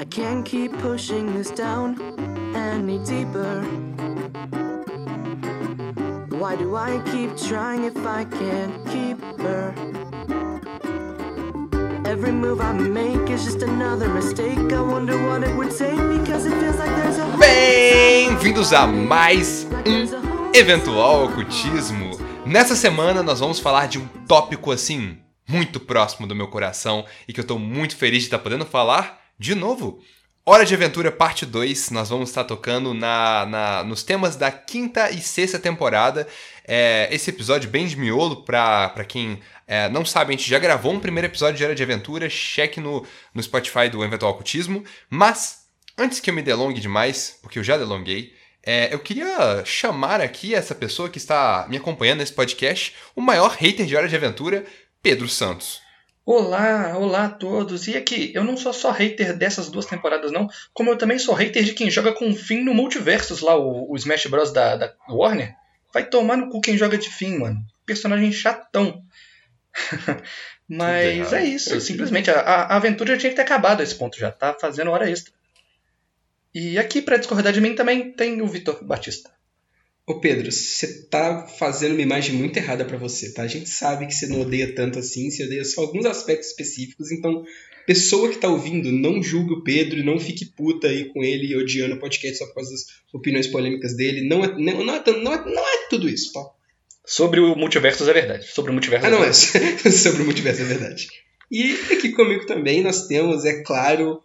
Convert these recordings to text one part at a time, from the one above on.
I can't keep pushing this down any deeper. Why do I keep trying if I can't keep her? Every move I make is just another mistake. I wonder what it would take because it feels like there's a Bem-vindos a mais um Eventual Ocultismo. Nessa semana nós vamos falar de um tópico assim muito próximo do meu coração e que eu tô muito feliz de estar podendo falar de novo. Hora de Aventura Parte 2, nós vamos estar tocando na, na nos temas da quinta e sexta temporada. É, esse episódio bem de miolo, pra quem é, não sabe, a gente já gravou um primeiro episódio de Hora de Aventura, cheque no, no Spotify do Eventual Ocultismo. Mas, antes que eu me delongue demais, porque eu já delonguei, é, eu queria chamar aqui essa pessoa que está me acompanhando nesse podcast, o maior hater de Hora de Aventura, Pedro Santos. Olá, olá a todos. E aqui, eu não sou só hater dessas duas temporadas, não, como eu também sou hater de quem joga com fim no Multiversus lá, o, o Smash Bros. da, da Warner. Vai tomar no cu quem joga de fim, mano. Personagem chatão. Mas é isso, simplesmente a, a aventura já tinha que ter acabado a esse ponto, já tá fazendo hora extra. E aqui, pra discordar de mim, também tem o Vitor Batista. Ô Pedro, você tá fazendo uma imagem muito errada para você, tá? A gente sabe que você não odeia tanto assim, você odeia só alguns aspectos específicos, então, pessoa que tá ouvindo, não julgue o Pedro, não fique puta aí com ele odiando o podcast só por causa das opiniões polêmicas dele. Não é, não, não é, não é, não é tudo isso, tá? Sobre o multiverso é verdade. Sobre o multiverso Ah, não é. verdade. Sobre o multiverso é verdade. E aqui comigo também nós temos, é claro,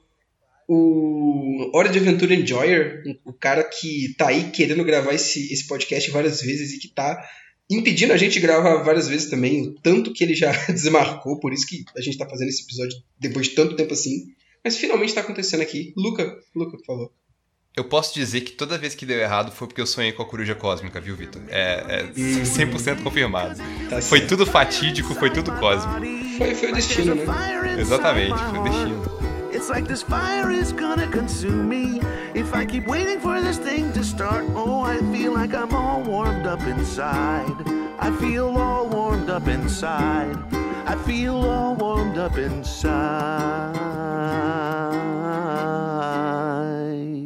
o Hora de Aventura Enjoyer, o cara que tá aí querendo gravar esse, esse podcast várias vezes e que tá impedindo a gente de gravar várias vezes também, o tanto que ele já desmarcou, por isso que a gente tá fazendo esse episódio depois de tanto tempo assim. Mas finalmente tá acontecendo aqui. Luca, Luca, por favor. Eu posso dizer que toda vez que deu errado foi porque eu sonhei com a coruja cósmica, viu, Vitor? É, é 100% confirmado. Tá Foi tudo fatídico, foi tudo cósmico. Foi, foi o destino, né? Exatamente, foi o destino. It's like this fire is gonna consume me. If I keep waiting for this thing to start, oh, I feel like I'm all warmed up inside. I feel all warmed up inside. I feel all warmed up inside.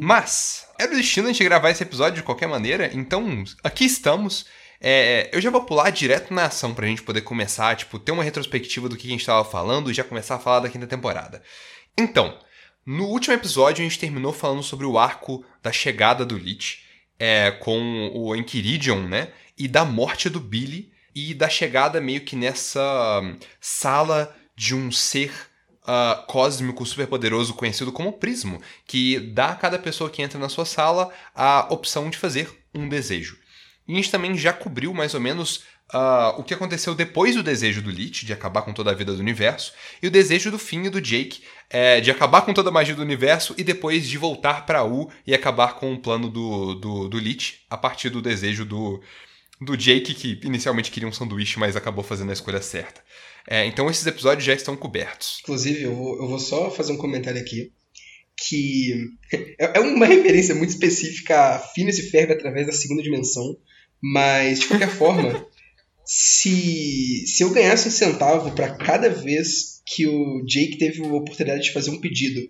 Mas, era o destino a gente gravar esse episódio de qualquer maneira, então aqui estamos. É, eu já vou pular direto na ação pra gente poder começar, tipo, ter uma retrospectiva do que a gente tava falando e já começar a falar da quinta temporada. Então, no último episódio a gente terminou falando sobre o arco da chegada do Lich é, com o Enchiridion, né? E da morte do Billy e da chegada meio que nessa hum, sala de um ser ah, cósmico superpoderoso conhecido como Prismo, que dá a cada pessoa que entra na sua sala a opção de fazer um desejo. E a gente também já cobriu mais ou menos ah, o que aconteceu depois do desejo do Lich, de acabar com toda a vida do universo, e o desejo do Finn e do Jake, é, de acabar com toda a magia do universo e depois de voltar pra U e acabar com o plano do, do, do Lich, a partir do desejo do, do Jake, que inicialmente queria um sanduíche, mas acabou fazendo a escolha certa. É, então esses episódios já estão cobertos. Inclusive, eu vou, eu vou só fazer um comentário aqui. Que é é uma referência muito específica a Phineas e Ferb através da segunda dimensão. Mas, de qualquer forma, se, se eu ganhasse um centavo para cada vez que o Jake teve a oportunidade de fazer um pedido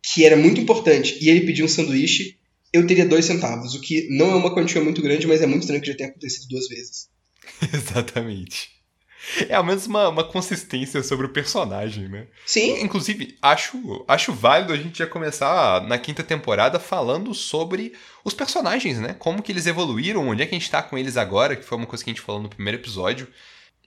que era muito importante e ele pediu um sanduíche, eu teria dois centavos. O que não é uma quantia muito grande, mas é muito estranho que já tenha acontecido duas vezes. Exatamente. É ao menos uma, uma consistência sobre o personagem, né? Sim, Inclusive, acho, acho válido a gente já começar na quinta temporada falando sobre os personagens, né? Como que eles evoluíram, onde é que a gente tá com eles agora, que foi uma coisa que a gente falou no primeiro episódio.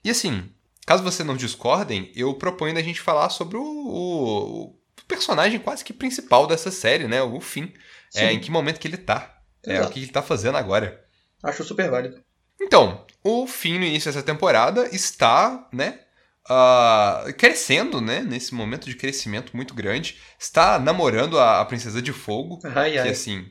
E assim, caso vocês não discordem, eu proponho a gente falar sobre o, o- o personagem quase que principal dessa série, né? O Finn. É, em que momento que ele tá. É, o que ele tá fazendo agora. Acho super válido. Então, o Finn no início dessa temporada está, né, ah, crescendo, né, nesse momento de crescimento muito grande. Está namorando a, a Princesa de Fogo, Ai, que ai. assim...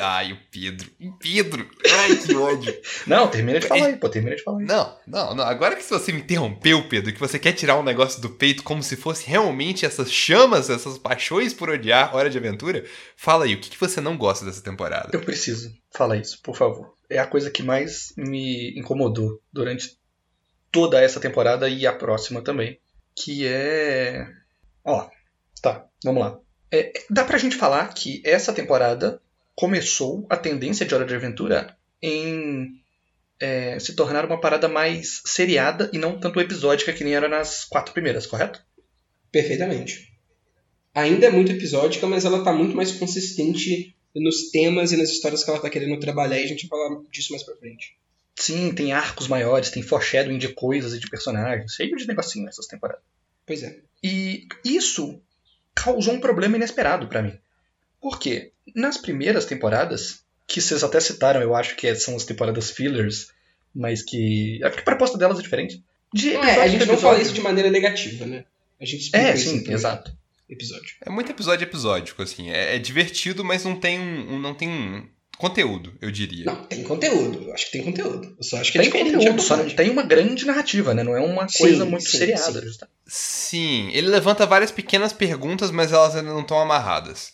Ai, o Pedro. O Pedro! Ai, que ódio! Não, termina de falar aí, pô, termina de falar aí. Não, não, não. Agora que você me interrompeu, Pedro, que você quer tirar um negócio do peito como se fosse realmente essas chamas, essas paixões por odiar Hora de Aventura, fala aí, o que, que você não gosta dessa temporada? Eu preciso falar isso, por favor. É a coisa que mais me incomodou durante toda essa temporada e a próxima também. Que é. Ó, Tá, vamos lá. É, dá pra gente falar que essa temporada começou a tendência de Hora de Aventura em é, se tornar uma parada mais seriada e não tanto episódica que nem era nas quatro primeiras, correto? Perfeitamente. Ainda é muito episódica, mas ela tá muito mais consistente nos temas e nas histórias que ela tá querendo trabalhar e a gente vai falar disso mais pra frente. Sim, tem arcos maiores, tem foreshadowing de coisas e de personagens, cheio de negocinho nessas temporadas. Pois é. E isso causou um problema inesperado pra mim. Por quê? Nas primeiras temporadas, que vocês até citaram, eu acho que são as temporadas fillers, mas que. É porque a proposta delas é diferente. De É, a gente não fala isso de maneira negativa, né? A gente explica É, sim, exato. Episódio. É muito episódio episódico, assim. É, é divertido, mas não tem um, um- não tem um conteúdo, eu diria. Não, tem conteúdo. Eu acho que tem conteúdo. Eu só acho que é Tem diferente. conteúdo, é só não tem uma grande narrativa, né? Não é uma Sim, coisa muito sim, seriada. sim. justamente. Sim, ele levanta várias pequenas perguntas, mas elas ainda não estão amarradas.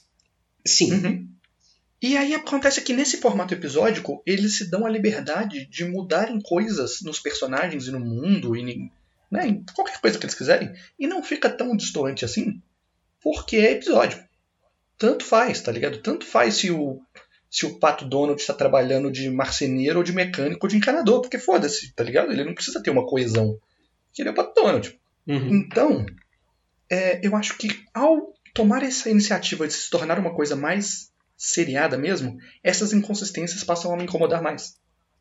Sim. Uhum. E aí acontece que nesse formato episódico, eles se dão a liberdade de mudarem coisas nos personagens e no mundo, e em, né, em qualquer coisa que eles quiserem, e não fica tão distante assim, porque é episódio. Tanto faz, tá ligado? Tanto faz se o, se o Pato Donald está trabalhando de marceneiro ou de mecânico ou de encanador, porque foda-se, tá ligado? Ele não precisa ter uma coesão. Porque Ele é o Pato Donald. Uhum. Então, é, eu acho que ao tomar essa iniciativa de se tornar uma coisa mais seriada mesmo, essas inconsistências passam a me incomodar mais.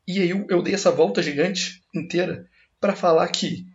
E aí eu, eu dei essa volta gigante inteira para falar que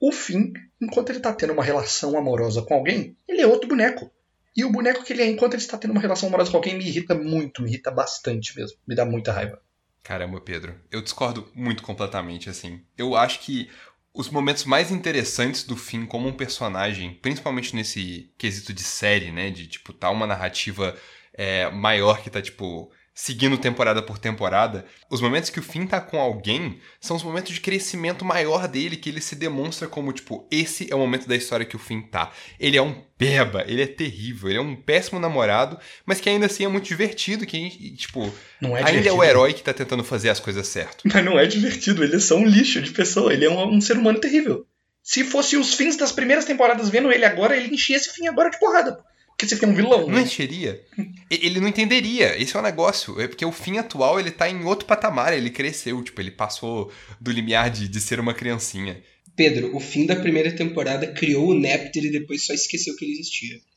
o Finn, enquanto ele tá tendo uma relação amorosa com alguém, ele é outro boneco. E o boneco que ele é enquanto ele está tendo uma relação amorosa com alguém me irrita muito, me irrita bastante mesmo. Me dá muita raiva. Caramba, Pedro, eu discordo muito completamente, assim. Eu acho que os momentos mais interessantes do Finn como um personagem, principalmente nesse quesito de série, né? De, tipo, tá uma narrativa é, maior que tá, tipo, seguindo temporada por temporada. Os momentos que o Finn tá com alguém são os momentos de crescimento maior dele, que ele se demonstra como, tipo, esse é o momento da história que o Finn tá. Ele é um beba, ele é terrível, ele é um péssimo namorado, mas que ainda assim é muito divertido, que, tipo, Não é ainda é o herói que tá tentando fazer as coisas certo. Mas não é divertido, ele é só um lixo de pessoa, ele é um, um ser humano terrível. Se fosse os fins das primeiras temporadas vendo ele agora, ele enchia esse fim agora de porrada. Esse fim é um vilão. Não né? encheria? Ele não entenderia. Esse é o negócio. É porque o fim atual, ele tá em outro patamar. Ele cresceu, tipo, ele passou do limiar de, de ser uma criancinha. Pedro, o fim da primeira temporada criou o Nepter e depois só esqueceu que ele existia.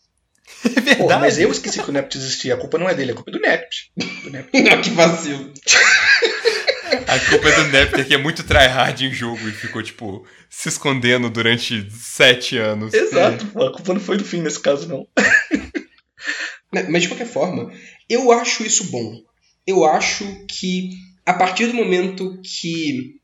É verdade. Porra, mas eu esqueci que o Nept existia. A culpa não é dele, a culpa é do Nept. Do Nept. Que vacilo. A culpa é do Nepter, que é muito tryhard em jogo e ficou, tipo, se escondendo durante sete anos. Exato, pô, a culpa não foi do fim nesse caso, não. Mas mas, de qualquer forma, eu acho isso bom. Eu acho que a partir do momento que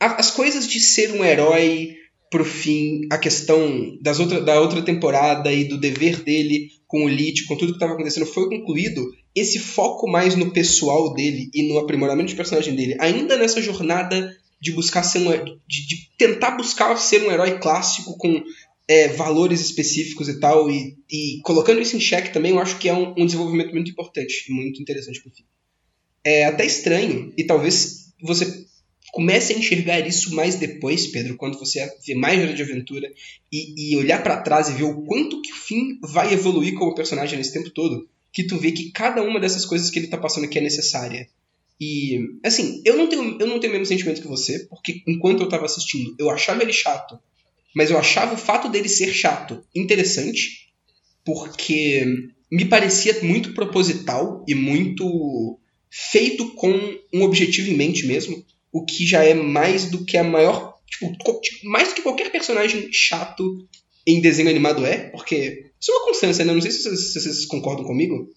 a- as coisas de ser um herói pro fim, a questão das outra, da outra temporada e do dever dele com o Lich, com tudo que estava acontecendo, foi concluído, esse foco mais no pessoal dele e no aprimoramento de personagem dele, ainda nessa jornada de buscar ser um, de, de tentar buscar ser um herói clássico com é, valores específicos e tal, e, e colocando isso em xeque também, eu acho que é um, um desenvolvimento muito importante, muito interessante pro fim. É até estranho, e talvez você comece a enxergar isso mais depois, Pedro, quando você vê mais Hora de Aventura e, e olhar pra trás e ver o quanto que o Finn vai evoluir como personagem nesse tempo todo, que tu vê que cada uma dessas coisas que ele tá passando aqui é necessária. E, assim, eu não tenho, eu não tenho o mesmo sentimento que você, porque enquanto eu tava assistindo, eu achava ele chato, mas eu achava o fato dele ser chato interessante, porque me parecia muito proposital e muito feito com um objetivo em mente mesmo, o que já é mais do que a maior, tipo, tipo, mais do que qualquer personagem chato em desenho animado é, porque isso é uma constância, né? Não sei se vocês, se vocês concordam comigo,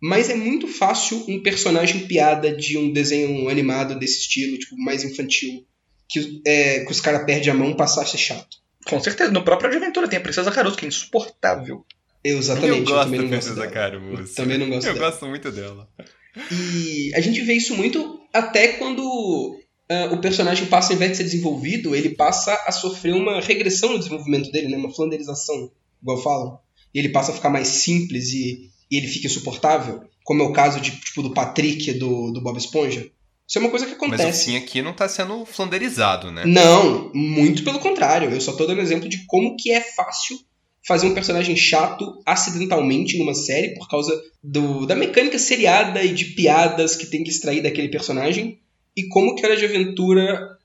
mas é muito fácil um personagem piada de um desenho animado desse estilo, tipo, mais infantil, que, é, que os caras perdem a mão passar a ser chato. Com certeza, no próprio Aventura tem a Princesa Caroço, que é insuportável. Exatamente, eu gosto também da não gosto Princesa dela. Caruso. Eu também não gosto Eu dela. gosto muito dela. E a gente vê isso muito até quando ah, o personagem passa, ao invés de ser desenvolvido, ele passa a sofrer uma regressão no desenvolvimento dele, né? uma flanderização, igual falam. E ele passa a ficar mais simples e, e ele fica insuportável, como é o caso de, tipo, do Patrick do, do Bob Esponja. Isso é uma coisa que Mas o acontece. aqui não tá sendo flanderizado, né? Não, muito pelo contrário. Eu só tô dando exemplo de como que é fácil fazer um personagem chato acidentalmente numa série por causa do, da mecânica seriada e de piadas que tem que extrair daquele personagem, e como que Hora de Aventura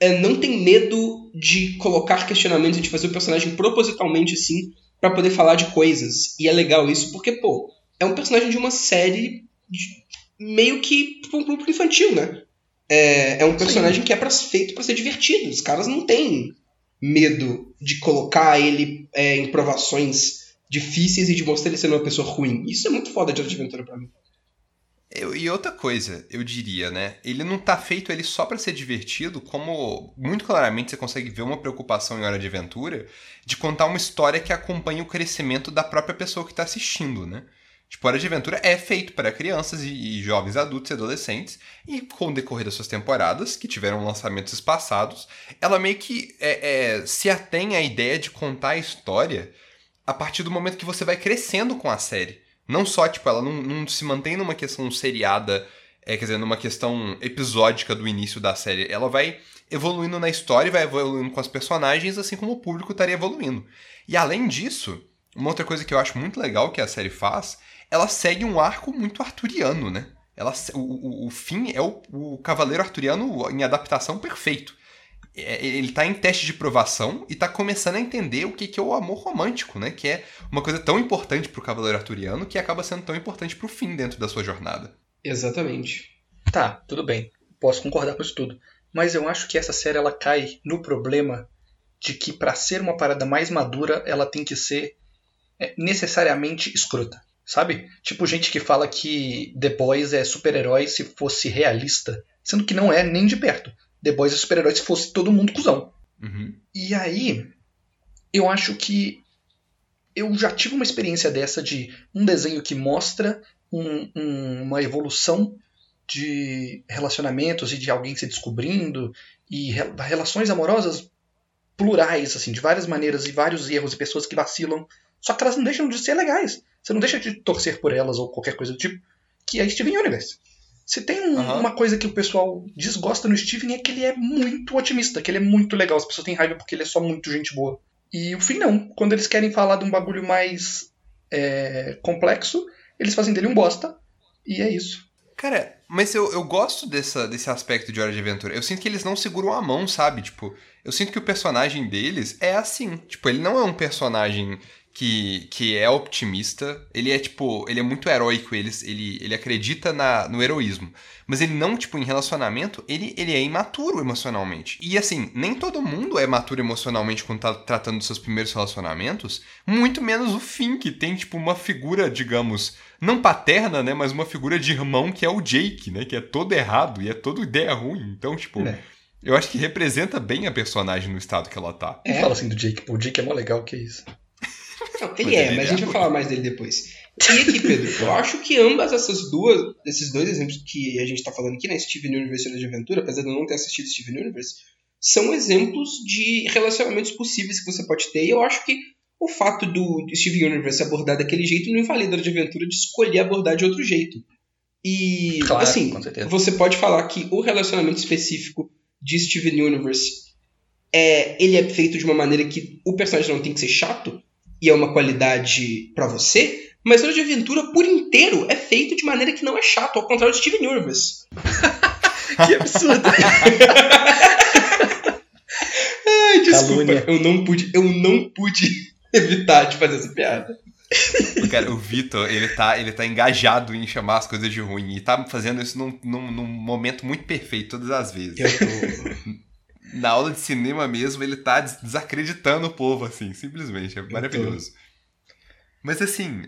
é, não tem medo de colocar questionamentos e de fazer o personagem propositalmente assim para poder falar de coisas. E é legal isso porque, pô, é um personagem de uma série de, meio que para um grupo infantil, né? É, é um personagem Sim. que é pra, feito para ser divertido. Os caras não têm medo de colocar ele é, em provações difíceis e de mostrar ele sendo uma pessoa ruim. Isso é muito foda de aventura para mim. Eu, e outra coisa, eu diria, né? Ele não tá feito ele só para ser divertido, como muito claramente você consegue ver uma preocupação em Hora de Aventura de contar uma história que acompanha o crescimento da própria pessoa que tá assistindo, né? Tipo, Hora de Aventura é feito para crianças e, e, jovens adultos e adolescentes, e com o decorrer das suas temporadas, que tiveram lançamentos espaçados, ela meio que é, é, se atém à ideia de contar a história a partir do momento que você vai crescendo com a série. Não só, tipo, ela não, não se mantém numa questão seriada, é, quer dizer, numa questão episódica do início da série. Ela vai evoluindo na história e vai evoluindo com os personagens, assim como o público estaria evoluindo. E além disso, uma outra coisa que eu acho muito legal que a série faz ela segue um arco muito arturiano, né? Ela, o, o, o fim é o, o Cavaleiro Arturiano em adaptação perfeito. É, ele está em teste de provação e está começando a entender o que, que é o amor romântico, né? Que é uma coisa tão importante para o Cavaleiro Arturiano que acaba sendo tão importante para o fim dentro da sua jornada. Exatamente. Tá, tudo bem. Posso concordar com isso tudo. Mas eu acho que essa série ela cai no problema de que para ser uma parada mais madura, ela tem que ser é, necessariamente escrota. Sabe? Tipo gente que fala que The Boys é super-herói se fosse realista. Sendo que não é nem de perto. The Boys é super-herói se fosse todo mundo cuzão. Uhum. E aí, eu acho que eu já tive uma experiência dessa de um desenho que mostra um, um, uma evolução de relacionamentos e de alguém se descobrindo e re, relações amorosas plurais, assim, de várias maneiras e vários erros e pessoas que vacilam. Só que elas não deixam de ser legais. Você não deixa de torcer por elas ou qualquer coisa do tipo, que é Steven Universe. Se tem um, uhum. uma coisa que o pessoal desgosta no Steven é que ele é muito otimista, que ele é muito legal. As pessoas têm raiva porque ele é só muito gente boa. E o fim não. Quando eles querem falar de um bagulho mais é, complexo, eles fazem dele um bosta. E é isso. Cara, mas eu, eu gosto dessa, desse aspecto de Hora de Aventura. Eu sinto que eles não seguram a mão, sabe? Tipo, eu sinto que o personagem deles é assim. Tipo, ele não é um personagem que, que é optimista. Ele é, tipo, ele é muito heróico, ele, ele, ele acredita na, no heroísmo. Mas ele não, tipo, em relacionamento, ele, ele é imaturo emocionalmente. E assim, nem todo mundo é maturo emocionalmente quando tá tratando dos seus primeiros relacionamentos. Muito menos o Finn, que tem, tipo, uma figura, digamos, não paterna, né? Mas uma figura de irmão que é o Jake, né? Que é todo errado e é toda ideia ruim. Então, tipo. É. Eu acho que representa bem a personagem no estado que ela tá. É. fala assim do Jake, pô, o Jake é mó legal, que isso. Não, ele é, mas a gente vai falar mais dele depois. E aqui, Pedro, eu acho que ambas essas duas, esses dois exemplos que a gente está falando aqui, né, Steven Universe e de Aventura, apesar de eu não ter assistido Steven Universe, são exemplos de relacionamentos possíveis que você pode ter. E eu acho que o fato do Steven Universe abordar daquele jeito não invalida de aventura de escolher abordar de outro jeito. E, claro, assim, você pode falar que o relacionamento específico de Steven Universe é, ele é feito de uma maneira que o personagem não tem que ser chato, e é uma qualidade para você, mas Hora de Aventura por inteiro é feito de maneira que não é chato, ao contrário de Steven Universe. que absurdo! Ai, desculpa, eu não pude, eu não pude evitar de fazer essa piada. Cara, o Vitor, ele tá, ele tá engajado em chamar as coisas de ruim. E tá fazendo isso num, num, num momento muito perfeito todas as vezes. Eu tô na aula de cinema mesmo, ele tá desacreditando o povo, assim, simplesmente. É maravilhoso. Mas assim,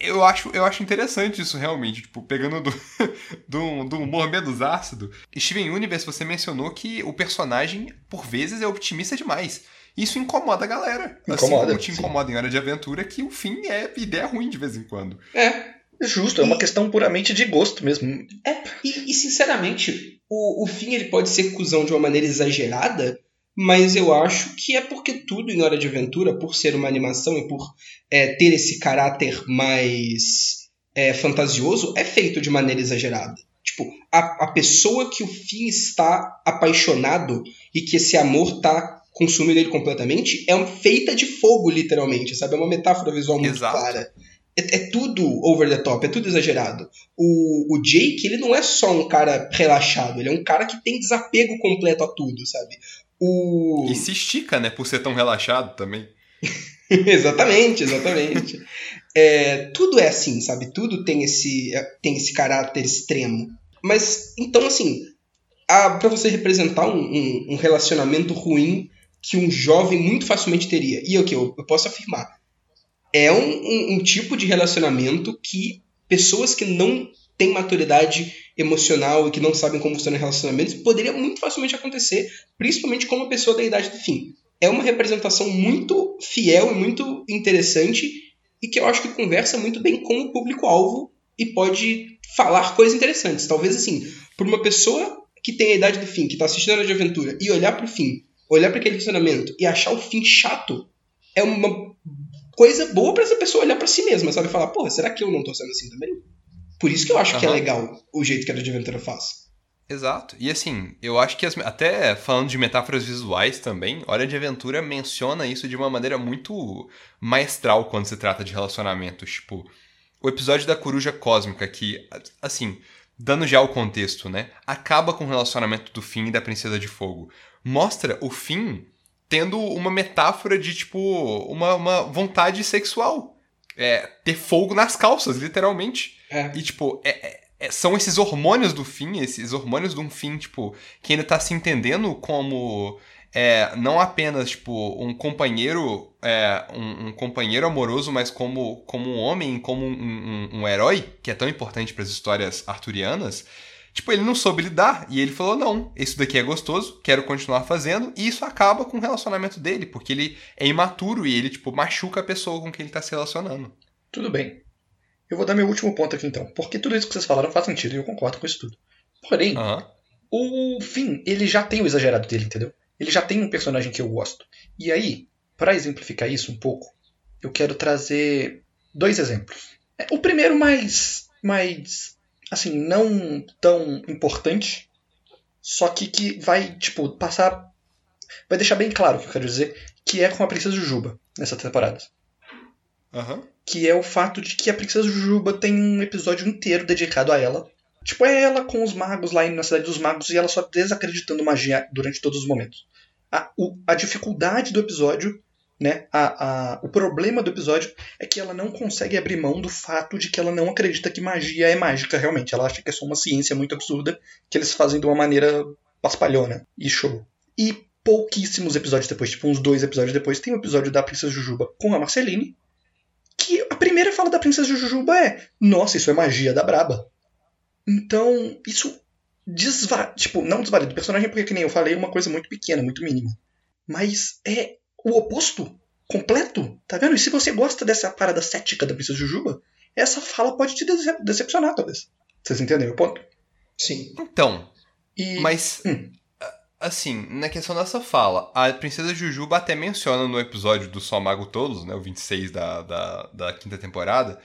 eu acho, eu acho interessante isso realmente, tipo, pegando do, do, do humor menos ácido. Steven Universe, você mencionou que o personagem, por vezes, é otimista demais. Isso incomoda a galera. Assim incomoda, assim como te incomoda sim. em Hora de Aventura, que o fim é ideia ruim de vez em quando. É, Justo, é uma questão puramente de gosto mesmo. É, e, e, sinceramente, o, o fim ele pode ser cuzão de uma maneira exagerada, mas eu acho que é porque tudo em Hora de Aventura, por ser uma animação e por é, ter esse caráter mais é, fantasioso, é feito de maneira exagerada. Tipo, a, a pessoa que o fim está apaixonado e que esse amor está consumindo ele completamente, é feita de fogo, literalmente, sabe? É uma metáfora visual muito Exato. clara. É, é tudo over the top, é tudo exagerado. O, o Jake, ele não é só um cara relaxado, ele é um cara que tem desapego completo a tudo, sabe? O... E se estica, né? Por ser tão relaxado também. exatamente, exatamente. É, tudo é assim, sabe? Tudo tem esse, é, tem esse caráter extremo. Mas, então, assim, para você representar um, um, um, relacionamento ruim que um jovem muito facilmente teria, e o que eu, eu, posso afirmar, é um, um, tipo de relacionamento que pessoas que não têm maturidade emocional e que não sabem como funcionam relacionamentos poderia muito facilmente acontecer, principalmente com uma pessoa da idade do fim. É uma representação muito fiel e muito interessante e que eu acho que conversa muito bem com o público-alvo e pode falar coisas interessantes. Talvez assim, por uma pessoa que tem a idade do fim, que está assistindo a Hora de Aventura e olhar para o fim, olhar para aquele relacionamento e achar o fim chato, é uma coisa boa para essa pessoa olhar para si mesma, sabe? Falar, porra, será que eu não tô sendo assim também? Por isso que eu acho uhum. que é legal o jeito que a Hora de Aventura faz. Exato. E assim, eu acho que as, até falando de metáforas visuais também, Hora de Aventura menciona isso de uma maneira muito maestral quando se trata de relacionamentos. Tipo, o episódio da coruja cósmica, que, assim, dando já o contexto, né? Acaba com o relacionamento do Finn e da Princesa de Fogo. Mostra o Finn tendo uma metáfora de, tipo, uma, uma vontade sexual. É, ter fogo nas calças, literalmente. É. E, tipo, é, é, é são esses hormônios do fim, esses hormônios de um fim, tipo, que ainda tá se entendendo como é, não apenas tipo um companheiro é, um, um, companheiro amoroso mas como, como um homem como um, um, um herói que é tão importante para as histórias arturianas tipo ele não soube lidar e ele falou não isso daqui é gostoso quero continuar fazendo. E isso acaba com o relacionamento dele porque ele é imaturo e ele tipo machuca a pessoa com quem ele está se relacionando. Tudo bem. Eu vou dar meu último ponto aqui então. Porque tudo isso que vocês falaram faz sentido e eu concordo com isso tudo. Porém o fim ele já tem o exagerado dele entendeu? Ele já tem um personagem que eu gosto. E aí, para exemplificar isso um pouco, eu quero trazer dois exemplos. É, o primeiro mais, mais, assim, não tão importante, só que que vai, tipo, passar, vai deixar bem claro o que eu quero dizer, que é com a Princesa Jujuba nessa temporada. Uhum. Que é o fato de que a Princesa Jujuba tem um episódio inteiro dedicado a ela, Tipo, é ela com os magos lá na Cidade dos Magos e ela só desacreditando magia durante todos os momentos. A, o, a dificuldade do episódio, né, a, a, o problema do episódio é que ela não consegue abrir mão do fato de que ela não acredita que magia é mágica realmente. Ela acha que é só uma ciência muito absurda que eles fazem de uma maneira paspalhona e show. E pouquíssimos episódios depois, tipo uns dois episódios depois, tem o um episódio da Princesa Jujuba com a Marceline, que a primeira fala da Princesa Jujuba é: Nossa, isso é magia da braba. Então, isso desva tipo, não desvalida o personagem, porque, que nem eu falei, é uma coisa muito pequena, muito mínima. Mas é o oposto completo, tá vendo? E se você gosta dessa parada cética da Princesa Jujuba, essa fala pode te decepcionar, talvez. Vocês entendem o ponto? Sim. Então, e... mas... Hum. Assim, na questão dessa fala, a Princesa Jujuba até menciona no episódio do Só Mago Todos, né, o 26 da, da, da quinta temporada,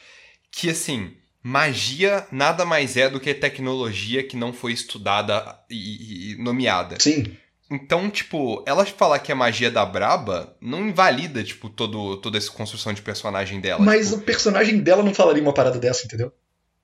que assim, magia nada mais é do que tecnologia que não foi estudada e, e nomeada. Sim. Então, tipo, ela falar que é magia da Braba não invalida, tipo, todo, toda essa construção de personagem dela. Mas tipo... o personagem dela não falaria uma parada dessa, entendeu?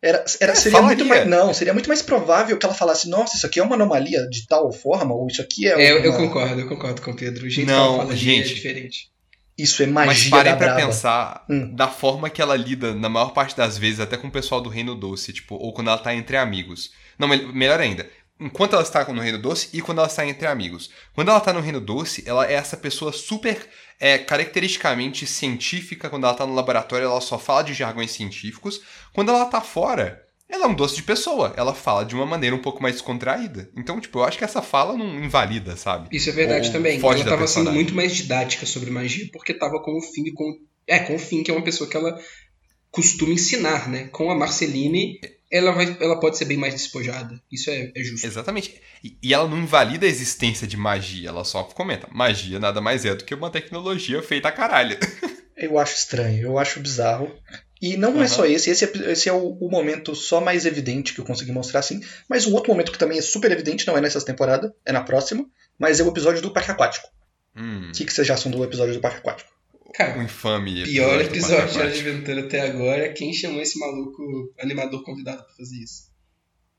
Era, era, é, seria muito mais, não, seria muito mais provável que ela falasse, nossa, isso aqui é uma anomalia de tal forma, ou isso aqui é. é uma... eu, concordo, eu concordo com o Pedro. O jeito não, que ela fala é gente, é diferente. Isso é magia Mas parem pra brava. pensar hum. da forma que ela lida, na maior parte das vezes, até com o pessoal do Reino Doce, tipo, ou quando ela tá entre amigos. Não, melhor ainda, enquanto ela está no Reino Doce e quando ela está entre amigos. Quando ela está no Reino Doce, ela é essa pessoa super é, caracteristicamente científica. Quando ela está no laboratório, ela só fala de jargões científicos. Quando ela está fora, ela é um doce de pessoa. Ela fala de uma maneira um pouco mais descontraída. Então, tipo, eu acho que essa fala não invalida, sabe? Isso é verdade Ou também. Ela tava sendo muito mais didática sobre magia, porque tava com o Finn com. É, com o Finn, que é uma pessoa que ela costuma ensinar, né? Com a Marceline, ela, vai, ela pode ser bem mais despojada. Isso é, é justo. Exatamente. E, e, ela não invalida a existência de magia, ela só comenta. Magia nada mais é do que uma tecnologia feita a caralho. Eu acho estranho, eu acho bizarro. E não uhum. é só esse, esse é, esse é o, o, momento só mais evidente que eu consegui mostrar assim. Mas o outro momento que também é super evidente, não é nessa temporada, é na próxima, mas é o episódio do Parque Aquático. Hum, O que, que vocês já acham do episódio do Parque Aquático? Cara, infame pior episódio de Hora de. Aventura até agora. Quem chamou esse maluco animador convidado pra fazer isso?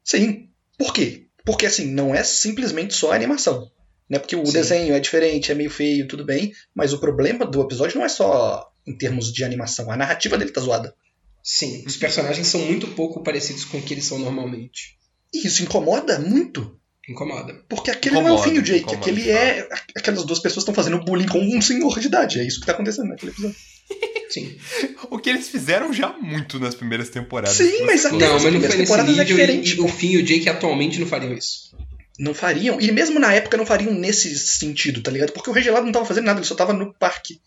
Sim. Por quê? Porque assim, não é simplesmente só a animação. Né? Porque o Sim. desenho é diferente, é meio feio, tudo bem. Mas o problema do episódio não é só em termos de animação. A narrativa dele tá zoada. Sim, os personagens são muito pouco parecidos com o que eles são normalmente. E isso incomoda muito. Incomoda. Porque aquele não é o Incomoda, fim do Jake. incomoda, Aquele é. Aquelas duas pessoas estão fazendo bullying com um senhor de idade. É isso que tá acontecendo naquele episódio. Sim. O que eles fizeram já muito nas primeiras temporadas. Sim, mas a- Não, As mas não foi nesse temporadas é diferente, e, e o Finn e o Jake atualmente não fariam isso. Não fariam. E mesmo na época não fariam nesse sentido, tá ligado? Porque o Regelado não tava fazendo nada, ele só tava no parque.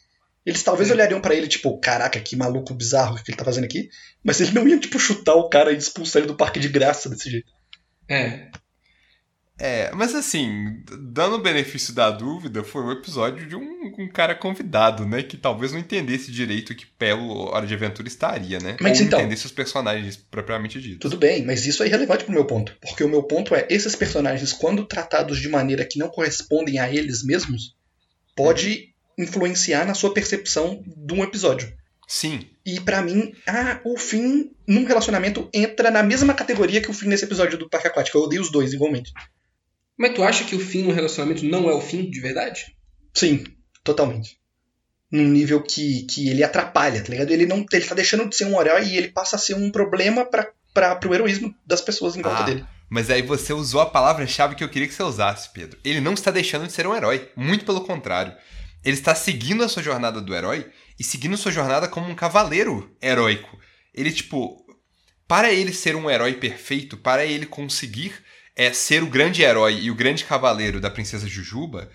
Eles talvez É. olhariam pra ele, tipo, caraca, que maluco bizarro que ele tá fazendo aqui. Mas ele não ia, tipo, chutar o cara e expulsar ele do parque de graça desse jeito. É. É, mas assim, dando o benefício da dúvida, foi um episódio de um, um cara convidado, né? Que talvez não entendesse direito que Pelo Hora de Aventura estaria, né? Mas Ou então- entendesse os personagens propriamente ditos. Tudo bem, mas isso é irrelevante pro meu ponto. Porque o meu ponto é, esses personagens, quando tratados de maneira que não correspondem a eles mesmos, pode influenciar na sua percepção de um episódio. Sim, E pra mim, ah, o fim num relacionamento entra na mesma categoria que o fim nesse episódio do Parque Aquático. Eu odeio os dois igualmente. Mas tu acha que o fim no relacionamento não é o fim de verdade? Sim, totalmente. Num nível que, que ele atrapalha, tá ligado? Ele não ele tá deixando de ser um herói e ele passa a ser um problema pra, pro heroísmo das pessoas em volta Ah. dele. mas aí você usou a palavra-chave que eu queria que você usasse, Pedro. Ele não está deixando de ser um herói, muito pelo contrário. Ele está seguindo a sua jornada do herói e seguindo sua jornada como um cavaleiro heróico. Ele, tipo, para ele ser um herói perfeito, para ele conseguir é, ser o grande herói e o grande cavaleiro da princesa Jujuba,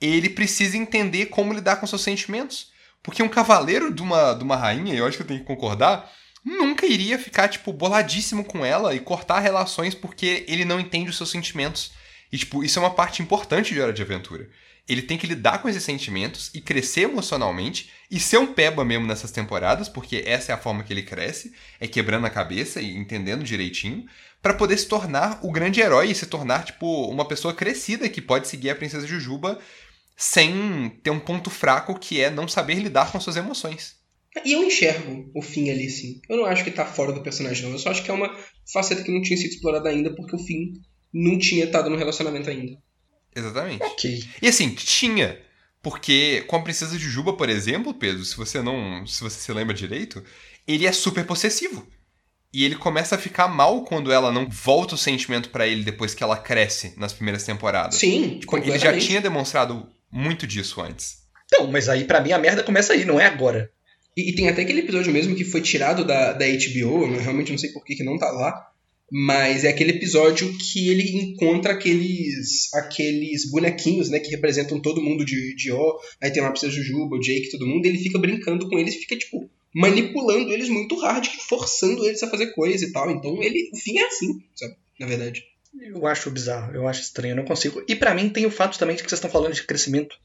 ele precisa entender como lidar com seus sentimentos. Porque um cavaleiro de uma, de uma rainha, eu acho que eu tenho que concordar, nunca iria ficar, tipo, boladíssimo com ela e cortar relações porque ele não entende os seus sentimentos. E, tipo, isso é uma parte importante de Hora de Aventura. Ele tem que lidar com esses sentimentos e crescer emocionalmente e ser um peba mesmo nessas temporadas, porque essa é a forma que ele cresce, é quebrando a cabeça e entendendo direitinho, para poder se tornar o grande herói e se tornar, tipo, uma pessoa crescida que pode seguir a Princesa Jujuba sem ter um ponto fraco que é não saber lidar com suas emoções. E eu enxergo o fim ali, sim. Eu não acho que tá fora do personagem, não. Eu só acho que é uma faceta que não tinha sido explorada ainda, porque o fim não tinha estado no relacionamento ainda. Exatamente. Ok. E assim, tinha. Porque com a Princesa Jujuba, por exemplo, Pedro, se você não. Se você se lembra direito, ele é super possessivo. E ele começa a ficar mal quando ela não volta o sentimento pra ele depois que ela cresce nas primeiras temporadas. Sim, Tipo, ele já tinha demonstrado muito disso antes. Então, mas aí pra mim a merda começa aí, não é agora. E, e tem até aquele episódio mesmo que foi tirado da, da HBO, eu realmente não sei por que, que não tá lá. Mas é aquele episódio que ele encontra aqueles aqueles bonequinhos, né, que representam todo mundo de, de ó. Aí tem lá a Princesa Jujuba, o Jake, todo mundo, e ele fica brincando com eles e fica, tipo, manipulando eles muito hard, forçando eles a fazer coisa e tal. Então ele, o fim é assim, sabe? Na verdade. Eu acho bizarro, eu acho estranho, eu não consigo. E pra mim tem o fato também de que vocês estão falando de crescimento.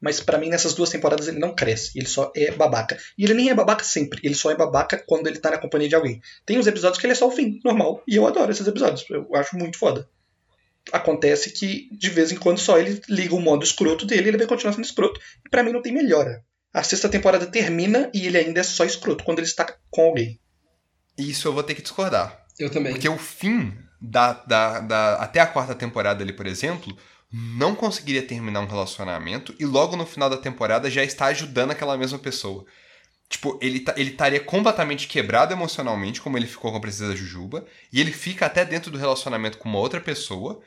Mas pra mim nessas duas temporadas ele não cresce, ele só é babaca. E ele nem é babaca sempre, ele só é babaca quando ele tá na companhia de alguém. Tem uns episódios que ele é só o fim, normal, e eu adoro esses episódios, eu acho muito foda. Acontece que de vez em quando só ele liga o modo escroto dele e ele vai continuar sendo escroto. E pra mim não tem melhora. A sexta temporada termina e ele ainda é só escroto quando ele está com alguém. Isso eu vou ter que discordar. Eu também. Porque o fim da, da, da, até a quarta temporada ali, por exemplo, não conseguiria terminar um relacionamento e logo no final da temporada já está ajudando aquela mesma pessoa. Tipo, ele tá- ele estaria completamente quebrado emocionalmente, como ele ficou com a Princesa Jujuba, e ele fica até dentro do relacionamento com uma outra pessoa.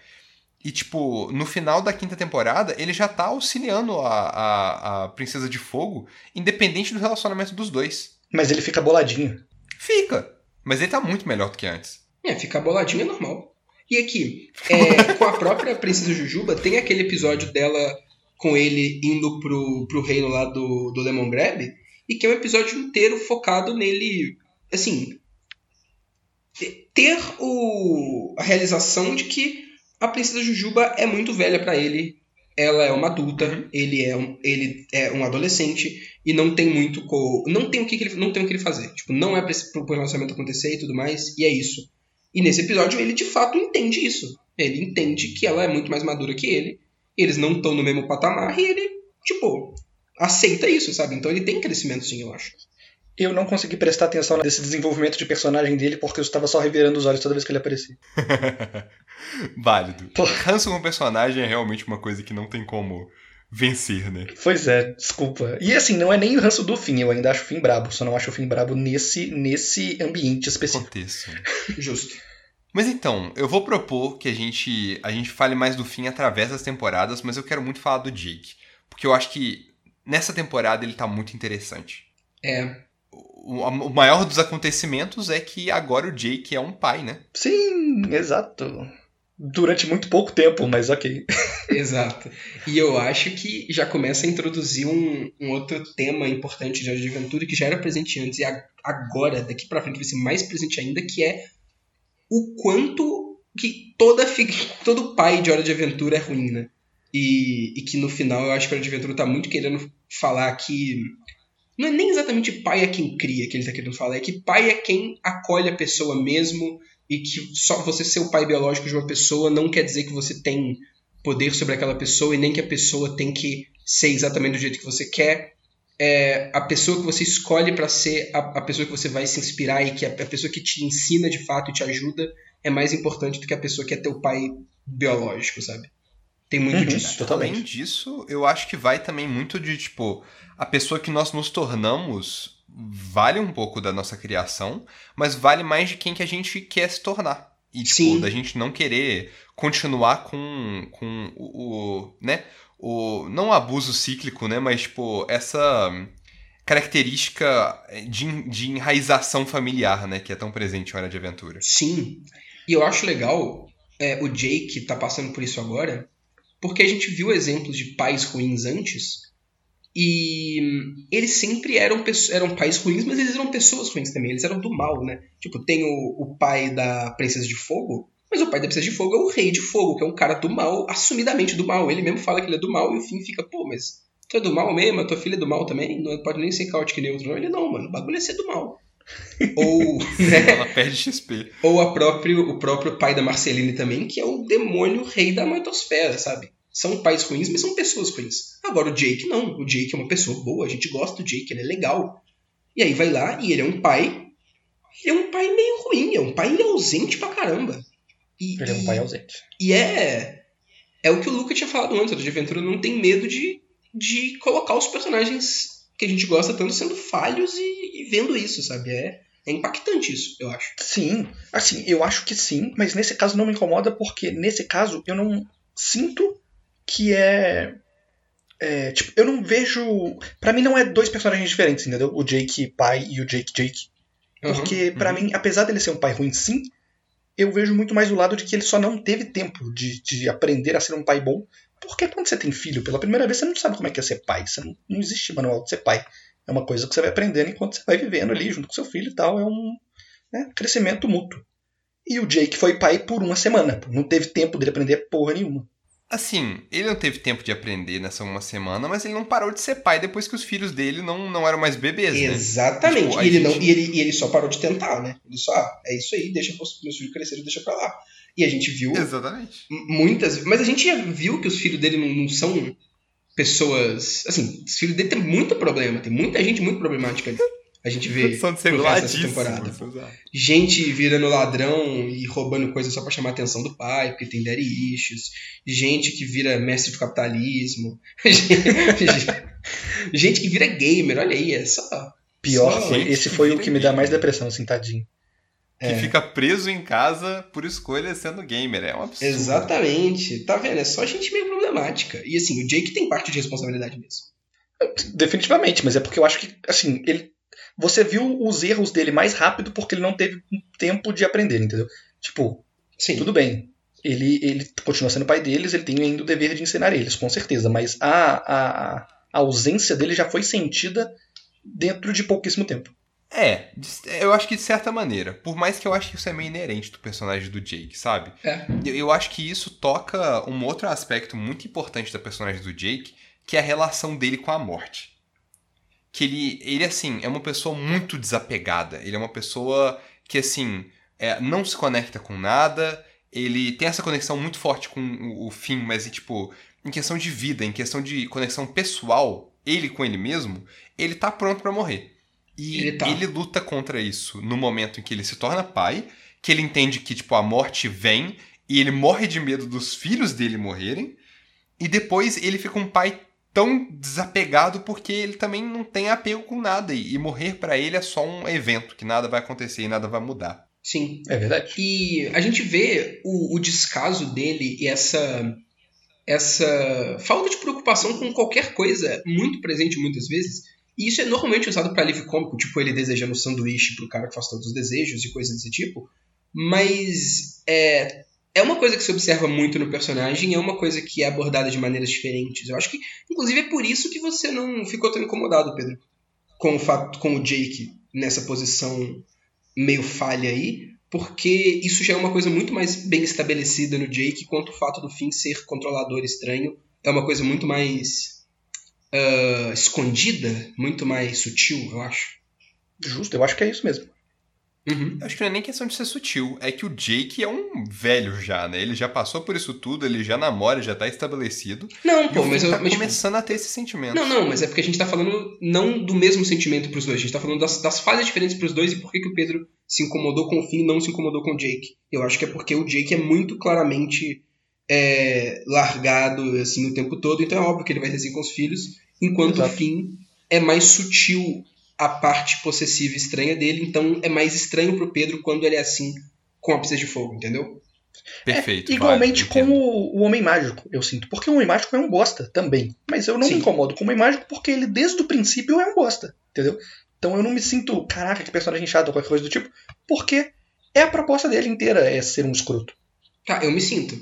E, tipo, no final da quinta temporada, ele já tá auxiliando a, a, a Princesa de Fogo, independente do relacionamento dos dois. Mas ele fica boladinho. Fica! Mas ele tá muito melhor do que antes. É, ficar boladinho é normal. E aqui, é, com a própria Princesa Jujuba, tem aquele episódio dela com ele indo pro, pro reino lá do, do Lemon Grab, e que é um episódio inteiro focado nele, assim, ter o, a realização de que a Princesa Jujuba é muito velha pra ele, ela é uma adulta, ele é um, ele é um adolescente e não tem muito co... não tem o que, que ele não tem o que ele fazer. Tipo, não é esse pro relacionamento acontecer e tudo mais, e é isso. E nesse episódio ele de fato entende isso. Ele entende que ela é muito mais madura que ele, eles não estão no mesmo patamar e ele, tipo, aceita isso, sabe? Então ele tem crescimento sim, eu acho. Eu não consegui prestar atenção nesse desenvolvimento de personagem dele porque eu estava só revirando os olhos toda vez que ele aparecia. Válido. Pô. Ranço com personagem é realmente uma coisa que não tem como vencer, né? Pois é, desculpa. E assim, não é nem o ranço do Finn, eu ainda acho o Finn brabo, só não acho o Finn brabo nesse, nesse ambiente específico. Contexto. Justo. Mas então, eu vou propor que a gente, a gente fale mais do fim através das temporadas, mas eu quero muito falar do Jake. Porque eu acho que nessa temporada ele tá muito interessante. É. O, o maior dos acontecimentos é que agora o Jake é um pai, né? Sim, exato. Durante muito pouco tempo, mas ok. Exato. E eu acho que já começa a introduzir um, um outro tema importante de Hora de Aventura que já era presente antes e a- agora, daqui pra frente, vai ser mais presente ainda, que é o quanto que toda todo pai de Hora de Aventura é ruim, né? E, e que no final eu acho que Hora de Aventura tá muito querendo falar que. Não é nem exatamente pai é quem cria que ele tá querendo falar, é que pai é quem acolhe a pessoa mesmo e que só você ser o pai biológico de uma pessoa não quer dizer que você tem poder sobre aquela pessoa e nem que a pessoa tem que ser exatamente do jeito que você quer. É, a pessoa que você escolhe para ser a, a pessoa que você vai se inspirar e que a, a pessoa que te ensina de fato e te ajuda é mais importante do que a pessoa que é teu pai biológico, sabe? Tem muito Uhum, disso. totalmente. Além disso, eu acho que vai também muito de, tipo, a pessoa que nós nos tornamos vale um pouco da nossa criação, mas vale mais de quem que a gente quer se tornar. E, tipo, Sim. da gente não querer continuar com, com o, o, né, o, não o abuso cíclico, né, mas, tipo, essa característica de, de enraização familiar, né, que é tão presente em Hora de Aventura. Sim. E eu acho legal é, o Jake tá passando por isso agora, porque a gente viu exemplos de pais ruins antes. E eles sempre eram, eram pais ruins, mas eles eram pessoas ruins também. Eles eram do mal, né? Tipo, tem o, o pai da Princesa de Fogo, mas o pai da Princesa de Fogo é o Rei de Fogo, que é um cara do mal, assumidamente do mal. Ele mesmo fala que ele é do mal e o fim fica, pô, mas tu é do mal mesmo? A tua filha é do mal também? Não pode nem ser caótico neutro, não. Ele não, mano. O bagulho é ser do mal. Ou. né? Ela perde XP. Ou a próprio, o próprio pai da Marceline também, que é o demônio rei da matosfera, sabe? São pais ruins, mas são pessoas ruins. Agora o Jake não. O Jake é uma pessoa boa, a gente gosta do Jake, ele é legal. E aí vai lá e ele é um pai. Ele é um pai meio ruim, é um pai ausente pra caramba. E, Ele é um pai ausente. E é. É o que o Luca tinha falado antes, a de Aventura não tem medo de, de colocar os personagens que a gente gosta tanto sendo falhos e, vendo isso, sabe? É, é impactante isso, eu acho. Sim, assim, eu acho que sim, mas nesse caso não me incomoda porque nesse caso eu não sinto que é. é, tipo, eu não vejo. Pra mim não é dois personagens diferentes, entendeu? O Jake pai e o Jake Jake. Uhum. Porque, pra mim, apesar dele ser um pai ruim, sim, eu vejo muito mais o lado de que ele só não teve tempo de, de aprender a ser um pai bom. Porque quando você tem filho pela primeira vez, você não sabe como é que é ser pai. Você não, não existe manual de ser pai. É uma coisa que você vai aprendendo enquanto você vai vivendo ali junto com seu filho e tal. É um né, crescimento mútuo. E o Jake foi pai por uma semana. Não teve tempo dele aprender porra nenhuma. Assim, ele não teve tempo de aprender nessa uma semana, mas ele não parou de ser pai depois que os filhos dele não, não eram mais bebês, né? Exatamente. Tipo, e, ele gente- não, e, ele, e ele só parou de tentar, né? Ele só, ah, é isso aí, deixa os meus filhos crescerem, deixa pra lá. E a gente viu Exatamente. muitas. Mas a gente já viu que os filhos dele não, não são pessoas. Assim, os filhos dele tem muito problema, tem muita gente muito problemática. A gente vê pro resto temporada. gente virando ladrão e roubando coisa só pra chamar a atenção do pai, porque tem daddy issues. Gente que vira mestre do capitalismo. gente que vira gamer, olha aí, é só. Pior, Só esse foi o que me dá mais depressão, assim, tadinho. Que É. fica preso em casa por escolha sendo gamer. É um absurdo. Exatamente. Tá vendo? É só gente meio problemática. E assim, o Jake tem parte de responsabilidade mesmo. Definitivamente, mas é porque eu acho que, assim, ele. Você viu os erros dele mais rápido porque ele não teve tempo de aprender, entendeu? Tipo, Sim. tudo bem. Ele, ele continua sendo pai deles, ele tem ainda o dever de ensinar eles, com certeza. Mas a, a, a ausência dele já foi sentida dentro de pouquíssimo tempo. É, de- eu acho que de certa maneira. Por mais que eu acho que isso é meio inerente do personagem do Jake, sabe? É. Eu, eu acho que isso toca um outro aspecto muito importante da personagem do Jake, que é a relação dele com a morte. Que ele, ele assim, é uma pessoa muito desapegada. Ele é uma pessoa que, assim, é, não se conecta com nada. Ele tem essa conexão muito forte com o, o fim, mas, e, tipo, em questão de vida, em questão de conexão pessoal, ele com ele mesmo, ele tá pronto para morrer. E Ele tá. ele luta contra isso no momento em que ele se torna pai, que ele entende que tipo a morte vem e ele morre de medo dos filhos dele morrerem, e depois ele fica um pai tão desapegado porque ele também não tem apego com nada e, morrer pra ele é só um evento que nada vai acontecer e nada vai mudar. Sim. É verdade. E a gente vê o, o descaso dele e essa essa falta de preocupação com qualquer coisa muito presente muitas vezes. E isso é normalmente usado para alívio cômico, tipo ele desejando um sanduíche pro cara que faz todos os desejos e coisas desse tipo. Mas é, é uma coisa que se observa muito no personagem, é uma coisa que é abordada de maneiras diferentes. Eu acho que, inclusive, é por isso que você não ficou tão incomodado, Pedro, com o fato, com o Jake nessa posição meio falha aí, porque isso já é uma coisa muito mais bem estabelecida no Jake, quanto o fato do Finn ser controlador estranho é uma coisa muito mais ah, escondida, muito mais sutil, eu acho. Justo, eu acho que é isso mesmo. Uhum. Eu acho que não é nem questão de ser sutil, é que o Jake é um velho já, né? Ele já passou por isso tudo, ele já namora, já tá estabelecido. Não, pô, mas Finn eu. tá mas, tipo, começando a ter esse sentimento. Não, não, mas é porque a gente tá falando não do mesmo sentimento pros dois. A gente tá falando das, das fases diferentes pros dois e por que, que o Pedro se incomodou com o Finn e não se incomodou com o Jake. Eu acho que é porque o Jake é muito claramente é, largado assim o tempo todo, então é óbvio que ele vai ter assim com os filhos, enquanto Exato. o Finn é mais sutil a parte possessiva e estranha dele, então é mais estranho pro Pedro quando ele é assim com a pista de fogo, entendeu? Perfeito. É, igualmente vai, com entendo. o, o Homem Mágico, eu sinto. Porque o Homem Mágico é um bosta também. Mas eu não Sim. me incomodo com o Homem Mágico porque ele, desde o princípio, é um bosta. Entendeu? Então eu não me sinto, caraca, que personagem chato ou qualquer coisa do tipo. Porque é a proposta dele inteira, é ser um escroto. Tá, eu me sinto.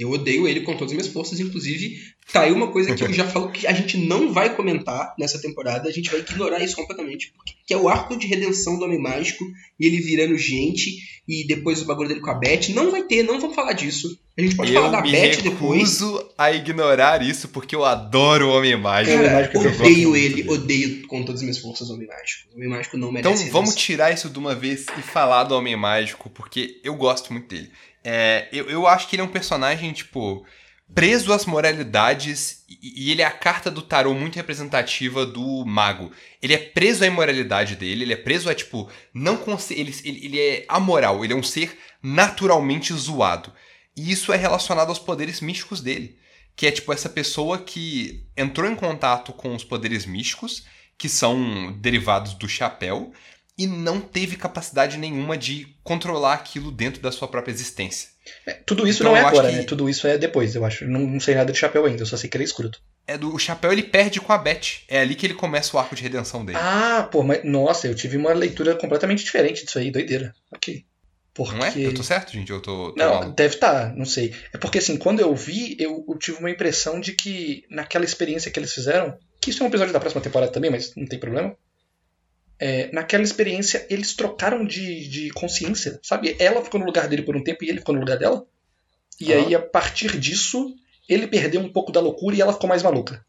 Eu odeio ele com todas as minhas forças, inclusive tá aí uma coisa que eu já falo que a gente não vai comentar nessa temporada, a gente vai ignorar isso completamente, porque- que é o arco de redenção do Homem Mágico e ele virando gente e depois o bagulho dele com a Beth. Não vai ter, não vamos falar disso. A gente pode eu falar da Beth depois. recuso a ignorar isso porque eu adoro o Homem Mágico. Cara, é perfeito. odeio ele, odeio com todas as minhas forças o Homem Mágico. O Homem Mágico não merece Então vamos redenção. tirar isso de uma vez e falar do Homem Mágico, porque eu gosto muito dele. É, eu, eu acho que ele é um personagem, tipo, preso às moralidades, e, e ele é a carta do tarô muito representativa do mago. Ele é preso à imoralidade dele, ele é preso a, tipo, não ele, ele, ele é amoral, ele é um ser naturalmente zoado. E isso é relacionado aos poderes místicos dele. Que é, tipo, essa pessoa que entrou em contato com os poderes místicos, que são derivados do chapéu, e não teve capacidade nenhuma de controlar aquilo dentro da sua própria existência. É, tudo isso Então, não é agora, que- né? Tudo isso é depois, eu acho. Não, não sei nada de chapéu ainda, eu só sei que ele é escroto. É do o chapéu ele perde com a Beth. É ali que ele começa o arco de redenção dele. Ah, pô, mas nossa, eu tive uma leitura completamente diferente disso aí, doideira. Ok. Porque... Não é? Eu tô certo, gente? Eu tô, tô Não, maluco? deve estar, não sei. É porque assim, quando eu vi, eu, eu tive uma impressão de que naquela experiência que eles fizeram, que isso é um episódio da próxima temporada também, mas não tem problema. É, naquela experiência, eles trocaram de, de consciência, sabe? Ela ficou no lugar dele por um tempo e ele ficou no lugar dela. E Ah. aí, a partir disso, ele perdeu um pouco da loucura e ela ficou mais maluca.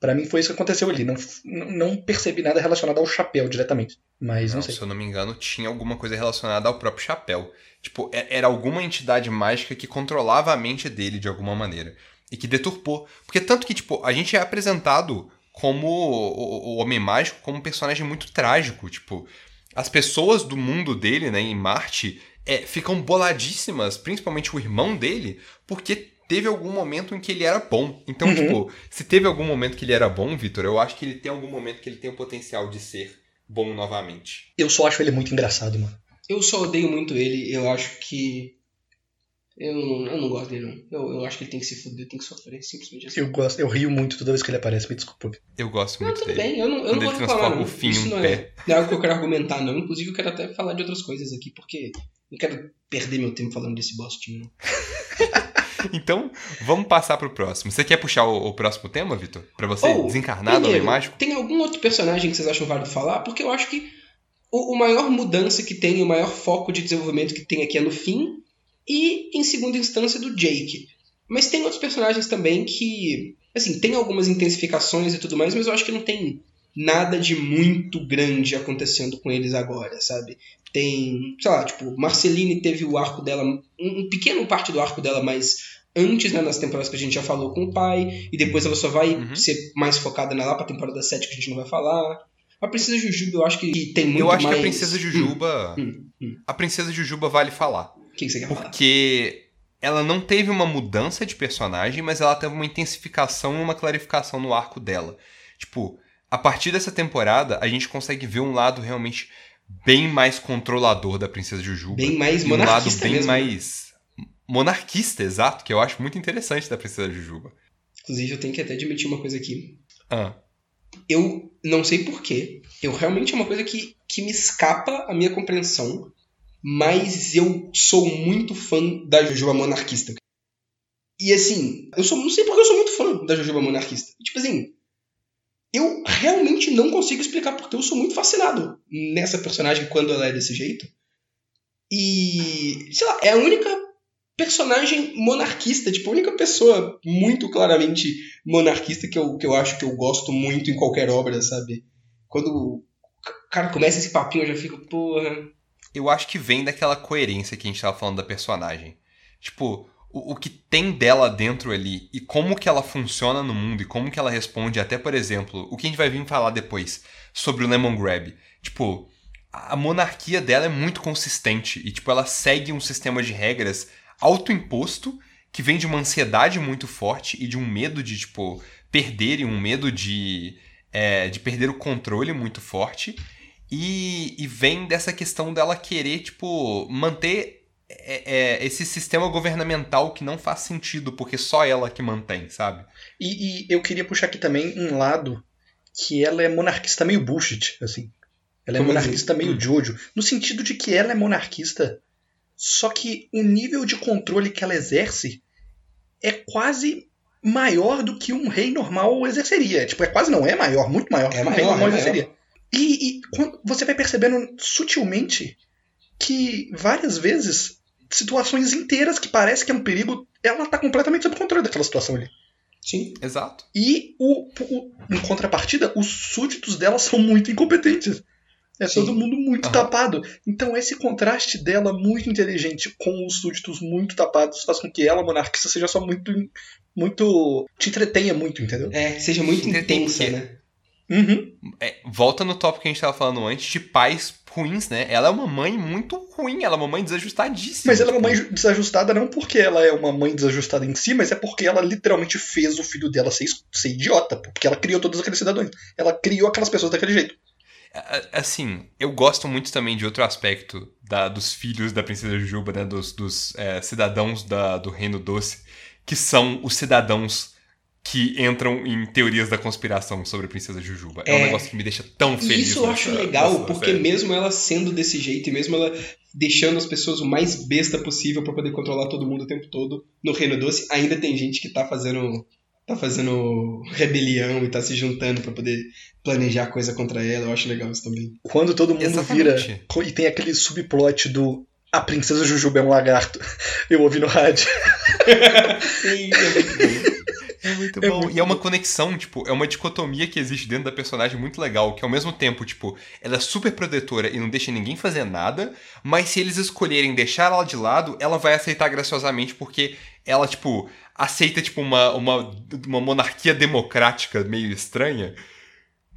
Pra mim foi isso que aconteceu ali. Não, não percebi nada relacionado ao chapéu diretamente. Mas não, Não, sei. se eu não me engano, tinha alguma coisa relacionada ao próprio chapéu. Tipo, é- era alguma entidade mágica que controlava a mente dele de alguma maneira. E que deturpou. Porque tanto que, tipo, a gente é apresentado como o, o- Homem Mágico como um personagem muito trágico. Tipo, as pessoas do mundo dele, né, em Marte, é, ficam boladíssimas, principalmente o irmão dele, porque teve algum momento em que ele era bom. Então, Uhum. tipo, se teve algum momento que ele era bom, Vitor, eu acho que ele tem algum momento que ele tem o potencial de ser bom novamente. Eu só acho ele muito engraçado, mano. Eu só odeio muito ele, eu acho que. Eu não, eu não gosto dele, não. Eu, eu acho que ele tem que se fuder, tem que sofrer, simplesmente assim. Eu gosto, eu rio muito toda vez que ele aparece, me desculpa. Eu gosto Não, muito tudo dele. bem, eu não, eu Quando não ele transforma não. o fim em Isso um não é, pé. não é algo que eu quero argumentar, não. Inclusive, eu quero até falar de outras coisas aqui, porque não quero perder meu tempo falando desse bostinho, não. Então, vamos passar pro próximo. Você quer puxar o, o próximo tema, Vitor? Pra você Ou, desencarnar do Homem primeiro, Mágico? Tem algum outro personagem que vocês acham válido falar? Porque eu acho que o, o maior mudança que tem, o maior foco de desenvolvimento que tem aqui é no fim, e em segunda instância do Jake. Mas tem outros personagens também que, assim, tem algumas intensificações e tudo mais, mas eu acho que não tem nada de muito grande acontecendo com eles agora, sabe? Tem, sei lá, tipo, Marceline teve o arco dela, um, um pequeno parte do arco dela mais antes, né, nas temporadas que a gente já falou com o pai, e depois ela só vai Uhum. ser mais focada na lá pra temporada 7 que a gente não vai falar. A Princesa Jujuba eu acho que tem muito Eu acho mais... que a Princesa Jujuba. Hum, hum. A Princesa Jujuba vale falar. Que, que você quer falar? Porque ela não teve uma mudança de personagem, mas ela teve uma intensificação e uma clarificação no arco dela. Tipo, a partir dessa temporada, a gente consegue ver um lado realmente bem mais controlador da Princesa Jujuba. Bem mais e um lado monarquista bem mesmo. mais monarquista, exato, que eu acho muito interessante da Princesa Jujuba. Inclusive, eu tenho que até admitir uma coisa aqui. Ah, Eu não sei porquê. Eu realmente é uma coisa que, que me escapa a minha compreensão. Mas eu sou muito fã da Jujuba monarquista. E assim, eu sou, não sei porque eu sou muito fã da Jujuba monarquista. Tipo assim, eu realmente não consigo explicar porque eu sou muito fascinado nessa personagem quando ela é desse jeito. E, sei lá, é a única personagem monarquista, tipo, a única pessoa muito claramente monarquista que eu, que eu acho que eu gosto muito em qualquer obra, sabe? Quando o cara começa esse papinho, eu já fico, porra. Eu acho que vem daquela coerência que a gente tava falando da personagem. Tipo, o, o que tem dela dentro ali e como que ela funciona no mundo e como que ela responde até, por exemplo, o que a gente vai vir falar depois sobre o Lemon Grab. Tipo, a monarquia dela é muito consistente e, tipo, ela segue um sistema de regras autoimposto que vem de uma ansiedade muito forte e de um medo de, tipo, perder e um medo de, é, de perder o controle muito forte. E, e vem dessa questão dela querer, tipo, manter é, é, esse sistema governamental que não faz sentido, porque só ela que mantém, sabe? E, e eu queria puxar aqui também um lado que ela é monarquista meio bullshit, assim. Ela é Como monarquista assim? meio Hum. Jojo. No sentido de que ela é monarquista, só que o nível de controle que ela exerce é quase maior do que um rei normal exerceria. Tipo, é quase não, é maior, muito maior do É que um rei maior, normal é maior. E, e você vai percebendo sutilmente que várias vezes situações inteiras que parece que é um perigo, ela tá completamente sob controle daquela situação ali. Sim. Exato. E, o, o- em contrapartida, os súditos dela são muito incompetentes. É Sim. todo mundo muito Aham. tapado. Então, esse contraste dela muito inteligente com os súditos muito tapados faz com que ela, monarquista, seja só muito. muito. te entretenha muito, entendeu? É, seja muito intensa, né? Uhum. É, volta no tópico que a gente tava falando antes de pais ruins, né? Ela é uma mãe muito ruim, ela é uma mãe desajustadíssima. Mas ela é uma tipo, mãe desajustada não porque ela é uma mãe desajustada em si, mas é porque ela literalmente fez o filho dela ser, ser idiota. Porque ela criou todos aqueles cidadãos. Ela criou aquelas pessoas daquele jeito. Assim, eu gosto muito também de outro aspecto da- dos filhos da Princesa Jujuba, né? Dos, dos, é, cidadãos da- do Reino Doce, que são os cidadãos que entram em teorias da conspiração sobre a Princesa Jujuba. É, um É. negócio que me deixa tão E feliz. isso eu nessa- acho legal, nessa porque série. mesmo ela sendo desse jeito, e mesmo ela deixando as pessoas o mais besta possível pra poder controlar todo mundo o tempo todo no Reino Doce, ainda tem gente que tá fazendo tá fazendo rebelião e tá se juntando pra poder planejar coisa contra ela. Eu acho legal isso também. Quando todo mundo Exatamente. vira e tem aquele subplot do a princesa Jujuba é um lagarto. Eu ouvi no rádio. Sim, é muito bom. É muito É bom. muito e é uma conexão, tipo, é uma dicotomia que existe dentro da personagem muito legal, que ao mesmo tempo, tipo, ela é super protetora e não deixa ninguém fazer nada, mas se eles escolherem deixar ela de lado, ela vai aceitar graciosamente porque ela, tipo, aceita, tipo, uma, uma, uma monarquia democrática meio estranha.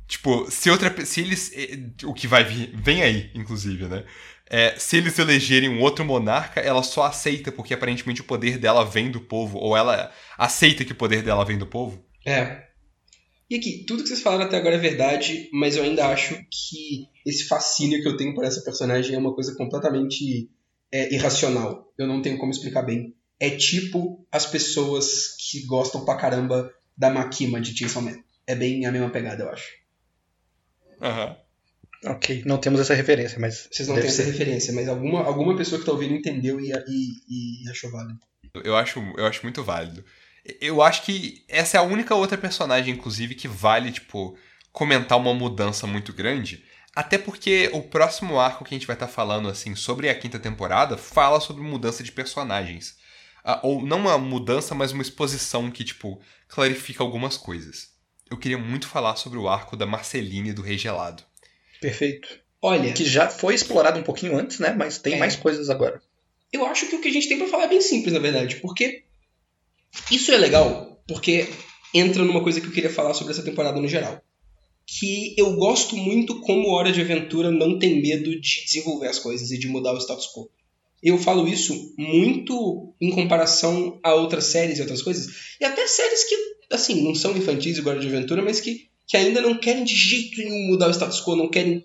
Tipo, se outra. Se eles. eh, O que vai vir. Vem aí, inclusive, né? É, se eles elegerem um outro monarca, ela só aceita, porque aparentemente o poder dela vem do povo, ou ela aceita que o poder dela vem do povo. É. E aqui, tudo que vocês falaram até agora é verdade, mas eu ainda acho que esse fascínio que eu tenho por essa personagem é uma coisa completamente é, irracional. Eu não tenho como explicar bem. É tipo as pessoas que gostam pra caramba da Makima de Chainsaw Man. É bem a mesma pegada, eu acho. Aham. Ok, não temos essa referência, mas. Vocês não têm essa referência, mas alguma, alguma pessoa que tá ouvindo entendeu e, e, e achou válido. Eu acho, eu acho muito válido. Eu acho que essa é a única outra personagem, inclusive, que vale, tipo, comentar uma mudança muito grande. Até porque o próximo arco que a gente vai estar falando, assim, sobre a quinta temporada, fala sobre mudança de personagens. Ah, ou não uma mudança, mas uma exposição que, tipo, clarifica algumas coisas. Eu queria muito falar sobre o arco da Marceline e do Rei Gelado. Perfeito. Olha, Que já foi explorado um pouquinho antes, né? Mas tem É. mais coisas agora. eu acho que o que a gente tem pra falar é bem simples, na verdade, porque Isso é legal porque entra numa coisa que eu queria falar sobre essa temporada no geral. Que eu gosto muito como Hora de Aventura não tem medo de desenvolver as coisas e de mudar o status quo. Eu falo isso muito em comparação a outras séries e outras coisas. E até séries que, assim, não são infantis igual Hora de Aventura, mas que, que ainda não querem de jeito nenhum mudar o status quo, não querem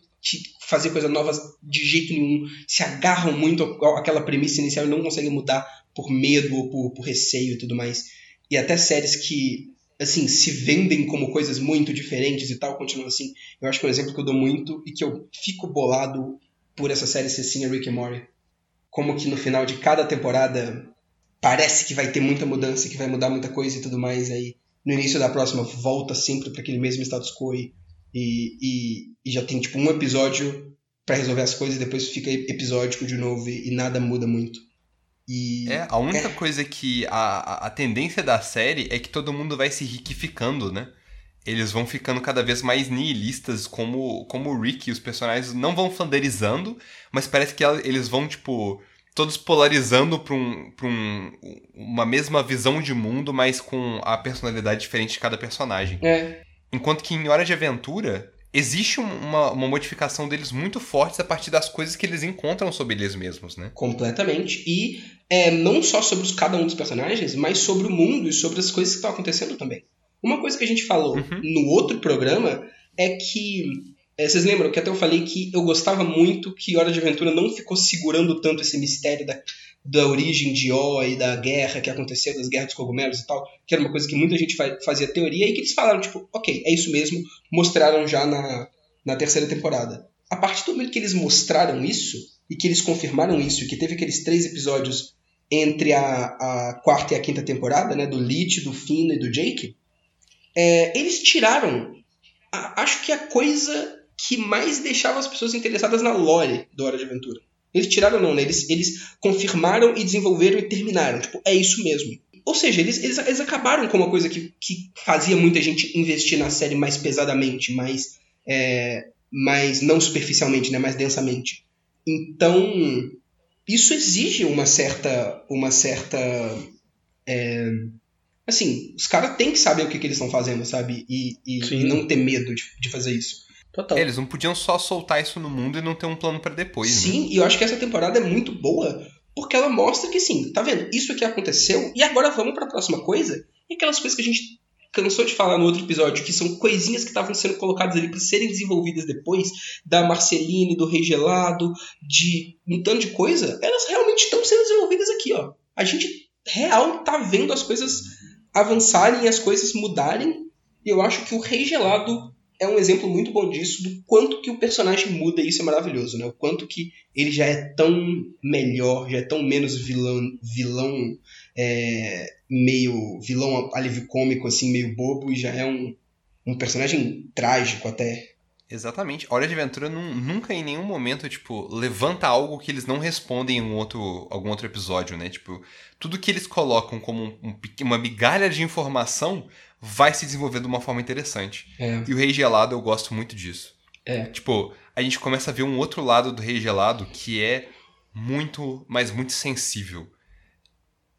fazer coisas novas de jeito nenhum, se agarram muito àquela premissa inicial e não conseguem mudar por medo ou por, por receio e tudo mais. E até séries que assim, se vendem como coisas muito diferentes e tal, continuam assim. Eu acho que um exemplo que eu dou muito e que eu fico bolado por essa série ser sim é Rick and Morty. Como que no final de cada temporada parece que vai ter muita mudança, que vai mudar muita coisa e tudo mais, aí no início da próxima volta sempre para aquele mesmo status quo e, e, e, já tem tipo um episódio para resolver as coisas e depois fica episódico de novo e, e nada muda muito. E é, a única é... coisa que. A, a tendência da série é que todo mundo vai se riquificando, né? Eles vão ficando cada vez mais nihilistas, como, como o Rick e os personagens não vão fanderizando, mas parece que eles vão, tipo, todos polarizando para um, pra um, uma mesma visão de mundo, mas com a personalidade diferente de cada personagem. É. Enquanto que em Hora de Aventura, existe uma, uma modificação deles muito forte a partir das coisas que eles encontram sobre eles mesmos, né? Completamente. E é, não só sobre os, cada um dos personagens, mas sobre o mundo e sobre as coisas que estão acontecendo também. Uma coisa que a gente falou uhum. no outro programa é que. É, vocês lembram que até eu falei que eu gostava muito que Hora de Aventura não ficou segurando tanto esse mistério da, da origem de O e da guerra que aconteceu, das guerras dos cogumelos e tal, que era uma coisa que muita gente fazia teoria, e que eles falaram, tipo, ok, é isso mesmo, mostraram já na, na terceira temporada. A partir do momento que eles mostraram isso, e que eles confirmaram isso, e que teve aqueles três episódios entre a, a quarta e a quinta temporada, né, do Lich, do Finn e do Jake, é, eles tiraram, acho que a coisa que mais deixava as pessoas interessadas na lore do Hora de Aventura. Eles tiraram não, né? Eles, eles confirmaram e desenvolveram e terminaram. Tipo, é isso mesmo. Ou seja, eles, eles, eles acabaram com uma coisa que, que fazia muita gente investir na série mais pesadamente, mais, é, mais não superficialmente, né? Mais densamente. Então, isso exige uma certa... Uma certa é, assim, os caras têm que saber o que, que eles estão fazendo, sabe? E, e, e não ter medo de, de fazer isso. Total. É, eles não podiam só soltar isso no mundo e não ter um plano para depois. Né? Sim, né? e eu acho que essa temporada é muito boa porque ela mostra que, sim, tá vendo? Isso aqui aconteceu e agora vamos para a próxima coisa. E aquelas coisas que a gente cansou de falar no outro episódio, que são coisinhas que estavam sendo colocadas ali para serem desenvolvidas depois, da Marceline, do Rei Gelado, de um tanto de coisa, elas realmente estão sendo desenvolvidas aqui, ó. A gente real tá vendo as coisas avançarem e as coisas mudarem. E eu acho que o Rei Gelado é um exemplo muito bom disso, do quanto que o personagem muda, e isso é maravilhoso, né? O quanto que ele já é tão melhor, já é tão menos vilão, vilão é, meio vilão alívio cômico, assim, meio bobo, e já é um, um personagem trágico até. Exatamente. Hora de Aventura nunca em nenhum momento, tipo, levanta algo que eles não respondem em um outro, algum outro episódio, né? Tipo, tudo que eles colocam como um, uma migalha de informação vai se desenvolver de uma forma interessante. É. E o Rei Gelado eu gosto muito disso. É. Tipo, a gente começa a ver um outro lado do Rei Gelado que é muito, mas muito sensível.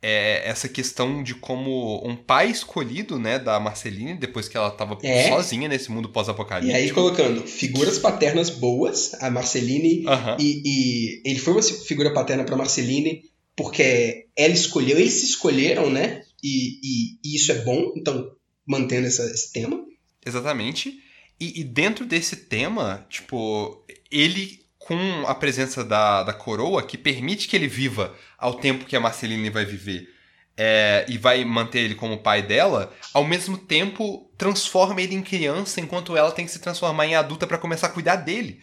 É essa questão de como um pai escolhido, né, da Marceline, depois que ela estava é. sozinha nesse mundo pós-apocalíptico. E aí colocando figuras paternas boas, a Marceline, uh -huh. e, e, ele foi uma figura paterna para Marceline porque ela escolheu, eles se escolheram, né, e, e, e isso é bom, então mantendo essa, esse tema. Exatamente. E, e, dentro desse tema, tipo, ele com a presença da, da coroa, que permite que ele viva ao tempo que a Marceline vai viver, é, e vai manter ele como pai dela, ao mesmo tempo transforma ele em criança, enquanto ela tem que se transformar em adulta para começar a cuidar dele.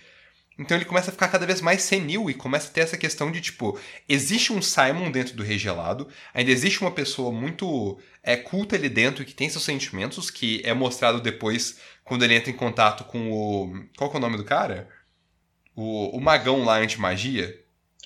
Então ele começa a ficar cada vez mais senil e começa a ter essa questão de tipo, existe um Simon dentro do Rei Gelado, ainda existe uma pessoa muito é, culta ali dentro que tem seus sentimentos, que é mostrado depois quando ele entra em contato com o. Qual que é o nome do cara? O, o magão lá anti-magia.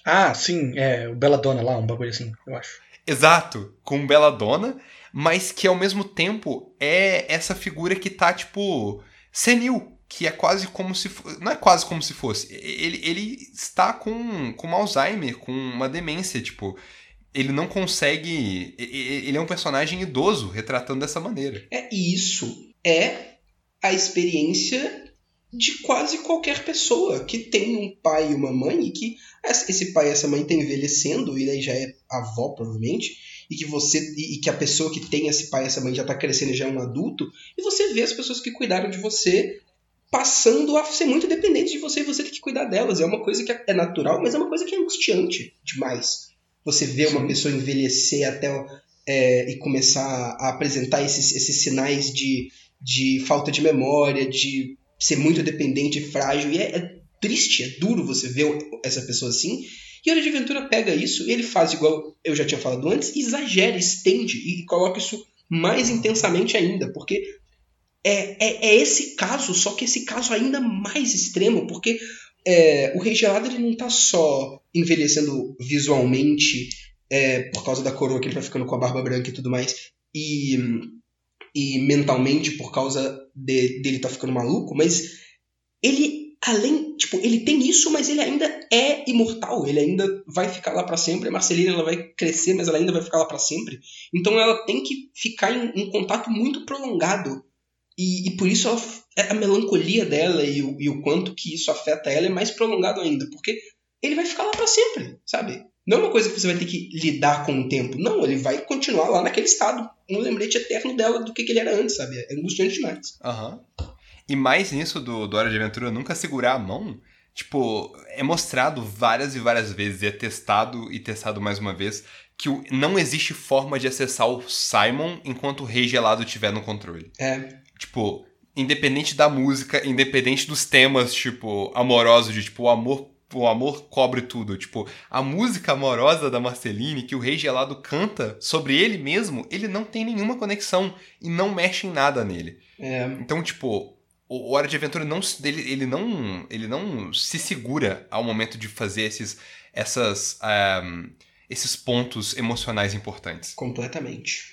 Ah, sim, é o Belladonna lá, um bagulho assim, eu acho. Exato, com Belladonna, mas que ao mesmo tempo é essa figura que tá, tipo, senil que é quase como se não é quase como se fosse ele, ele está com, com Alzheimer com uma demência tipo ele não consegue. Ele é um personagem idoso retratando dessa maneira. É isso. É a experiência de quase qualquer pessoa que tem um pai e uma mãe e que esse pai e essa mãe estão envelhecendo e daí já é avó provavelmente e que você e que a pessoa que tem esse pai e essa mãe já está crescendo já é um adulto e você vê as pessoas que cuidaram de você passando a ser muito dependente de você e você tem que cuidar delas. É uma coisa que é natural mas é uma coisa que é angustiante demais. Você vê uma pessoa envelhecer até é, e começar a apresentar esses, esses sinais de, de falta de memória de ser muito dependente e frágil. E é, é triste, é duro você ver essa pessoa assim. E Hora de Aventura pega isso, ele faz igual eu já tinha falado antes, exagera, estende e coloca isso mais intensamente ainda, porque é, é, é esse caso, só que esse caso ainda mais extremo, porque é, o Rei Gelado ele não está só envelhecendo visualmente é, por causa da coroa que ele vai ficando com a barba branca e tudo mais, e, e mentalmente por causa de, dele tá ficando maluco, mas ele além, tipo, ele tem isso, mas ele ainda é imortal, ele ainda vai ficar lá para sempre. A Marcelina ela vai crescer, mas ela ainda vai ficar lá para sempre. Então ela tem que ficar em um contato muito prolongado. E, e por isso ela, a melancolia dela e o, e o quanto que isso afeta ela é mais prolongado ainda, porque ele vai ficar lá para sempre, sabe? Não é uma coisa que você vai ter que lidar com o tempo. Não, ele vai continuar lá naquele estado. Um lembrete eterno dela do que, que ele era antes, sabe? É angustiante demais. Aham. Uhum. E mais nisso do, do Hora de Aventura nunca segurar a mão, tipo, é mostrado várias e várias vezes, e é testado e testado mais uma vez, que não existe forma de acessar o Simon enquanto o Rei Gelado estiver no controle. É. Tipo, independente da música, independente dos temas, tipo, amorosos, de tipo, o amor o amor cobre tudo. Tipo, a música amorosa da Marceline que o Rei Gelado canta sobre ele mesmo, ele não tem nenhuma conexão e não mexe em nada nele. É. Então, tipo, o Hora de Aventura não ele, ele não ele não se segura ao momento de fazer esses essas um, esses pontos emocionais importantes. Completamente.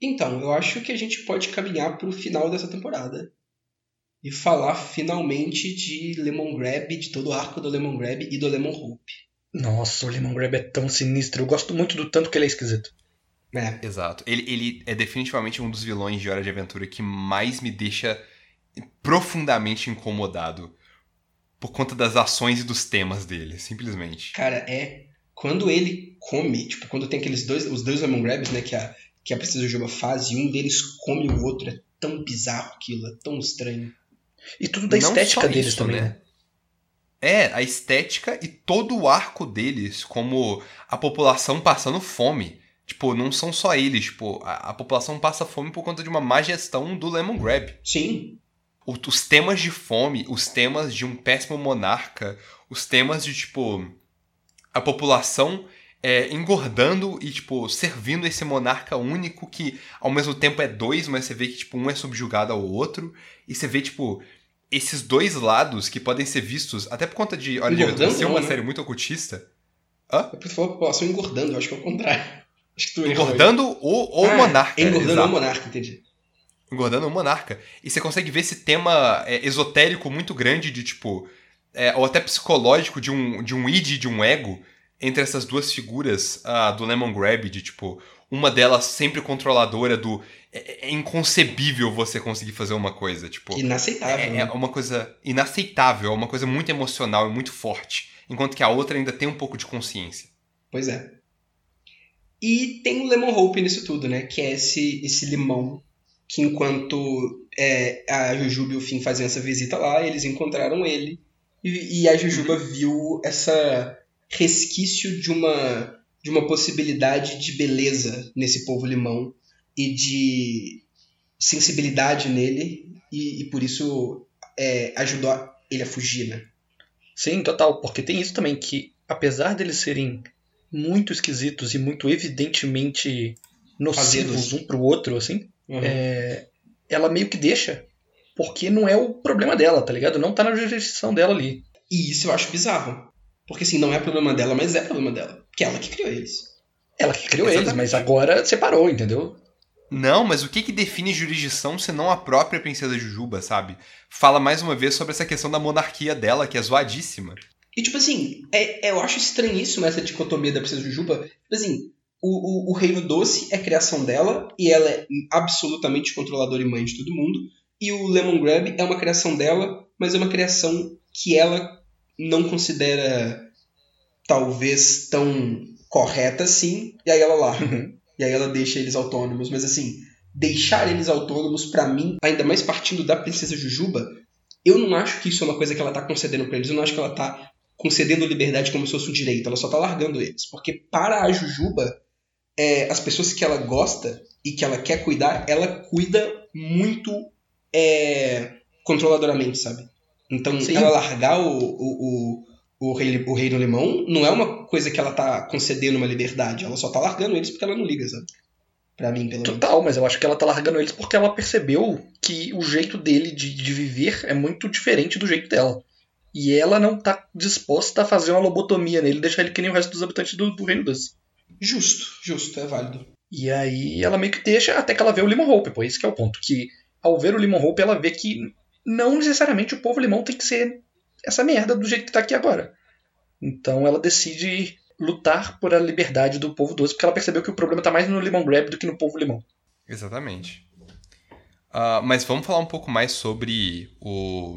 Então, eu acho que a gente pode caminhar para o final dessa temporada e falar finalmente de Lemon Grab, de todo o arco do Lemon Grab e do Lemon Hope. Nossa, o Lemon Grab é tão sinistro. Eu gosto muito do tanto que ele é esquisito. É. Exato. Ele, ele é definitivamente um dos vilões de Hora de Aventura que mais me deixa profundamente incomodado por conta das ações e dos temas dele, simplesmente. Cara, é. Quando ele come, tipo, quando tem aqueles dois, os dois Lemon Grabs, né, que a, que a Princesa Juba faz, e um deles come o outro, é tão bizarro aquilo, é tão estranho. E tudo da Não estética deles isso, também, né? né? É, a estética e todo o arco deles, como a população passando fome. Tipo, não são só eles, tipo, a, a, população passa fome por conta de uma má gestão do Lemon Grab. Sim. O, os temas de fome, os temas de um péssimo monarca, os temas de, tipo, a população é, engordando e, tipo, servindo esse monarca único que, ao mesmo tempo, é dois, mas você vê que, tipo, um é subjugado ao outro. E você vê, tipo, esses dois lados que podem ser vistos, até por conta de Hora de Aventura ser uma né? série muito ocultista. Hã? Eu falou a população engordando, eu acho que é o contrário. Engordando o, o ah, monarca. Engordando exato. o monarca, entendi. Engordando o monarca. E você consegue ver esse tema é, esotérico muito grande de tipo. É, ou até psicológico de um, de um id de um ego entre essas duas figuras uh, do Lemon Grab, de tipo. Uma delas sempre controladora do. É, é inconcebível você conseguir fazer uma coisa. Tipo, inaceitável. É, é né? uma coisa inaceitável, é uma coisa muito emocional e muito forte. Enquanto que a outra ainda tem um pouco de consciência. Pois é. E tem o Lemon Hope nisso tudo, né? Que é esse, esse limão que enquanto é, a Jujuba e o Finn faziam essa visita lá, eles encontraram ele e, e a Jujuba uhum. viu essa resquício de uma de uma possibilidade de beleza nesse povo limão e de sensibilidade nele e, e por isso é, ajudou ele a fugir, né? Sim, total, porque tem isso também que apesar deles serem muito esquisitos e muito evidentemente nocivos um pro outro, assim, uhum. é, ela meio que deixa, porque não é o problema dela, tá ligado? Não tá na jurisdição dela ali. E isso eu acho bizarro. Porque assim, não é problema dela, mas é problema dela. Porque é ela que criou eles. Ela que criou Exatamente. eles, mas agora separou, entendeu? Não, mas o que, que define jurisdição senão a própria princesa Jujuba, sabe? Fala mais uma vez sobre essa questão da monarquia dela, que é zoadíssima. E, tipo assim, é, é, eu acho estranhíssimo essa dicotomia da Princesa Jujuba. Tipo assim, o, o, o Reino Doce é criação dela, e ela é absolutamente controladora e mãe de todo mundo. E o Lemon Grab é uma criação dela, mas é uma criação que ela não considera talvez tão correta assim, e aí ela larga. Uhum. E aí ela deixa eles autônomos. Mas assim, deixar eles autônomos, para mim, ainda mais partindo da Princesa Jujuba, eu não acho que isso é uma coisa que ela tá concedendo pra eles. Eu não acho que ela tá concedendo liberdade como se fosse um direito. Ela só tá largando eles. Porque para a Jujuba, é, as pessoas que ela gosta e que ela quer cuidar, ela cuida muito é, controladoramente, sabe? Então, Sim. ela largar o, o, o, o, rei, o rei do limão não é uma coisa que ela tá concedendo uma liberdade. Ela só tá largando eles porque ela não liga, sabe? Pra mim, pelo Total, menos. mas eu acho que ela tá largando eles porque ela percebeu que o jeito dele de, de viver é muito diferente do jeito dela. E ela não tá disposta a fazer uma lobotomia nele, deixar ele que nem o resto dos habitantes do, do Reino Doce. Justo, justo, é válido. E aí ela meio que deixa até que ela vê o Limon Hope, pois esse é o ponto. Que ao ver o Limon Hope, ela vê que não necessariamente o povo limão tem que ser essa merda do jeito que tá aqui agora. Então ela decide lutar por a liberdade do povo doce, porque ela percebeu que o problema tá mais no Limão Grab do que no povo limão. Exatamente. Uh, mas vamos falar um pouco mais sobre o,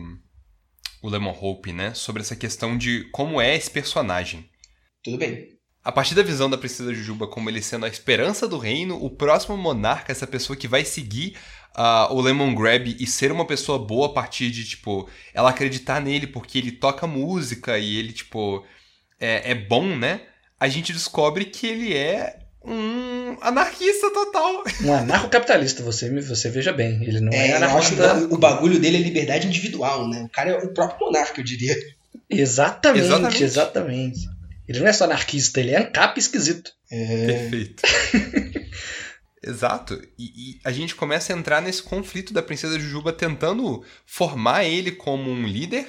o Lemon Hope, né? Sobre essa questão de como é esse personagem. Tudo bem. A partir da visão da Princesa Jujuba como ele sendo a esperança do reino, o próximo monarca, essa pessoa que vai seguir uh, o Lemon Grab e ser uma pessoa boa a partir de, tipo, ela acreditar nele porque ele toca música e ele, tipo, é, é bom, né? A gente descobre que ele é um anarquista total. Um anarcocapitalista, você, você veja bem. Ele não é, é anarquista. O, o bagulho dele é liberdade individual, né? O cara é o próprio monarca, eu diria. Exatamente, exatamente. exatamente. Ele não é só anarquista, ele é ancap esquisito. É... Perfeito. Exato. E, e, a gente começa a entrar nesse conflito da Princesa Jujuba tentando formar ele como um líder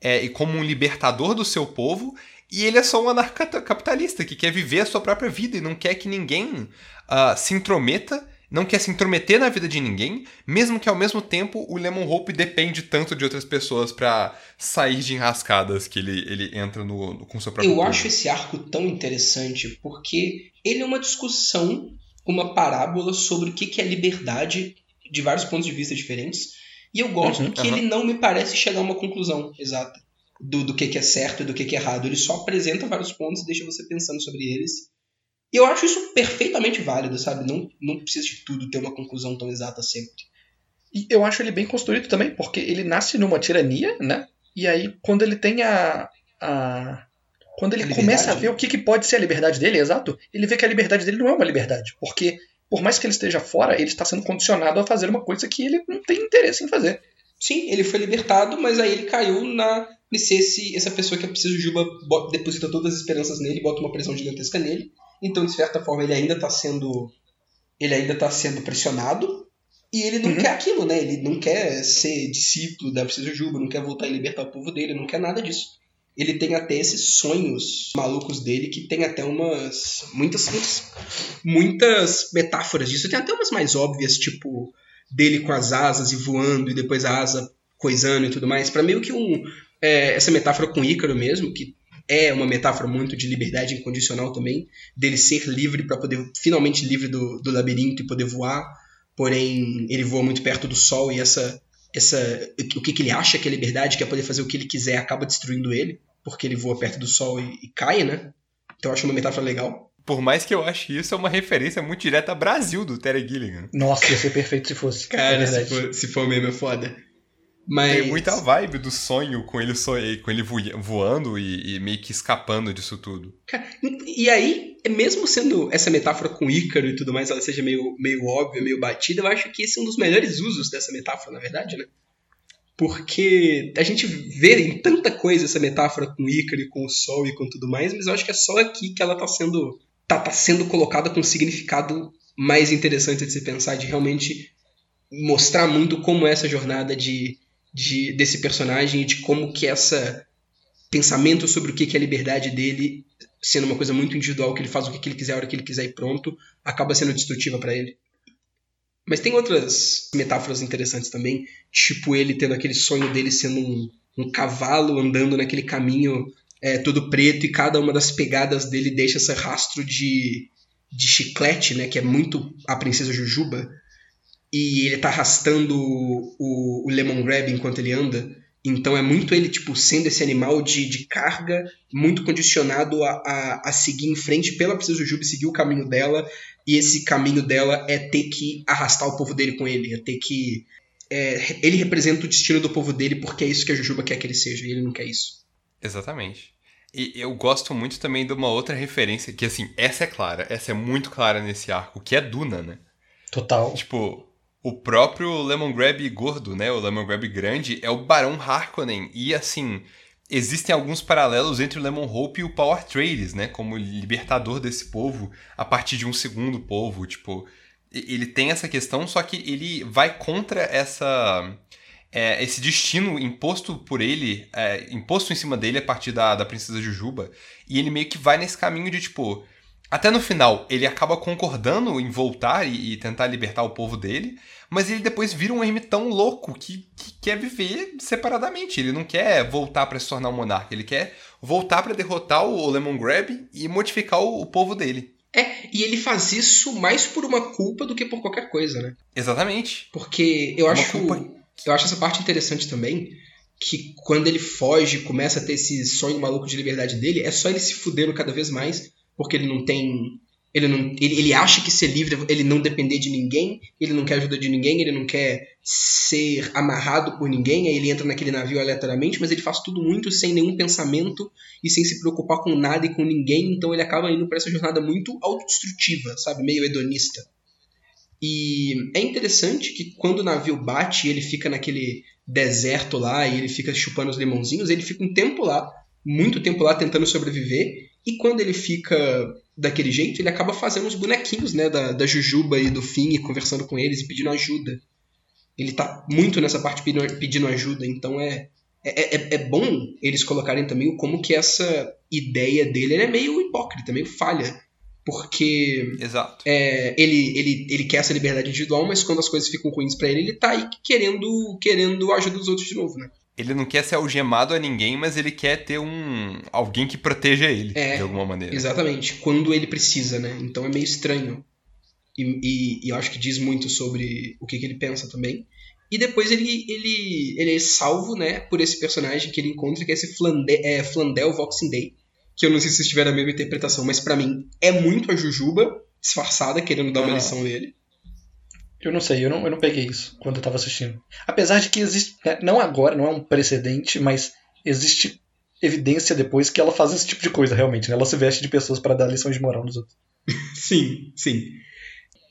é, e como um libertador do seu povo. E ele é só um anarcapitalista que quer viver a sua própria vida e não quer que ninguém uh, se intrometa, não quer se intrometer na vida de ninguém, mesmo que ao mesmo tempo o Lemon Hope depende tanto de outras pessoas para sair de enrascadas que ele, ele entra no, no com seu próprio Eu povo. acho esse arco tão interessante porque ele é uma discussão uma parábola sobre o que é liberdade de vários pontos de vista diferentes. E eu gosto uhum, que uhum. ele não me parece chegar a uma conclusão exata do, do que, é certo e do que, que é errado. Ele só apresenta vários pontos e deixa você pensando sobre eles. E eu acho isso perfeitamente válido, sabe? Não, não precisa de tudo ter uma conclusão tão exata sempre. E eu acho ele bem construído também, porque ele nasce numa tirania, né? E aí, quando ele tem a, a, quando ele começa a ver o que, que pode ser a liberdade dele, exato, ele vê que a liberdade dele não é uma liberdade. Porque, por mais que ele esteja fora, ele está sendo condicionado a fazer uma coisa que ele não tem interesse em fazer. Sim, ele foi libertado, mas aí ele caiu na. Se esse, essa pessoa que é preciso Juba deposita todas as esperanças nele, bota uma pressão gigantesca nele. Então, de certa forma, ele ainda está sendo. Ele ainda está sendo pressionado. E ele não uhum. quer aquilo, né? Ele não quer ser discípulo da Preciso Juba, não quer voltar e libertar o povo dele, não quer nada disso ele tem até esses sonhos malucos dele que tem até umas muitas muitas, metáforas disso. Tem até umas mais óbvias, tipo dele com as asas e voando e depois a asa coisando e tudo mais, para meio que um é, essa metáfora com Ícaro mesmo, que é uma metáfora muito de liberdade incondicional também, dele ser livre para poder finalmente livre do, do labirinto e poder voar. Porém, ele voa muito perto do sol e essa essa o que, que, ele acha que é liberdade, que é poder fazer o que ele quiser, acaba destruindo ele, porque ele voa perto do sol e, e cai, né? Então eu acho uma metáfora legal. Por mais que eu ache isso, é uma referência muito direta a Brasil do Terry Gilligan. Nossa, ia ser perfeito se fosse. Cara, é se, for, se for mesmo é foda. Mas... Tem muita vibe do sonho com ele, com ele voando e, e meio que escapando disso tudo. Cara, e aí, mesmo sendo essa metáfora com Ícaro e tudo mais, ela seja meio, meio óbvia, meio batida, eu acho que esse é um dos melhores usos dessa metáfora, na verdade, né? Porque a gente vê em tanta coisa essa metáfora com Ícaro e com o Sol e com tudo mais, mas eu acho que é só aqui que ela tá sendo, tá, tá sendo colocada com um significado mais interessante de se pensar, de realmente mostrar muito como é essa jornada de de, desse personagem e de como que essa pensamento sobre o que é a liberdade dele, sendo uma coisa muito individual, que ele faz o que ele quiser, a hora que ele quiser e pronto, acaba sendo destrutiva para ele. Mas tem outras metáforas interessantes também, tipo ele tendo aquele sonho dele sendo um, um cavalo andando naquele caminho é todo preto e cada uma das pegadas dele deixa esse rastro de, de chiclete, né? Que é muito a princesa Jujuba. E ele tá arrastando o, o Lemon Grab enquanto ele anda. Então é muito ele, tipo, sendo esse animal de, de carga, muito condicionado a, a, a seguir em frente pela Princesa Jujuba e seguir o caminho dela. E esse caminho dela é ter que arrastar o povo dele com ele, é ter que. É, ele representa o destino do povo dele porque é isso que a Jujuba quer que ele seja, e ele não quer isso. Exatamente. E eu gosto muito também de uma outra referência, que assim, essa é clara, essa é muito clara nesse arco, que é Duna, né? Total. Tipo, o próprio Lemon Grab gordo, né? O Lemon Grab grande é o Barão Harkonnen. E assim, existem alguns paralelos entre o Lemon Hope e o Power Trades, né? Como libertador desse povo a partir de um segundo povo. Tipo, ele tem essa questão, só que ele vai contra essa. É, esse destino imposto por ele, é, imposto em cima dele a partir da, da Princesa Jujuba, e ele meio que vai nesse caminho de tipo, até no final, ele acaba concordando em voltar e, e, tentar libertar o povo dele, mas ele depois vira um ermitão louco que, que quer viver separadamente. Ele não quer voltar para se tornar um monarca, ele quer voltar para derrotar o Lemon Grab e modificar o, o, povo dele. É, e ele faz isso mais por uma culpa do que por qualquer coisa, né? Exatamente. Porque eu acho, culpa... eu acho essa parte interessante também, que quando ele foge, começa a ter esse sonho maluco de liberdade dele, é só ele se fudendo cada vez mais, porque ele não tem ele, não, ele, ele acha que ser livre ele não depender de ninguém, ele não quer ajuda de ninguém, ele não quer ser amarrado por ninguém, aí ele entra naquele navio aleatoriamente, mas ele faz tudo muito sem nenhum pensamento e sem se preocupar com nada e com ninguém, então ele acaba indo para essa jornada muito autodestrutiva, sabe? Meio hedonista. E é interessante que quando o navio bate ele fica naquele deserto lá e ele fica chupando os limãozinhos, ele fica um tempo lá, muito tempo lá tentando sobreviver, e quando ele fica daquele jeito, ele acaba fazendo os bonequinhos, né, da, da Jujuba e do Finn, e conversando com eles e pedindo ajuda. Ele tá muito nessa parte pedindo, pedindo ajuda, então é, é, é, é, bom eles colocarem também como que essa ideia dele é meio hipócrita, meio falha. Porque Exato. É, ele, ele, ele quer essa liberdade individual, mas quando as coisas ficam ruins para ele, ele tá aí querendo, querendo a ajuda dos outros de novo, né? Ele não quer ser algemado a ninguém, mas ele quer ter um alguém que proteja ele é, de alguma maneira. Exatamente, quando ele precisa, né? Então é meio estranho. E, e, e eu acho que diz muito sobre o que, que, ele pensa também. E depois ele, ele, ele é salvo, né, por esse personagem que ele encontra, que é esse Flandel, é, Flandel Voxing Day. Que eu não sei se vocês tiveram a mesma interpretação, mas para mim é muito a Jujuba disfarçada, querendo dar uma ah. lição nele. Eu não sei, eu não, eu não peguei isso quando eu tava assistindo. Apesar de que existe, né, não agora, não é um precedente, mas existe evidência depois que ela faz esse tipo de coisa realmente, né? Ela se veste de pessoas para dar lições de moral nos outros. sim, sim.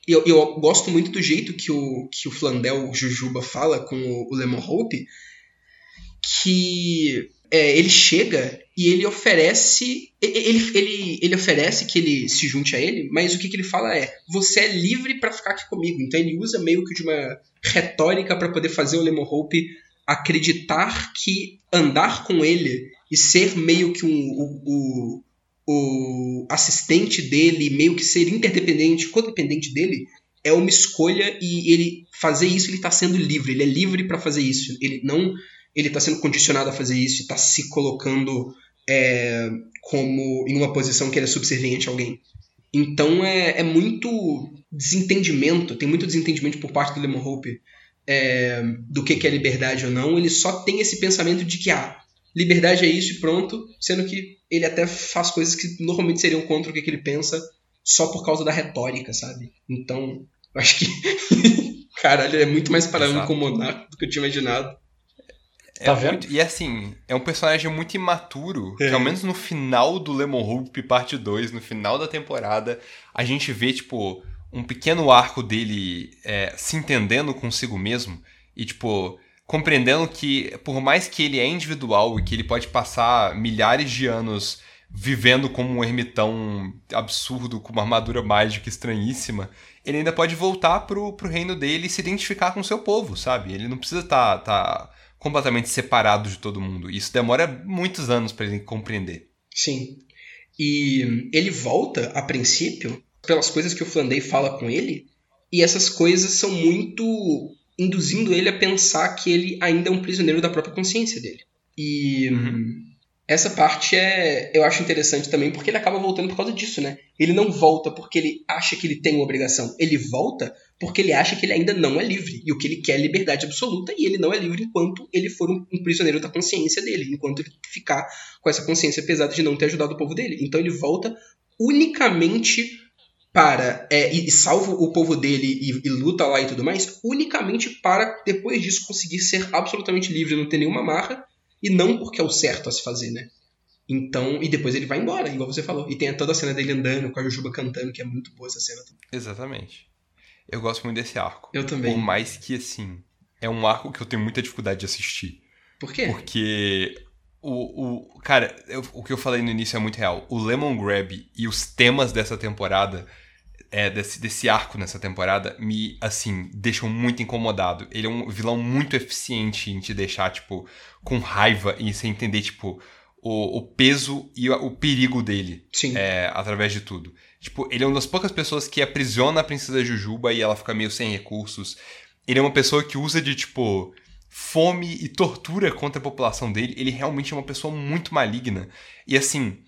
Eu, eu gosto muito do jeito que o, que o Flandel Jujuba fala com o, o Lemon Hope, que é, ele chega e ele oferece ele, ele, ele oferece que ele se junte a ele, mas o que, que ele fala é: você é livre para ficar aqui comigo. Então ele usa meio que de uma retórica para poder fazer o Lemon Hope acreditar que andar com ele e ser meio que um, o, o, o assistente dele, meio que ser interdependente, codependente dele, é uma escolha e ele fazer isso ele está sendo livre. Ele é livre para fazer isso. Ele não ele está sendo condicionado a fazer isso, está se colocando é, como em uma posição que ele é subserviente a alguém. Então é, é muito desentendimento, tem muito desentendimento por parte do Lemon Hope é, do que, que é liberdade ou não. Ele só tem esse pensamento de que ah, liberdade é isso e pronto, sendo que ele até faz coisas que normalmente seriam contra o que, que ele pensa só por causa da retórica, sabe? Então, eu acho que. Caralho, é muito mais parado com o Monarca do que eu tinha imaginado. É tá muito, e assim, é um personagem muito imaturo, é. que ao menos no final do Lemon Hope parte 2, no final da temporada, a gente vê, tipo, um pequeno arco dele é, se entendendo consigo mesmo e, tipo, compreendendo que, por mais que ele é individual e que ele pode passar milhares de anos vivendo como um ermitão absurdo, com uma armadura mágica estranhíssima, ele ainda pode voltar pro, pro reino dele e se identificar com o seu povo, sabe? Ele não precisa estar. Tá, tá completamente separado de todo mundo. Isso demora muitos anos para ele compreender. Sim. E ele volta, a princípio, pelas coisas que o Flandey fala com ele, e essas coisas são muito induzindo ele a pensar que ele ainda é um prisioneiro da própria consciência dele. E uhum. Essa parte é, eu acho interessante também, porque ele acaba voltando por causa disso, né? Ele não volta porque ele acha que ele tem uma obrigação. Ele volta porque ele acha que ele ainda não é livre. E o que ele quer é liberdade absoluta, e ele não é livre enquanto ele for um, um prisioneiro da consciência dele, enquanto ele ficar com essa consciência pesada de não ter ajudado o povo dele. Então ele volta unicamente para. É, e, e salva o povo dele e, e luta lá e tudo mais, unicamente para depois disso conseguir ser absolutamente livre, não ter nenhuma marra e não porque é o certo a se fazer, né? Então, e depois ele vai embora, igual você falou. E tem toda a cena dele andando com a Jujuba cantando, que é muito boa essa cena também. Exatamente. Eu gosto muito desse arco. Eu também. Por mais que, assim, é um arco que eu tenho muita dificuldade de assistir. Por quê? Porque o, o cara, eu, o que eu falei no início é muito real. O Lemon Grab e os temas dessa temporada, é, desse, desse arco nessa temporada, me, assim, deixam muito incomodado. Ele é um vilão muito eficiente em te deixar, tipo, com raiva e sem entender, tipo, o, o peso e o, o perigo dele. Sim. É, através de tudo. Tipo, ele é uma das poucas pessoas que aprisiona a princesa Jujuba e ela fica meio sem recursos. Ele é uma pessoa que usa de, tipo, fome e tortura contra a população dele. Ele realmente é uma pessoa muito maligna. E, assim,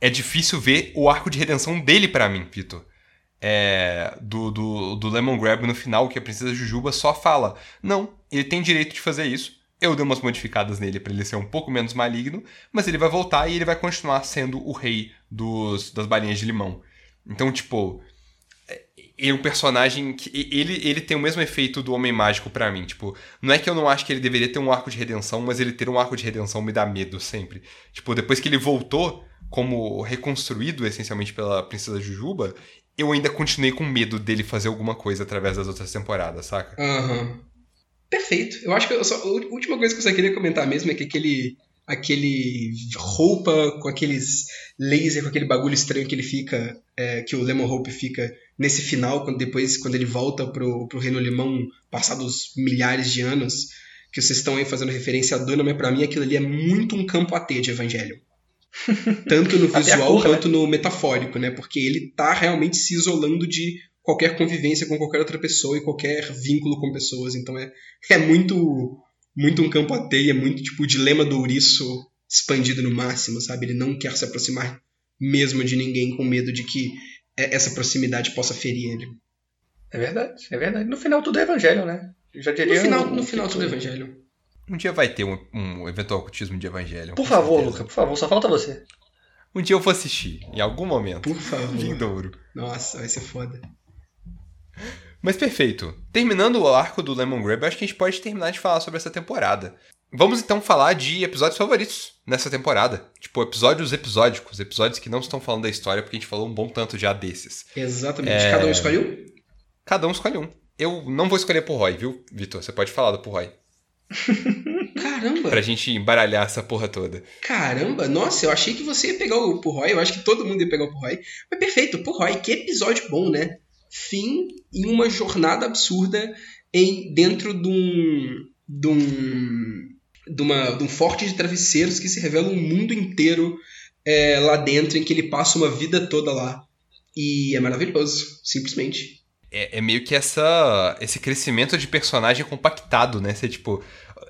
é difícil ver o arco de redenção dele para mim, Vitor. É, do, do, do Lemon Grab no final, que a princesa Jujuba só fala: Não, ele tem direito de fazer isso. Eu dei umas modificadas nele para ele ser um pouco menos maligno, mas ele vai voltar e ele vai continuar sendo o rei dos, das balinhas de limão. Então, tipo, ele é um personagem que ele, ele tem o mesmo efeito do Homem Mágico para mim, tipo, não é que eu não acho que ele deveria ter um arco de redenção, mas ele ter um arco de redenção me dá medo sempre. Tipo, depois que ele voltou como reconstruído essencialmente pela princesa Jujuba, eu ainda continuei com medo dele fazer alguma coisa através das outras temporadas, saca? Aham. Uhum. Perfeito. Eu acho que só, a última coisa que eu só queria comentar mesmo é que aquele aquele roupa com aqueles laser, com aquele bagulho estranho que ele fica, é, que o Lemon Hope fica nesse final, quando depois quando ele volta pro, pro Reino Limão, passados milhares de anos, que vocês estão aí fazendo referência a Duna, mas pra mim aquilo ali é muito um campo AT de Evangelho. Tanto no visual cor, quanto né? no metafórico, né? Porque ele tá realmente se isolando de qualquer convivência com qualquer outra pessoa e qualquer vínculo com pessoas. Então é, é muito muito um campo AT, é muito tipo o dilema do ouriço expandido no máximo, sabe? Ele não quer se aproximar mesmo de ninguém com medo de que essa proximidade possa ferir ele. É verdade, é verdade. No final tudo é evangelho, né? já diria no final, no final tudo é evangelho. Um dia vai ter um, um eventual ocultismo de evangelho. Por favor, certeza. Luca, por favor, só falta você. Um dia eu vou assistir, em algum momento. Por favor. Vindouro. Nossa, vai ser foda. Mas perfeito. Terminando o arco do Lemon Grab, acho que a gente pode terminar de falar sobre essa temporada. Vamos então falar de episódios favoritos nessa temporada. Tipo, episódios episódicos, episódios que não estão falando da história, porque a gente falou um bom tanto já desses. Exatamente. É... Cada um escolhe um? Cada um escolhe um. Eu não vou escolher por Roy, viu, Vitor? Você pode falar do por Roy. Caramba! Pra gente embaralhar essa porra toda. Caramba, nossa, eu achei que você ia pegar o Purroy, eu acho que todo mundo ia pegar o Purroy. Mas perfeito, Purroy, que episódio bom, né? Fim em uma jornada absurda em dentro de um. de um. de, uma, de um forte de travesseiros que se revela um mundo inteiro é, lá dentro, em que ele passa uma vida toda lá. E é maravilhoso, simplesmente. É, é meio que essa, esse crescimento de personagem compactado, né? Você, tipo,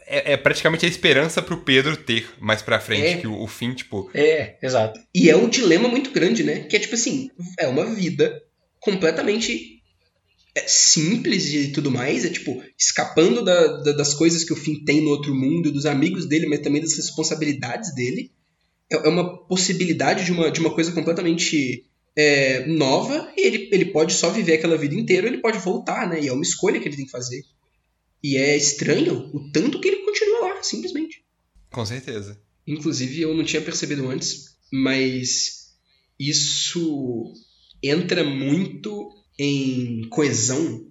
é, é, praticamente a esperança pro Pedro ter mais pra frente, é. que o, o, fim, tipo. É, exato. E é um dilema muito grande, né? Que é tipo assim, é uma vida completamente é, simples e tudo mais, é tipo, escapando da, da, das coisas que o fim tem no outro mundo, dos amigos dele, mas também das responsabilidades dele. É, é uma possibilidade de uma, de uma coisa completamente é, nova, e ele, ele pode só viver aquela vida inteira, ele pode voltar, né? E é uma escolha que ele tem que fazer. E é estranho o tanto que ele continua lá, simplesmente. Com certeza. Inclusive, eu não tinha percebido antes, mas isso entra muito em coesão.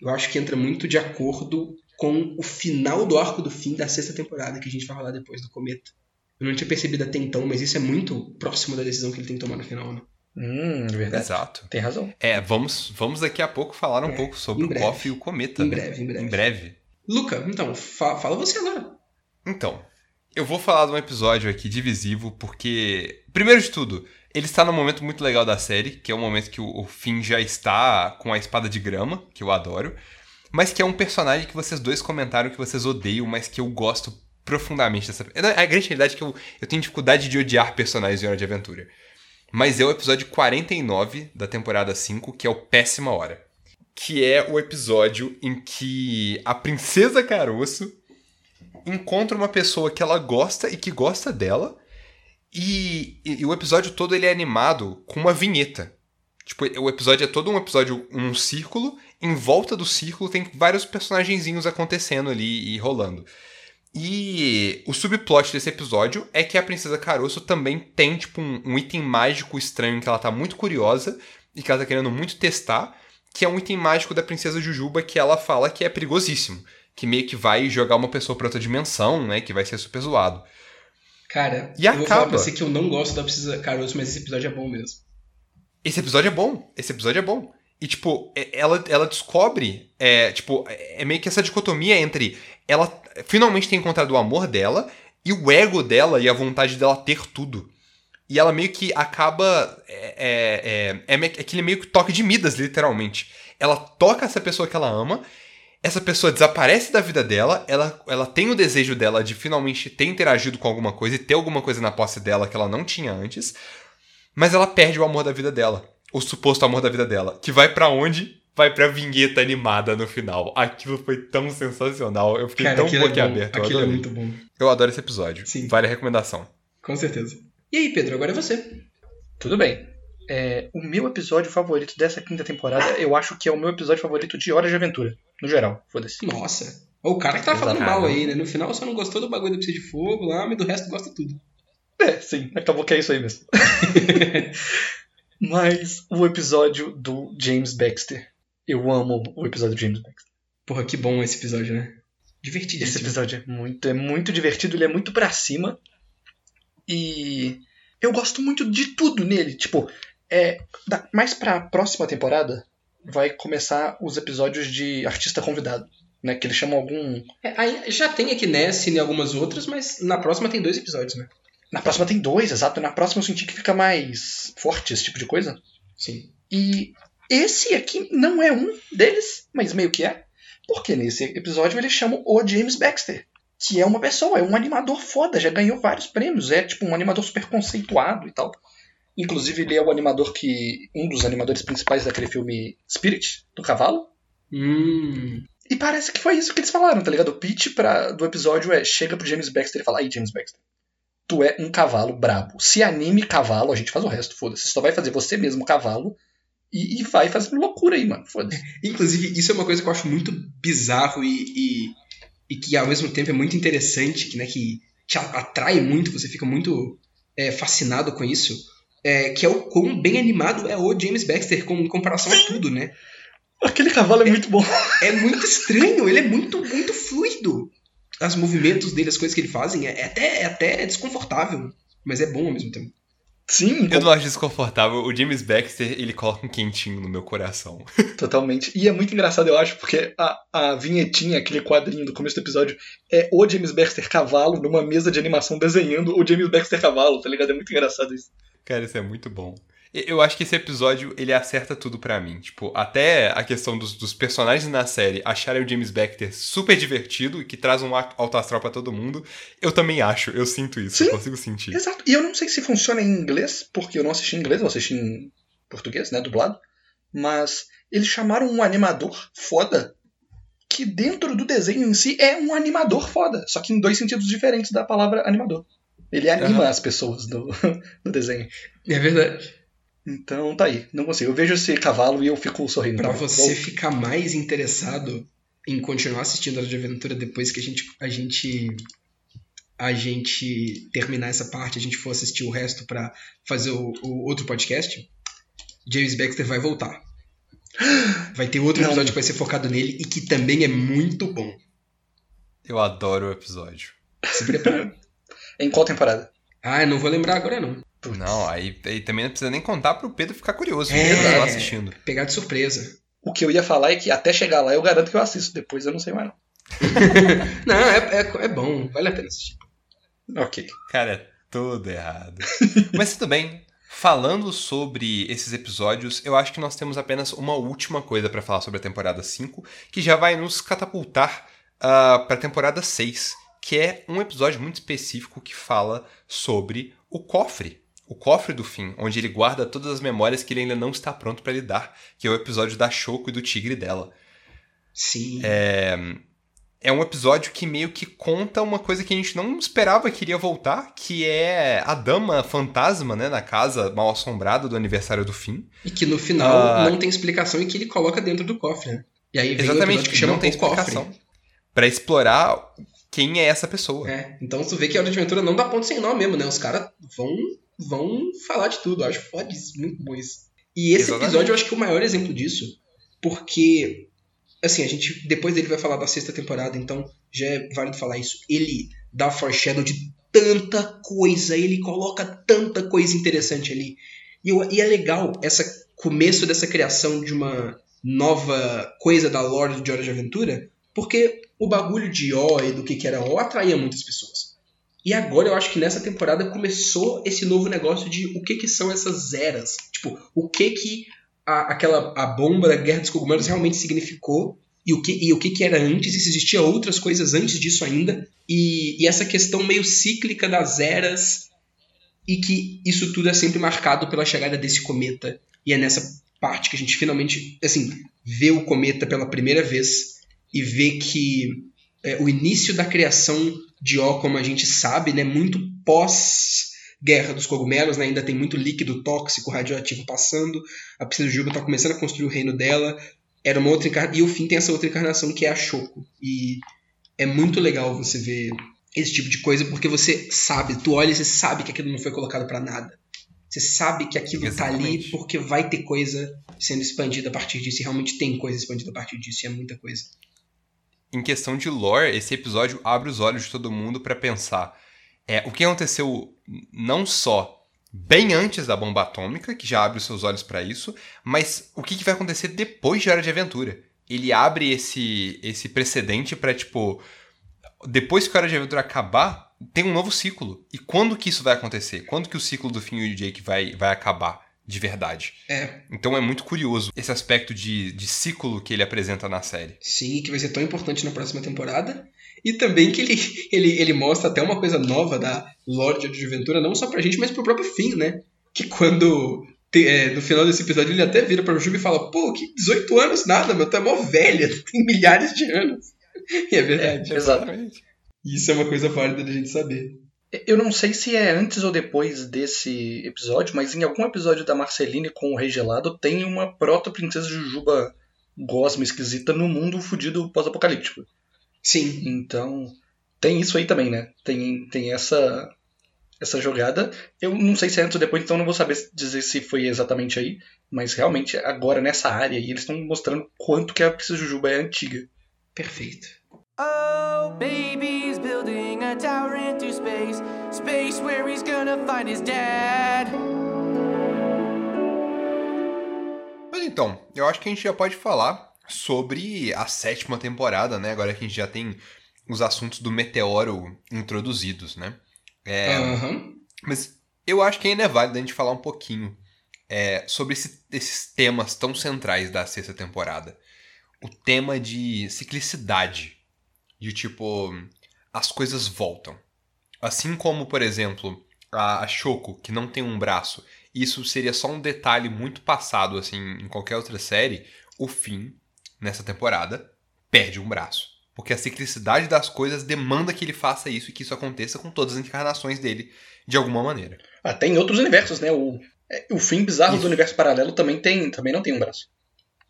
Eu acho que entra muito de acordo com o final do arco do fim da sexta temporada, que a gente vai falar depois do Cometa. Eu não tinha percebido até então, mas isso é muito próximo da decisão que ele tem que tomar no final, né? Hum, verdade. Exato. Tem razão. É, vamos, vamos daqui a pouco falar um é, pouco sobre o Koff e o Cometa. Em né? breve, em breve. Em breve. Luca, então, fa fala você agora. Então, eu vou falar de um episódio aqui divisivo, porque, primeiro de tudo, ele está num momento muito legal da série, que é o um momento que o, o Finn já está com a espada de grama, que eu adoro, mas que é um personagem que vocês dois comentaram que vocês odeiam, mas que eu gosto profundamente dessa. A grande realidade é que eu, eu tenho dificuldade de odiar personagens em Hora de Aventura. Mas é o episódio 49 da temporada 5, que é o Péssima Hora. Que é o episódio em que a Princesa Caroço encontra uma pessoa que ela gosta e que gosta dela. E, e, e o episódio todo ele é animado com uma vinheta. Tipo, o episódio é todo um episódio, um círculo. Em volta do círculo tem vários personagenzinhos acontecendo ali e rolando. E o subplot desse episódio é que a Princesa Caroço também tem, tipo, um, um, item mágico estranho que ela tá muito curiosa e que ela tá querendo muito testar, que é um item mágico da Princesa Jujuba que ela fala que é perigosíssimo. Que meio que vai jogar uma pessoa pra outra dimensão, né? Que vai ser super zoado. Cara, e eu acaba... vou falar pra você que eu não gosto da Princesa Caroço, mas esse episódio é bom mesmo. Esse episódio é bom. Esse episódio é bom. E, tipo, ela, ela descobre, é, tipo, é meio que essa dicotomia entre ela finalmente ter encontrado o amor dela e o ego dela e a vontade dela ter tudo. E ela meio que acaba. É, é, é, é aquele meio que toque de Midas, literalmente. Ela toca essa pessoa que ela ama, essa pessoa desaparece da vida dela, ela, ela tem o desejo dela de finalmente ter interagido com alguma coisa e ter alguma coisa na posse dela que ela não tinha antes, mas ela perde o amor da vida dela o suposto amor da vida dela. Que vai para onde? Vai pra vinheta animada no final. Aquilo foi tão sensacional. Eu fiquei Cara, tão aquilo é boquiaberto. eu Aquilo é adorei. muito bom. Eu adoro esse episódio. Sim. Vale a recomendação. Com certeza. E aí, Pedro, agora é você. Tudo bem. É, o meu episódio favorito dessa quinta temporada, eu acho que é o meu episódio favorito de Hora de Aventura. No geral, foda-se. Nossa. O cara que tava falando mal aí, né? No final só não gostou do bagulho do Precisa de Fogo lá, mas do resto gosta tudo. É, sim, acabou que é isso aí mesmo. Mas o episódio do James Baxter. Eu amo o episódio do James Baxter. Porra, que bom esse episódio, né? Divertidíssimo. Esse episódio é muito, é muito divertido, ele é muito pra cima. E eu gosto muito de tudo nele. Tipo, é, da- mais pra próxima temporada vai começar os episódios de artista convidado. Né, que eles chamam algum. É, já tem aqui nessa e em algumas outras, mas na próxima tem dois episódios, né? Na próxima tem dois, exato. Na próxima eu senti que fica mais forte esse tipo de coisa. Sim. E esse aqui não é um deles, mas meio que é. Porque nesse episódio eles chamam o James Baxter. Que é uma pessoa, é um animador foda, já ganhou vários prêmios. É tipo um animador super conceituado e tal. Inclusive, ele é o animador que. um dos animadores principais daquele filme Spirit, do cavalo. Hum. E parece que foi isso que eles falaram, tá ligado? O pitch pra, do episódio é: chega pro James Baxter e fala, aí, James Baxter, tu é um cavalo brabo. Se anime cavalo, a gente faz o resto, foda-se. Só vai fazer você mesmo cavalo e, e vai fazendo loucura aí, mano, foda-se. Inclusive, isso é uma coisa que eu acho muito bizarro e, e, e que ao mesmo tempo é muito interessante, que, né, que te atrai muito, você fica muito é, fascinado com isso. É, que é o quão bem animado é o James Baxter com, em comparação a tudo, né? Aquele cavalo é muito bom. É muito estranho, ele é muito, muito fluido. Os movimentos dele, as coisas que ele fazem, é, é até, é até desconfortável, mas é bom ao mesmo tempo. Sim, Eu não acho desconfortável. O James Baxter, ele coloca um quentinho no meu coração. totalmente. E é muito engraçado, eu acho, porque a, a vinhetinha, aquele quadrinho do começo do episódio, é o James Baxter cavalo numa mesa de animação desenhando o James Baxter cavalo, tá ligado? É muito engraçado isso. Cara, isso é muito bom. Eu acho que esse episódio, ele acerta tudo pra mim. Tipo, até a questão dos, dos personagens na série acharem o James Baxter super divertido e que traz um alto astral pra todo mundo. Eu também acho, eu sinto isso, Sim. eu consigo sentir. Exato. E eu não sei se funciona em inglês, porque eu não assisti em inglês, eu assisti em português, né, dublado. Mas eles chamaram um animador foda que dentro do desenho em si é um animador foda, só que em dois sentidos diferentes da palavra animador. Ele anima Aham. as pessoas do, do desenho. É verdade. Então tá aí, não consigo. Eu vejo esse cavalo e eu fico sorrindo. Pra você ficar mais interessado em continuar assistindo Hora de Aventura depois que a gente, a gente a gente terminar essa parte, a gente for assistir o resto pra fazer o, o outro podcast, James Baxter vai voltar. Vai ter outro Não. episódio que vai ser focado nele e que também é muito bom. Eu adoro o episódio. Se prepara. Em qual temporada? ah, eu não vou lembrar agora não. Putz. Não, aí, aí também não precisa nem contar pro Pedro ficar curioso. É. Lá assistindo. Pegar de surpresa. O que eu ia falar é que até chegar lá eu garanto que eu assisto. Depois eu não sei mais não. Não, é, é, é bom, vale a pena assistir. Ok. Cara, é tudo errado. Mas tudo bem. Falando sobre esses episódios, eu acho que nós temos apenas uma última coisa pra falar sobre a temporada 5, que já vai nos catapultar uh, pra temporada 6, que é um episódio muito específico que fala sobre o cofre. O cofre do fim, onde ele guarda todas as memórias que ele ainda não está pronto para lidar, que é o episódio da Shoko e do tigre dela. Sim. É, é um episódio que meio que conta uma coisa que a gente não esperava que iria voltar, que é a dama fantasma, né, na casa mal assombrada do aniversário do fim. E que no final Ah. não tem explicação e que ele coloca dentro do cofre, né? E aí vem Exatamente, episódio que chama não tem o cofre. explicação. Pra explorar quem é essa pessoa. É, então tu vê que a Hora de Aventura não dá ponto sem nó mesmo, né? Os caras vão, vão falar de tudo. Eu acho foda isso, muito bom isso. E esse Exatamente. episódio eu acho que é o maior exemplo disso, porque, assim, a gente depois dele vai falar da sexta temporada, então já é válido falar isso. Ele dá foreshadow de tanta coisa, ele coloca tanta coisa interessante ali. E, eu- e é legal esse começo dessa criação de uma nova coisa da lore de Hora de Aventura, porque o bagulho de O e do que, que era O atraía muitas pessoas. E agora eu acho que nessa temporada começou esse novo negócio de o que, que são essas eras. Tipo, o que que a, aquela a bomba da Guerra dos Cogumelos realmente significou e o que, e o que, que era antes, e se existia outras coisas antes disso ainda. E, e essa questão meio cíclica das eras e que isso tudo é sempre marcado pela chegada desse cometa. E é nessa parte que a gente finalmente, assim, vê o cometa pela primeira vez e vê que é, o início da criação de O, como a gente sabe, né, muito pós Guerra dos Cogumelos, né, ainda tem muito líquido tóxico, radioativo passando, a Piscina de Juba está começando a construir o reino dela, era uma outra encarnação, e o fim tem essa outra encarnação que é a Shoko, e é muito legal você ver esse tipo de coisa, porque você sabe, tu olha e você sabe que aquilo não foi colocado para nada. Você sabe que aquilo tá ali Exatamente. porque vai ter coisa sendo expandida a partir disso, e realmente tem coisa expandida a partir disso, e é muita coisa. Em questão de lore, esse episódio abre os olhos de todo mundo pra pensar é, o que aconteceu não só bem antes da bomba atômica, que já abre os seus olhos pra isso, mas o que, que vai acontecer depois de Hora de Aventura. Ele abre esse, esse precedente pra, tipo, depois que a Hora de Aventura acabar, tem um novo ciclo. E quando que isso vai acontecer? Quando que o ciclo do Finn e o Jake vai, vai acabar de verdade? É, Então é muito curioso esse aspecto de, de ciclo que ele apresenta na série. sim, que vai ser tão importante na próxima temporada. E também que ele, ele, ele mostra até uma coisa nova da Lorde de Aventura, não só pra gente, mas pro próprio fim, né? Que quando. te- é, no final desse episódio ele até vira pra Juba e fala: Pô, que 18 anos nada, meu, tu é mó velha, tu tem milhares de anos. E é verdade. Exato. Isso é uma coisa válida da gente saber. Eu não sei se é antes ou depois desse episódio, mas em algum episódio da Marceline com o Rei Gelado tem uma proto-princesa Jujuba gosma esquisita no mundo fudido pós-apocalíptico. Sim, Então, tem isso aí também, né? Tem, tem essa essa jogada. Eu não sei se é antes ou depois, então não vou saber dizer se foi exatamente aí, mas realmente agora nessa área aí eles estão mostrando quanto que a Princesa Jujuba é antiga. perfeito. Oh, baby's building a tower into space. Space where he's gonna find his dad. Mas então, eu acho que a gente já pode falar sobre a sétima temporada, né? Agora que a gente já tem os assuntos do meteoro introduzidos, né? É, Aham. Mas eu acho que ainda é válido a gente falar um pouquinho é, sobre esse- esses temas tão centrais da sexta temporada. O tema de ciclicidade. De tipo, as coisas voltam. Assim como, por exemplo, a, Shoko, que não tem um braço. Isso seria só um detalhe muito passado, assim, em qualquer outra série. O Finn, nessa temporada, perde um braço. Porque a ciclicidade das coisas demanda que ele faça isso e que isso aconteça com todas as encarnações dele de alguma maneira. Até em outros universos, né? O, é, o fim bizarro Isso. do universo paralelo também, tem, também não tem um braço.